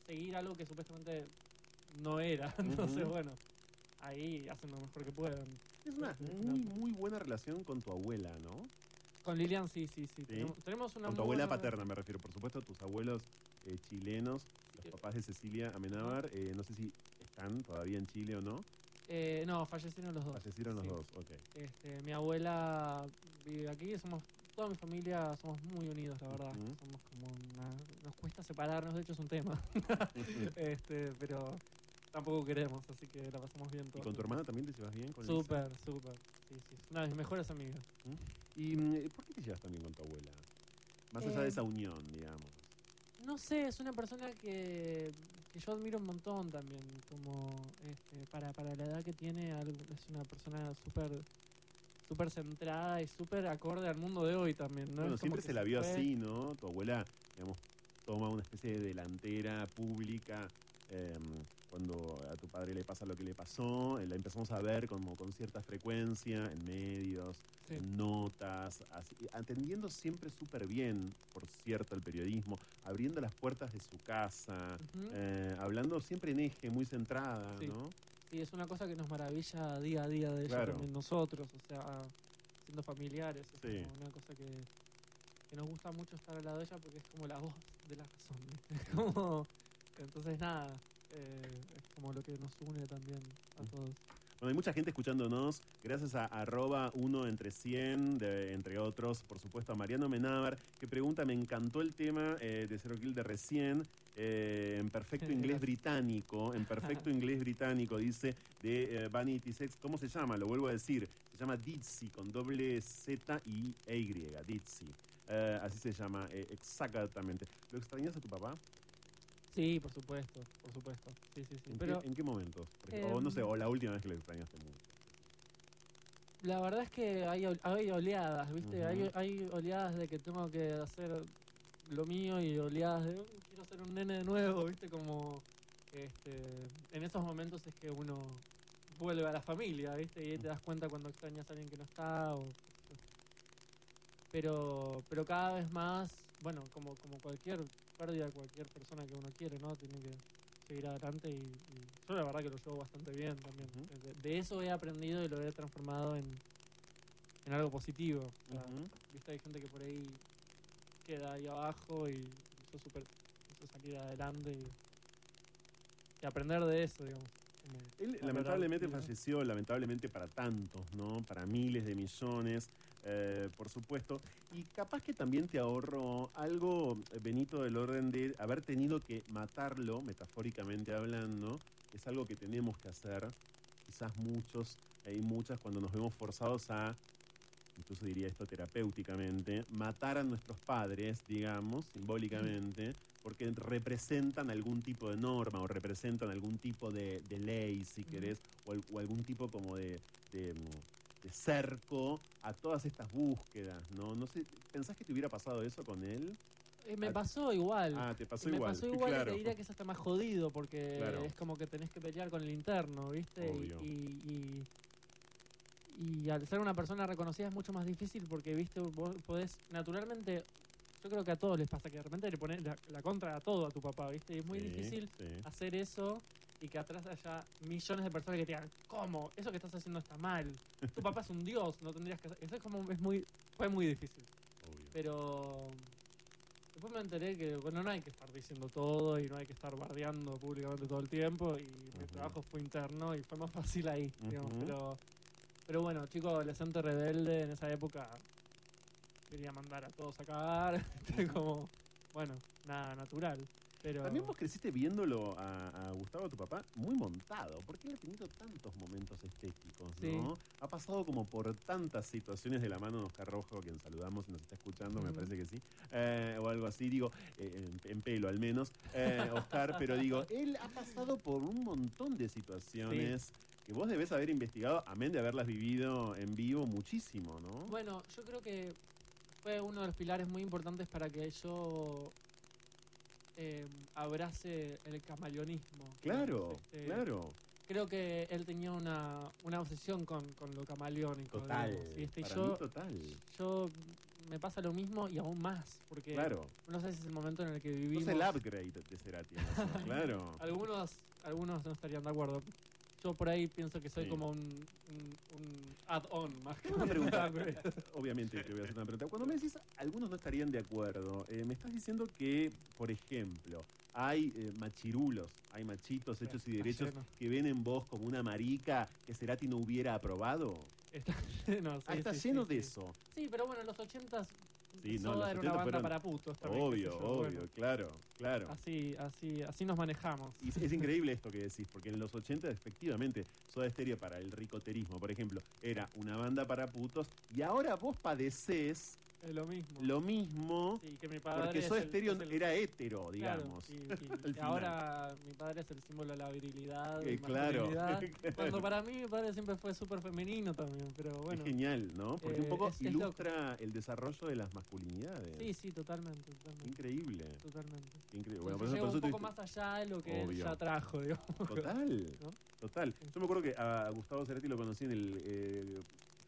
seguir algo que supuestamente no era. Entonces, bueno, ahí hacen lo mejor que puedan. Es una muy, muy buena relación con tu abuela, ¿no? Con Lilian, sí, sí, sí. Tenemos, tenemos una Con tu abuela buena- paterna, me refiero, por supuesto, tus abuelos eh, chilenos, los papás de Cecilia Amenábar, eh, no sé si están todavía en Chile o no. Eh, no, fallecieron los dos. Fallecieron los Sí. dos, ok. Este, mi abuela vive aquí, somos toda mi familia somos muy unidos, la verdad. Somos como una, nos cuesta separarnos, de hecho es un tema. este, pero tampoco queremos, así que la pasamos bien ¿Y todos. con tu hermana también te llevas bien? Con? Súper, súper. Sí, sí, es una de mis mejores amigas. ¿Y mm, por qué te llevas también con tu abuela? Más allá de Eh, esa unión, digamos. No sé, es una persona que, que yo admiro un montón también. Como este, para, para la edad que tiene, es una persona súper súper centrada y súper acorde al mundo de hoy también. ¿no? Bueno, siempre se la vio fue- así, ¿no? Tu abuela, digamos, toma una especie de delantera pública. em, cuando a tu padre le pasa lo que le pasó, eh, la empezamos a ver como con cierta frecuencia en medios, Sí. en notas, así, atendiendo siempre súper bien, por cierto, el periodismo, abriendo las puertas de su casa, eh, hablando siempre en eje, muy centrada, Sí. ¿no? Sí, es una cosa que nos maravilla día a día de ella Claro. también nosotros, o sea, siendo familiares. Es Sí. como una cosa que, que nos gusta mucho estar al lado de ella porque es como la voz de la razón. Es como, entonces, nada, eh, es como lo que nos une también a todos. Bueno, hay mucha gente escuchándonos, gracias a arroba uno entre 100, de- entre otros, por supuesto a Mariano Menábar, que pregunta, me encantó el tema eh, de Zero Kill de recién, eh, en perfecto inglés británico, en perfecto inglés británico, dice, de eh, Vanity Sex, ¿cómo se llama? Lo vuelvo a decir, se llama Ditsy, con doble Z y E Y, Ditsy. Eh, así se llama, eh, exactamente. ¿Lo extrañas a tu papá? Sí, por supuesto, por supuesto. Sí, sí, sí. ¿En, Pero qué, en qué momentos? O no sé, Em, o la última vez que lo extrañaste mucho. la verdad es que hay, hay oleadas, ¿viste? Hay, hay oleadas de que tengo que hacer lo mío y oleadas de "Uh, quiero ser un nene de nuevo, ¿viste? Como este, en esos momentos es que uno vuelve a la familia, ¿viste? Y ahí te das cuenta cuando extrañas a alguien que no está o pero pero cada vez más, bueno, como como cualquier pérdida de cualquier persona que uno quiere, ¿no? Tiene que seguir adelante y, y yo la verdad que lo llevo bastante bien también. de, de eso he aprendido y lo he transformado en, en algo positivo. O sea, Ujú. Viste, hay gente que por ahí queda ahí abajo y yo super quiso salir adelante y, y aprender de eso, digamos. Él lamentablemente falleció, lamentablemente para tantos, ¿no? Para miles de millones, eh, por supuesto. Y capaz que también te ahorró algo, eh, Benito, del orden de haber tenido que matarlo, metafóricamente hablando, es algo que tenemos que hacer, quizás muchos y muchas cuando nos vemos forzados a, incluso diría esto terapéuticamente, matar a nuestros padres, digamos, simbólicamente, porque representan algún tipo de norma o representan algún tipo de, de ley, si querés, o, al- o algún tipo como de cerco a todas estas búsquedas, ¿no? No sé, ¿pensás que te hubiera pasado eso con él? Eh, me Ah, pasó igual. Ah, te pasó me igual. pasó igual claro. y te diría que es hasta más jodido porque Claro. es como que tenés que pelear con el interno, ¿viste? Y- Obvio. Y, y, y al ser una persona reconocida es mucho más difícil porque, ¿viste? Vos podés, naturalmente, yo creo que a todos les pasa que de repente le pones la, la contra a todo a tu papá, ¿viste? Y es muy Sí, difícil sí. hacer eso y que atrás haya millones de personas que te digan, ¿cómo? Eso que estás haciendo está mal. Tu papá es un dios, no tendrías que hacer. Eso es como, es muy, fue muy difícil. Pero después me enteré que, bueno, no hay que estar diciendo todo y no hay que estar bardeando públicamente todo el tiempo y mi trabajo fue interno y fue más fácil ahí, digamos. Pero, pero bueno, chico adolescente rebelde en esa época quería mandar a todos a cagar, como, bueno, nada natural. Pero También vos creciste viéndolo a, a Gustavo, tu papá, muy montado, porque él ha tenido tantos momentos estéticos, ¿no? Ha pasado como por tantas situaciones de la mano de Oscar Rojo, a quien saludamos y nos está escuchando, me parece que sí, eh, o algo así, digo, eh, en, en pelo al menos, eh, Oscar, pero digo, él ha pasado por un montón de situaciones que vos debés haber investigado, amén de haberlas vivido en vivo muchísimo, ¿no? Bueno, yo creo que fue uno de los pilares muy importantes para que yo eh, abrace el camaleonismo. Claro, este, claro. Creo que él tenía una, una obsesión con, con lo camaleónico. Total, digamos, y este, para yo, mí total. yo me pasa lo mismo y aún más, porque Claro. no sé si es el momento en el que vivimos. el upgrade de Cerati, eso, claro. Algunos, algunos no estarían de acuerdo. Yo por ahí pienso que soy Sí. como un, un, un add-on más que una pregunta. Obviamente te voy a hacer una pregunta. Cuando me decís algunos no estarían de acuerdo, eh, me estás diciendo que, por ejemplo, hay eh, machirulos, hay machitos hechos y está derechos lleno. que ven en vos como una marica que Cerati no hubiera aprobado. Está lleno, Ah, sí, está sí, lleno sí, de sí. eso. Sí, pero bueno, en los 80s Sí, no, Soda era 80 una banda fueron- para putos también. Obvio, yo, obvio, bueno. claro, claro. Así, así, así nos manejamos. Y es, es increíble esto que decís, porque en los 80 efectivamente Soda Stereo para el ricoterismo, por ejemplo, era una banda para putos y ahora vos padecés Es lo mismo. lo mismo Sí, que mi padre porque Soda Stereo es el- era hétero, Claro, digamos. y, y- al y final. ahora mi padre es el símbolo de la virilidad. Eh, claro. Cuando para mí mi padre siempre fue súper femenino también, pero bueno. es genial, ¿no? Porque un eh, poco es- es loco. ilustra el desarrollo de las masculinidades. Sí, sí, totalmente, totalmente. Increíble. Totalmente. Increíble. Bueno, por eso- un poco más allá de lo que él ya trajo, digamos. Total, ¿No? total. Yo me acuerdo que a Gustavo Cerati lo conocí en el eh,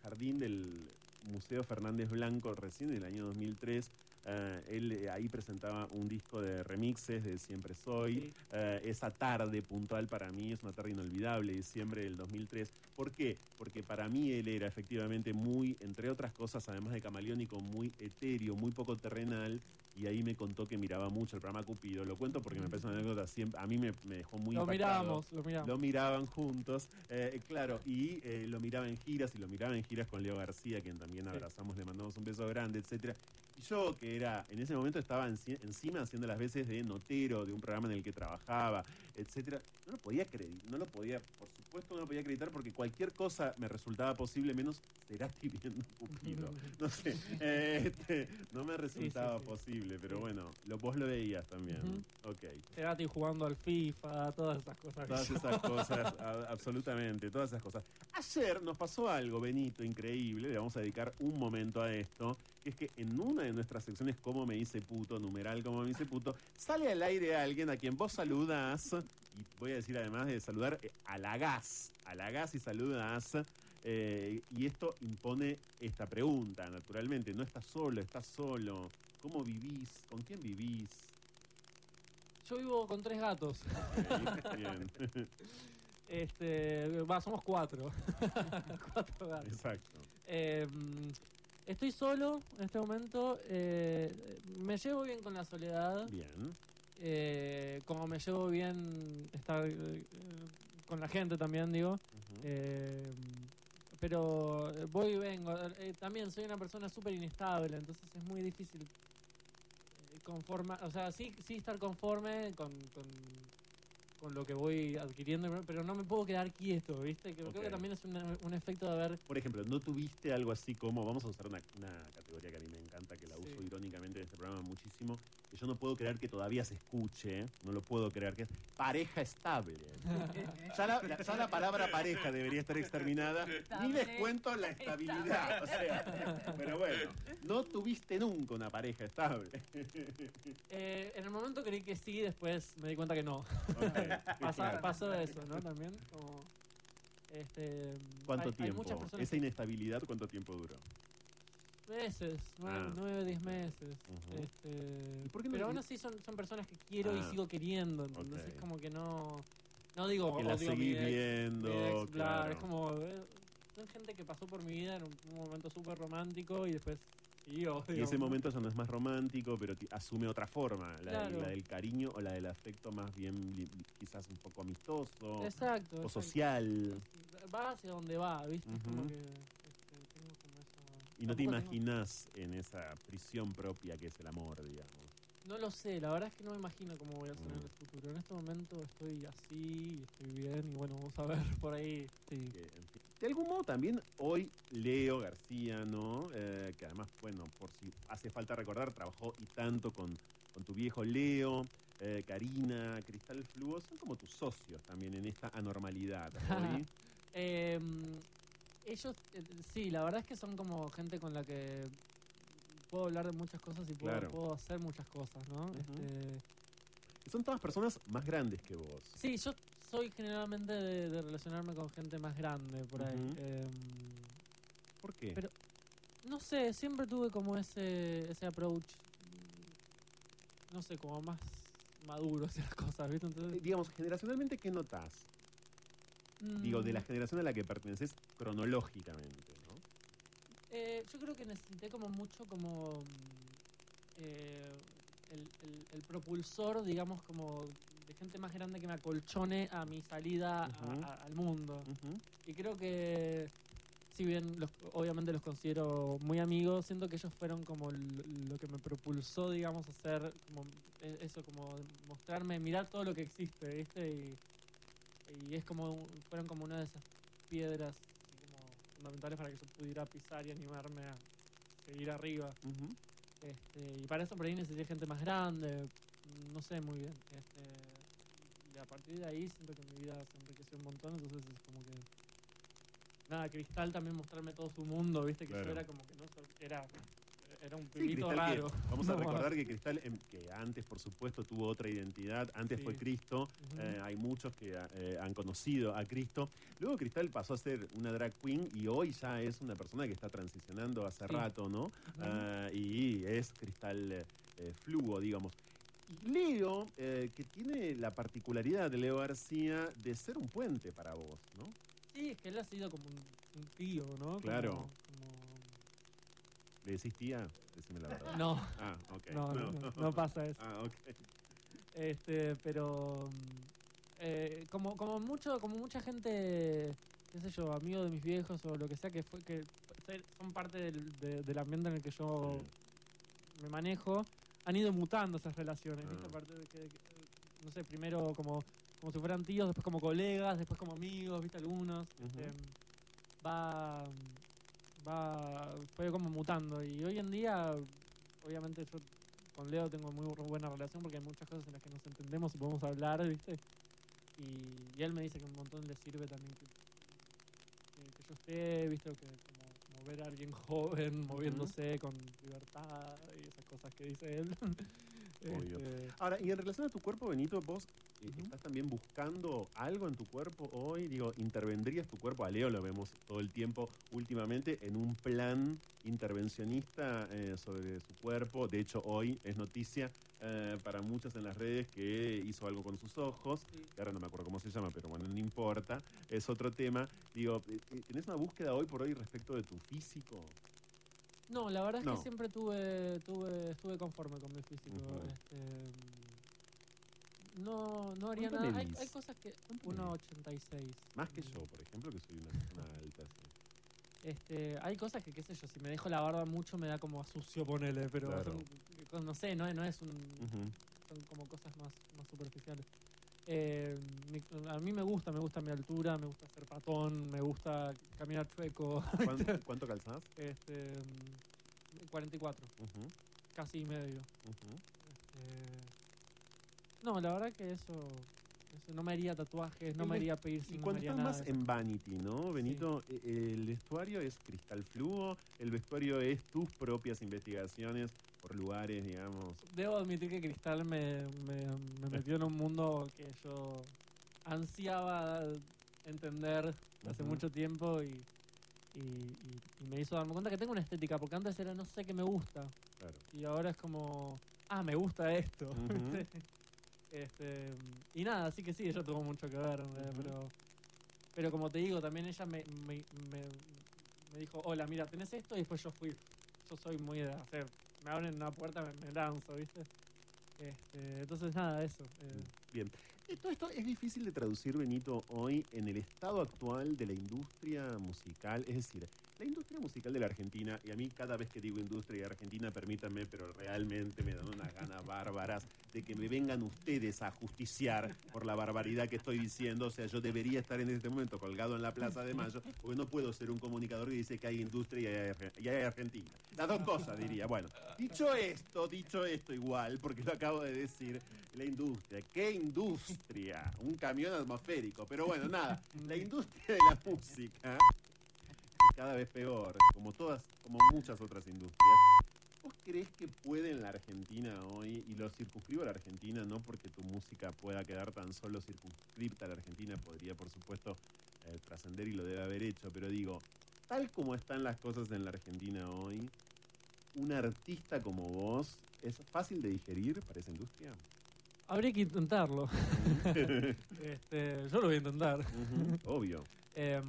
jardín del Museo Fernández Blanco recién en el año 2003. Eh, él eh, ahí presentaba un disco de remixes de Siempre Soy. Eh, esa tarde puntual para mí es una tarde inolvidable, diciembre del 2003. ¿Por qué? Porque para mí él era efectivamente muy, entre otras cosas, además de camaleónico, muy etéreo, muy poco terrenal. Y ahí me contó que miraba mucho el programa Cupido. Lo cuento porque me parece una anécdota siempre. A mí me, me dejó muy Lo impactado. mirábamos, lo mirábamos. Lo miraban juntos, eh, claro, y eh, lo miraba en giras, y lo miraba en giras con Leo García, quien también abrazamos, le mandamos un beso grande, etcétera. Y yo, que era, en ese momento estaba enci- encima haciendo las veces de notero de un programa en el que trabajaba, etcétera, no lo podía creer, no lo podía, por supuesto no lo podía acreditar porque cualquier cosa me resultaba posible, menos Cerati viendo Cupido. No sé, eh, este, no me resultaba sí. posible, pero bueno, lo, vos lo veías también. Ujú. Ok. Cerati jugando al FIFA, todas esas cosas. Todas esas cosas, a- absolutamente, todas esas cosas. Ayer nos pasó algo, Benito, increíble, le vamos a dedicar un momento a esto, que es que en una de nuestras secciones, como me dice puto, numeral como me dice puto, sale al aire alguien a quien vos saludás, y voy a decir además de saludar, eh, halagás, halagás y saludás, eh, y esto impone esta pregunta, naturalmente, no estás solo, estás solo, ¿cómo vivís? ¿Con quién vivís? Yo vivo con tres gatos. Bien. Este, somos cuatro. cuatro gatos. Exacto. Eh, estoy solo en este momento. eh, me llevo bien con la soledad. Bien. eh, como me llevo bien estar eh, con la gente también, digo. Eh, pero voy y vengo. Eh, también soy una persona súper inestable, entonces es muy difícil eh, conforma, o sea, sí, sí estar conforme con, con, con lo que voy adquiriendo, pero no me puedo quedar quieto, ¿viste? Que Creo que también es una- un efecto de haber Por ejemplo, ¿no tuviste algo así como, vamos a usar una, una categoría que a mí me encanta, que la Sí. uso irónicamente en este programa muchísimo, que yo no puedo creer que todavía se escuche, no lo puedo creer, que es pareja estable. ya, la, la- ya la palabra pareja debería estar exterminada, ni les cuento la estabilidad. O sea, pero bueno, no tuviste nunca una pareja estable. Eh, en el momento creí que sí, después me di cuenta que no. Ok, Pasa- pasó eso, ¿no? También. Como, este, ¿Cuánto hay- hay tiempo? personas Esa inestabilidad, ¿cuánto tiempo duró? meses, nueve, Ah. nueve, diez meses. Ujú. este, ¿Y por qué no pero aún así son, son personas que quiero y Ah. sigo queriendo, ¿entendés? Ok. Es como que no... No digo, Que la mi seguís ex, viendo, ex, claro. Es como... eh, son gente que pasó por mi vida en un, un momento súper romántico y después Y ese ¿no? momento ya no es más romántico, pero asume otra forma, la, del- Claro. la del cariño o la del afecto más bien quizás un poco amistoso Exacto. o exacto. social. Va hacia donde va, ¿viste? Como que este, tengo como esa- Y no te tengo- imaginas en esa prisión propia que es el amor, digamos. No lo sé, la verdad es que no me imagino cómo voy a ser en Mm. el futuro. En este momento estoy así, y estoy bien y bueno, vamos a ver por ahí. Sí. De algún modo también hoy Leo García, ¿no? Eh, que además, bueno, por si hace falta recordar, trabajó y tanto con, con tu viejo Leo, eh, Karina, Cristal Fluo, son como tus socios también en esta anormalidad. Hoy. Eh, ellos, eh, sí, la verdad es que son como gente con la que puedo hablar de muchas cosas y puedo, Claro. puedo hacer muchas cosas, ¿no? Este, Son todas personas más grandes que vos. sí, yo soy generalmente de, de relacionarme con gente más grande por ahí. Em, ¿Por qué? Pero- no sé, siempre tuve como ese, ese approach, mm, no sé, como más maduro hacia las cosas, ¿viste? Eh, Entonces, digamos, generacionalmente, ¿qué notas? Digo, de la mm, generación a la que perteneces cronológicamente, ¿no? Eh, yo creo que necesité como mucho como mm, eh, el, el- el propulsor, digamos, como gente más grande que me acolchone a mi salida a- al mundo. Y creo que, si bien los, obviamente los considero muy amigos, siento que ellos fueron como lo que me propulsó, digamos, a hacer como e- eso, como mostrarme, mirar todo lo que existe, ¿viste? Y, y es como, fueron como una de esas piedras como fundamentales para que yo pudiera pisar y animarme a seguir arriba. Este, y para eso por ahí necesité gente más grande, no sé muy bien. Este, a partir de ahí siento que mi vida se enriqueció un montón, entonces es como que... Nada, Cristal también mostrarme todo su mundo, viste, que Claro. yo era como que no era era un Sí, pibito Cristal que- vamos a No, recordar que Cristal, em, que antes por supuesto tuvo otra identidad, antes Sí. fue Cristo, eh, hay muchos que eh, han conocido a Cristo. Luego Cristal pasó a ser una drag queen y hoy ya es una persona que está transicionando hace Sí. rato, ¿no? Ah, y es Cristal eh, eh, fluo, digamos. Leo, eh, que tiene la particularidad de Leo García de ser un puente para vos, ¿no? Sí, es que él ha sido como un, un tío, ¿no? Como- Claro. como- ¿Le decís tía? Decime la verdad. No. Ah, ok. No, no, no, no pasa eso. Ah, ok. Este, pero eh, como, como mucho, como mucha gente, qué sé yo, amigo de mis viejos o lo que sea que fue que son parte del, de- del ambiente en el que yo me manejo, han ido mutando esas relaciones, ¿viste? Ah. Aparte de que, que, no sé, primero como, como si fueran tíos, después como colegas, después como amigos, viste algunos. este, va va fue como mutando y hoy en día obviamente yo con Leo tengo muy bu- buena relación porque hay muchas cosas en las que nos entendemos y podemos hablar viste y, y él me dice que un montón le sirve también que, que- que yo esté viste o que ver a alguien joven moviéndose con libertad y esas cosas que dice él Obvio. Este, Ahora, y en relación a tu cuerpo, Benito, vos eh, estás también buscando algo en tu cuerpo hoy. Digo, ¿intervendrías tu cuerpo? A Leo lo vemos todo el tiempo últimamente en un plan intervencionista eh, sobre su cuerpo. De hecho, hoy es noticia eh, para muchos en las redes que hizo algo con sus ojos. que ahora no me acuerdo cómo se llama, pero bueno, no importa. Es otro tema. Digo, eh, ¿tenés una búsqueda hoy por hoy respecto de tu físico? No, la verdad es que siempre tuve, tuve, estuve conforme con mi físico. Este, no, no haría ¿Cuánto nada. Hay, cosas que. ¿Cuánto 1,86. Más que yo, por ejemplo, que soy una persona alta. sí. Este, hay cosas que, qué sé yo, si me dejo la barba mucho me da como a sucio, ponele, pero Claro. son no sé, no, es- no es un. Son como cosas más, más superficiales. Eh, a mí me gusta, me gusta mi altura, me gusta ser patón, me gusta caminar chueco. ¿Cuánto, cuánto calzás? Este, mm, 44, Ujú, casi y medio. Eh, no, la verdad que eso, eso no me haría tatuajes, no Y me haría Y piercing, no cuando estás nada. más en Vanity, ¿no, Benito? E- El vestuario es cristal fluo, el vestuario es tus propias investigaciones por lugares, digamos. Debo admitir que Cristal me, me, me metió en un mundo que yo ansiaba entender hace mucho tiempo y, y, y- y me hizo darme cuenta que tengo una estética, porque antes era no sé qué me gusta. Claro. Y ahora es como, ah, me gusta esto. Este, y nada, así que sí, ella tuvo mucho que ver, Ujú. pero, pero como te digo, también ella me, me, me- me dijo, hola, mira, tenés esto y después yo fui. Yo soy muy de hacer, me abren una puerta, me, me lanzo, ¿viste? Este, entonces nada, eso. eh, Bien. Eh, Todo esto es difícil de traducir, Benito, hoy en el estado actual de la industria musical. Es decir, la industria musical de la Argentina, y a mí cada vez que digo industria de Argentina, permítanme, pero realmente me dan unas ganas bárbaras de que me vengan ustedes a justiciar por la barbaridad que estoy diciendo. O sea, yo debería estar en este momento colgado en la Plaza de Mayo, porque no puedo ser un comunicador que dice que hay industria y hay, y hay Argentina. Las dos cosas, diría. Bueno, dicho esto, dicho esto igual, porque lo acabo de decir, la industria. ¿Qué industria? Un camión atmosférico. Pero bueno, nada, la industria de la música cada vez peor, como todas, como muchas otras industrias. ¿Vos crees que puede en la Argentina hoy, y lo circunscribo a la Argentina, no porque tu música pueda quedar tan solo circunscripta a la Argentina, podría por supuesto eh, trascender y lo debe haber hecho, pero digo, tal como están las cosas en la Argentina hoy, un artista como vos, ¿es fácil de digerir para esa industria? habría que intentarlo. este, yo lo voy a intentar. Ujú, Obvio. Em,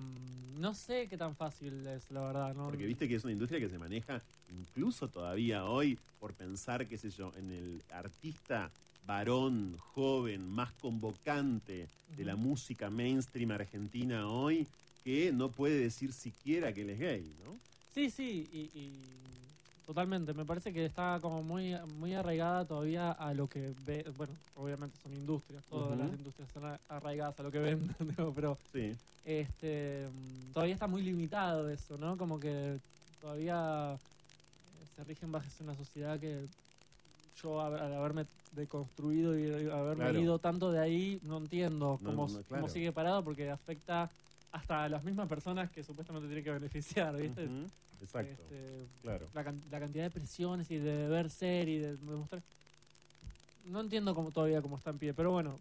no sé qué tan fácil es, la verdad. ¿no? Porque viste que es una industria que se maneja incluso todavía hoy por pensar, qué sé yo, en el artista varón, joven, más convocante de la música mainstream argentina hoy, que no puede decir siquiera que él es gay, ¿no? Sí, sí, y, y totalmente. Me parece que está como muy, muy arraigada todavía a lo que ve. Bueno, obviamente son industrias, todas las industrias están a- arraigadas a lo que venden, pero Sí. este todavía está muy limitado eso, ¿no? Como que todavía eh, se rigen bajo una sociedad que yo al haberme deconstruido y haberme Claro. ido tanto de ahí, no entiendo cómo, no, cómo claro. sigue parado porque afecta hasta a las mismas personas que supuestamente tienen que beneficiar, ¿viste? Ujú. Exacto. Este, Claro. la, la cantidad de presiones y de ver ser y de demostrar. No entiendo cómo todavía cómo está en pie, pero bueno.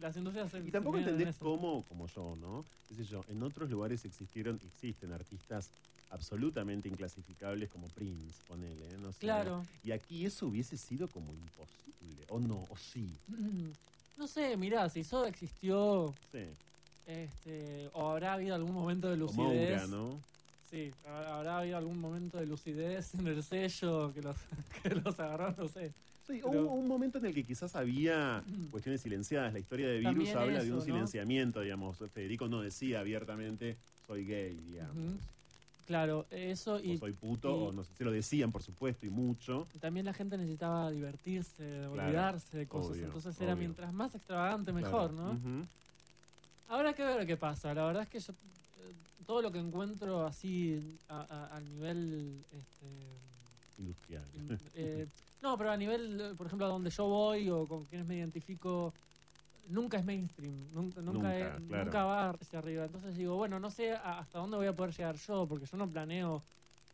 Las industrias se- Y tampoco en entendés cómo, como yo, ¿no? Qué sé yo, en otros lugares existieron, existen artistas absolutamente inclasificables como Prince, ponele, ¿eh? no sé. Claro. Y aquí eso hubiese sido como imposible, o no, o sí. No sé, mirá, si eso existió, Sí. este, o habrá habido algún momento de lucidez. Aura, ¿no? Sí, ha- habrá habido algún momento de lucidez en el sello que los, que los agarró, no sé. Sí, Pero- hubo un momento en el que quizás había cuestiones silenciadas. La historia de Virus También habla de un ¿no? silenciamiento, digamos. Federico no decía abiertamente, soy gay, digamos. Claro, eso y o soy puto, y- o no sé, se lo decían, por supuesto, y mucho. también la gente necesitaba divertirse, Claro, olvidarse de cosas. obvio, Entonces era obvio. mientras más extravagante mejor, Claro. ¿no? Ujú. Habrá que ver qué pasa. La verdad es que yo eh, todo lo que encuentro así a, nivel este, Industrial. in- eh, no, pero a nivel, por ejemplo, a donde yo voy o con quienes me identifico, nunca es mainstream, nunca, nunca, Nunca, es- claro. nunca va hacia arriba. Entonces digo, bueno, no sé a- hasta dónde voy a poder llegar yo, porque yo no planeo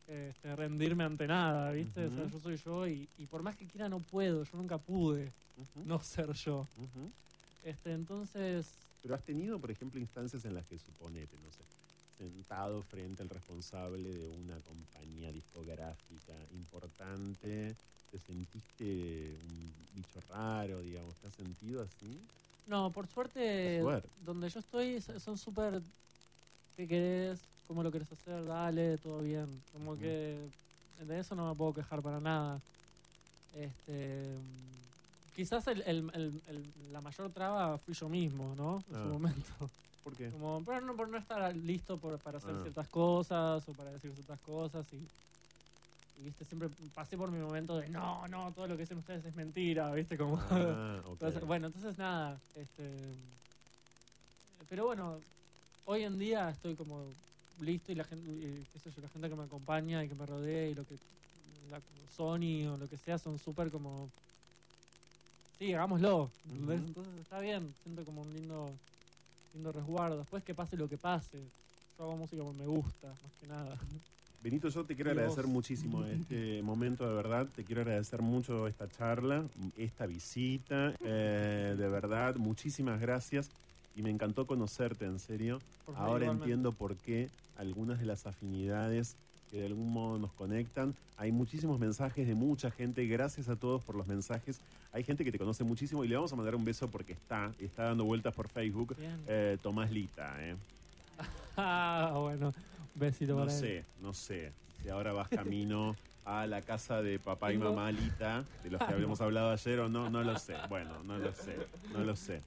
este, rendirme ante nada, ¿viste? O sea, yo soy yo y, y por más que quiera no puedo, yo nunca pude no ser yo. Este, entonces, Pero has tenido, por ejemplo, instancias en las que suponete, no sé, sentado frente al responsable de una compañía discográfica importante, te sentiste un bicho raro, digamos, ¿te has sentido así? No, por suerte, Por suerte. donde yo estoy son súper. ¿Qué querés? ¿Cómo lo querés hacer? Dale, todo bien. Como que de eso no me puedo quejar para nada. Este. Quizás el, el- el- el- la mayor traba fui yo mismo, ¿no? En Ah. su momento. ¿Por qué? Como, pero no, por no estar listo por- para hacer Ah. ciertas cosas o para decir ciertas cosas y, y, viste, siempre pasé por mi momento de no, no, todo lo que dicen ustedes es mentira, viste, como... Ah. Entonces, bueno, entonces nada, este, pero bueno, hoy en día estoy como listo y la gente, y qué sé yo, la gente que me acompaña y que me rodea y lo que la, Sony o lo que sea son súper como sí, hagámoslo. Ujú. Entonces está bien, siento como un lindo lindo resguardo. Después que pase lo que pase, yo hago música porque me gusta, más que nada. Benito, yo te quiero agradecer vos. muchísimo este momento, de verdad. Te quiero agradecer mucho esta charla, esta visita. eh, de verdad, muchísimas gracias. Y me encantó conocerte, en serio. Ahora igualmente. entiendo por qué algunas de las afinidades que de algún modo nos conectan. Hay muchísimos mensajes de mucha gente. Gracias a todos por los mensajes. Hay gente que te conoce muchísimo y le vamos a mandar un beso porque está, está dando vueltas por Facebook. Eh, Tomás Lita, ¿eh? Ah, bueno, un besito No para él. sé, no sé. Si ahora vas camino a la casa de papá y mamá Lita, de los que habíamos hablado ayer o no, no lo sé. Bueno, no lo sé, no lo sé.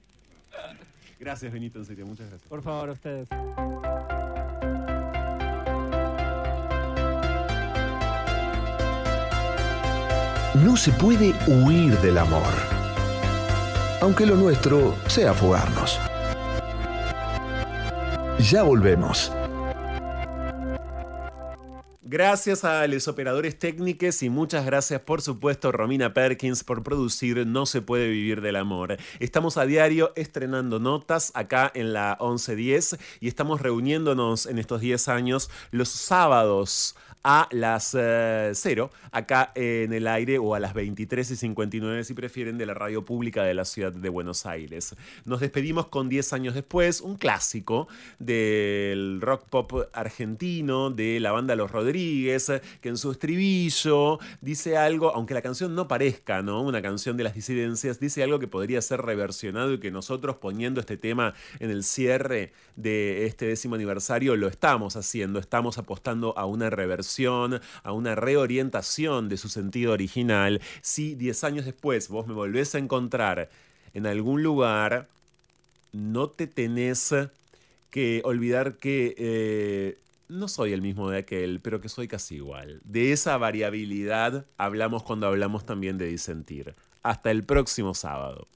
Gracias, Benito, en serio, muchas gracias. Por favor, ustedes. No se puede huir del amor, aunque lo nuestro sea fugarnos. Ya volvemos. Gracias a los operadores técnicos y muchas gracias, por supuesto, Romina Perkins por producir No se puede vivir del amor. Estamos a diario estrenando notas acá en la 1110 y estamos reuniéndonos en estos 10 años los sábados a las 0 acá en el aire o a las 23 y 59 si prefieren de la radio pública de la ciudad de Buenos Aires. Nos despedimos con 10 años después, un clásico del rock pop argentino de la banda Los Rodríguez, que en su estribillo dice algo, aunque la canción no parezca, ¿no? Una canción de las disidencias, dice algo que podría ser reversionado y que nosotros poniendo este tema en el cierre de este décimo aniversario lo estamos haciendo, estamos apostando a una reversión, a una reorientación de su sentido original. Si 10 años después vos me volvés a encontrar en algún lugar, no te tenés que olvidar que eh, no soy el mismo de aquel, pero que soy casi igual. De esa variabilidad hablamos cuando hablamos también de disentir. Hasta el próximo sábado.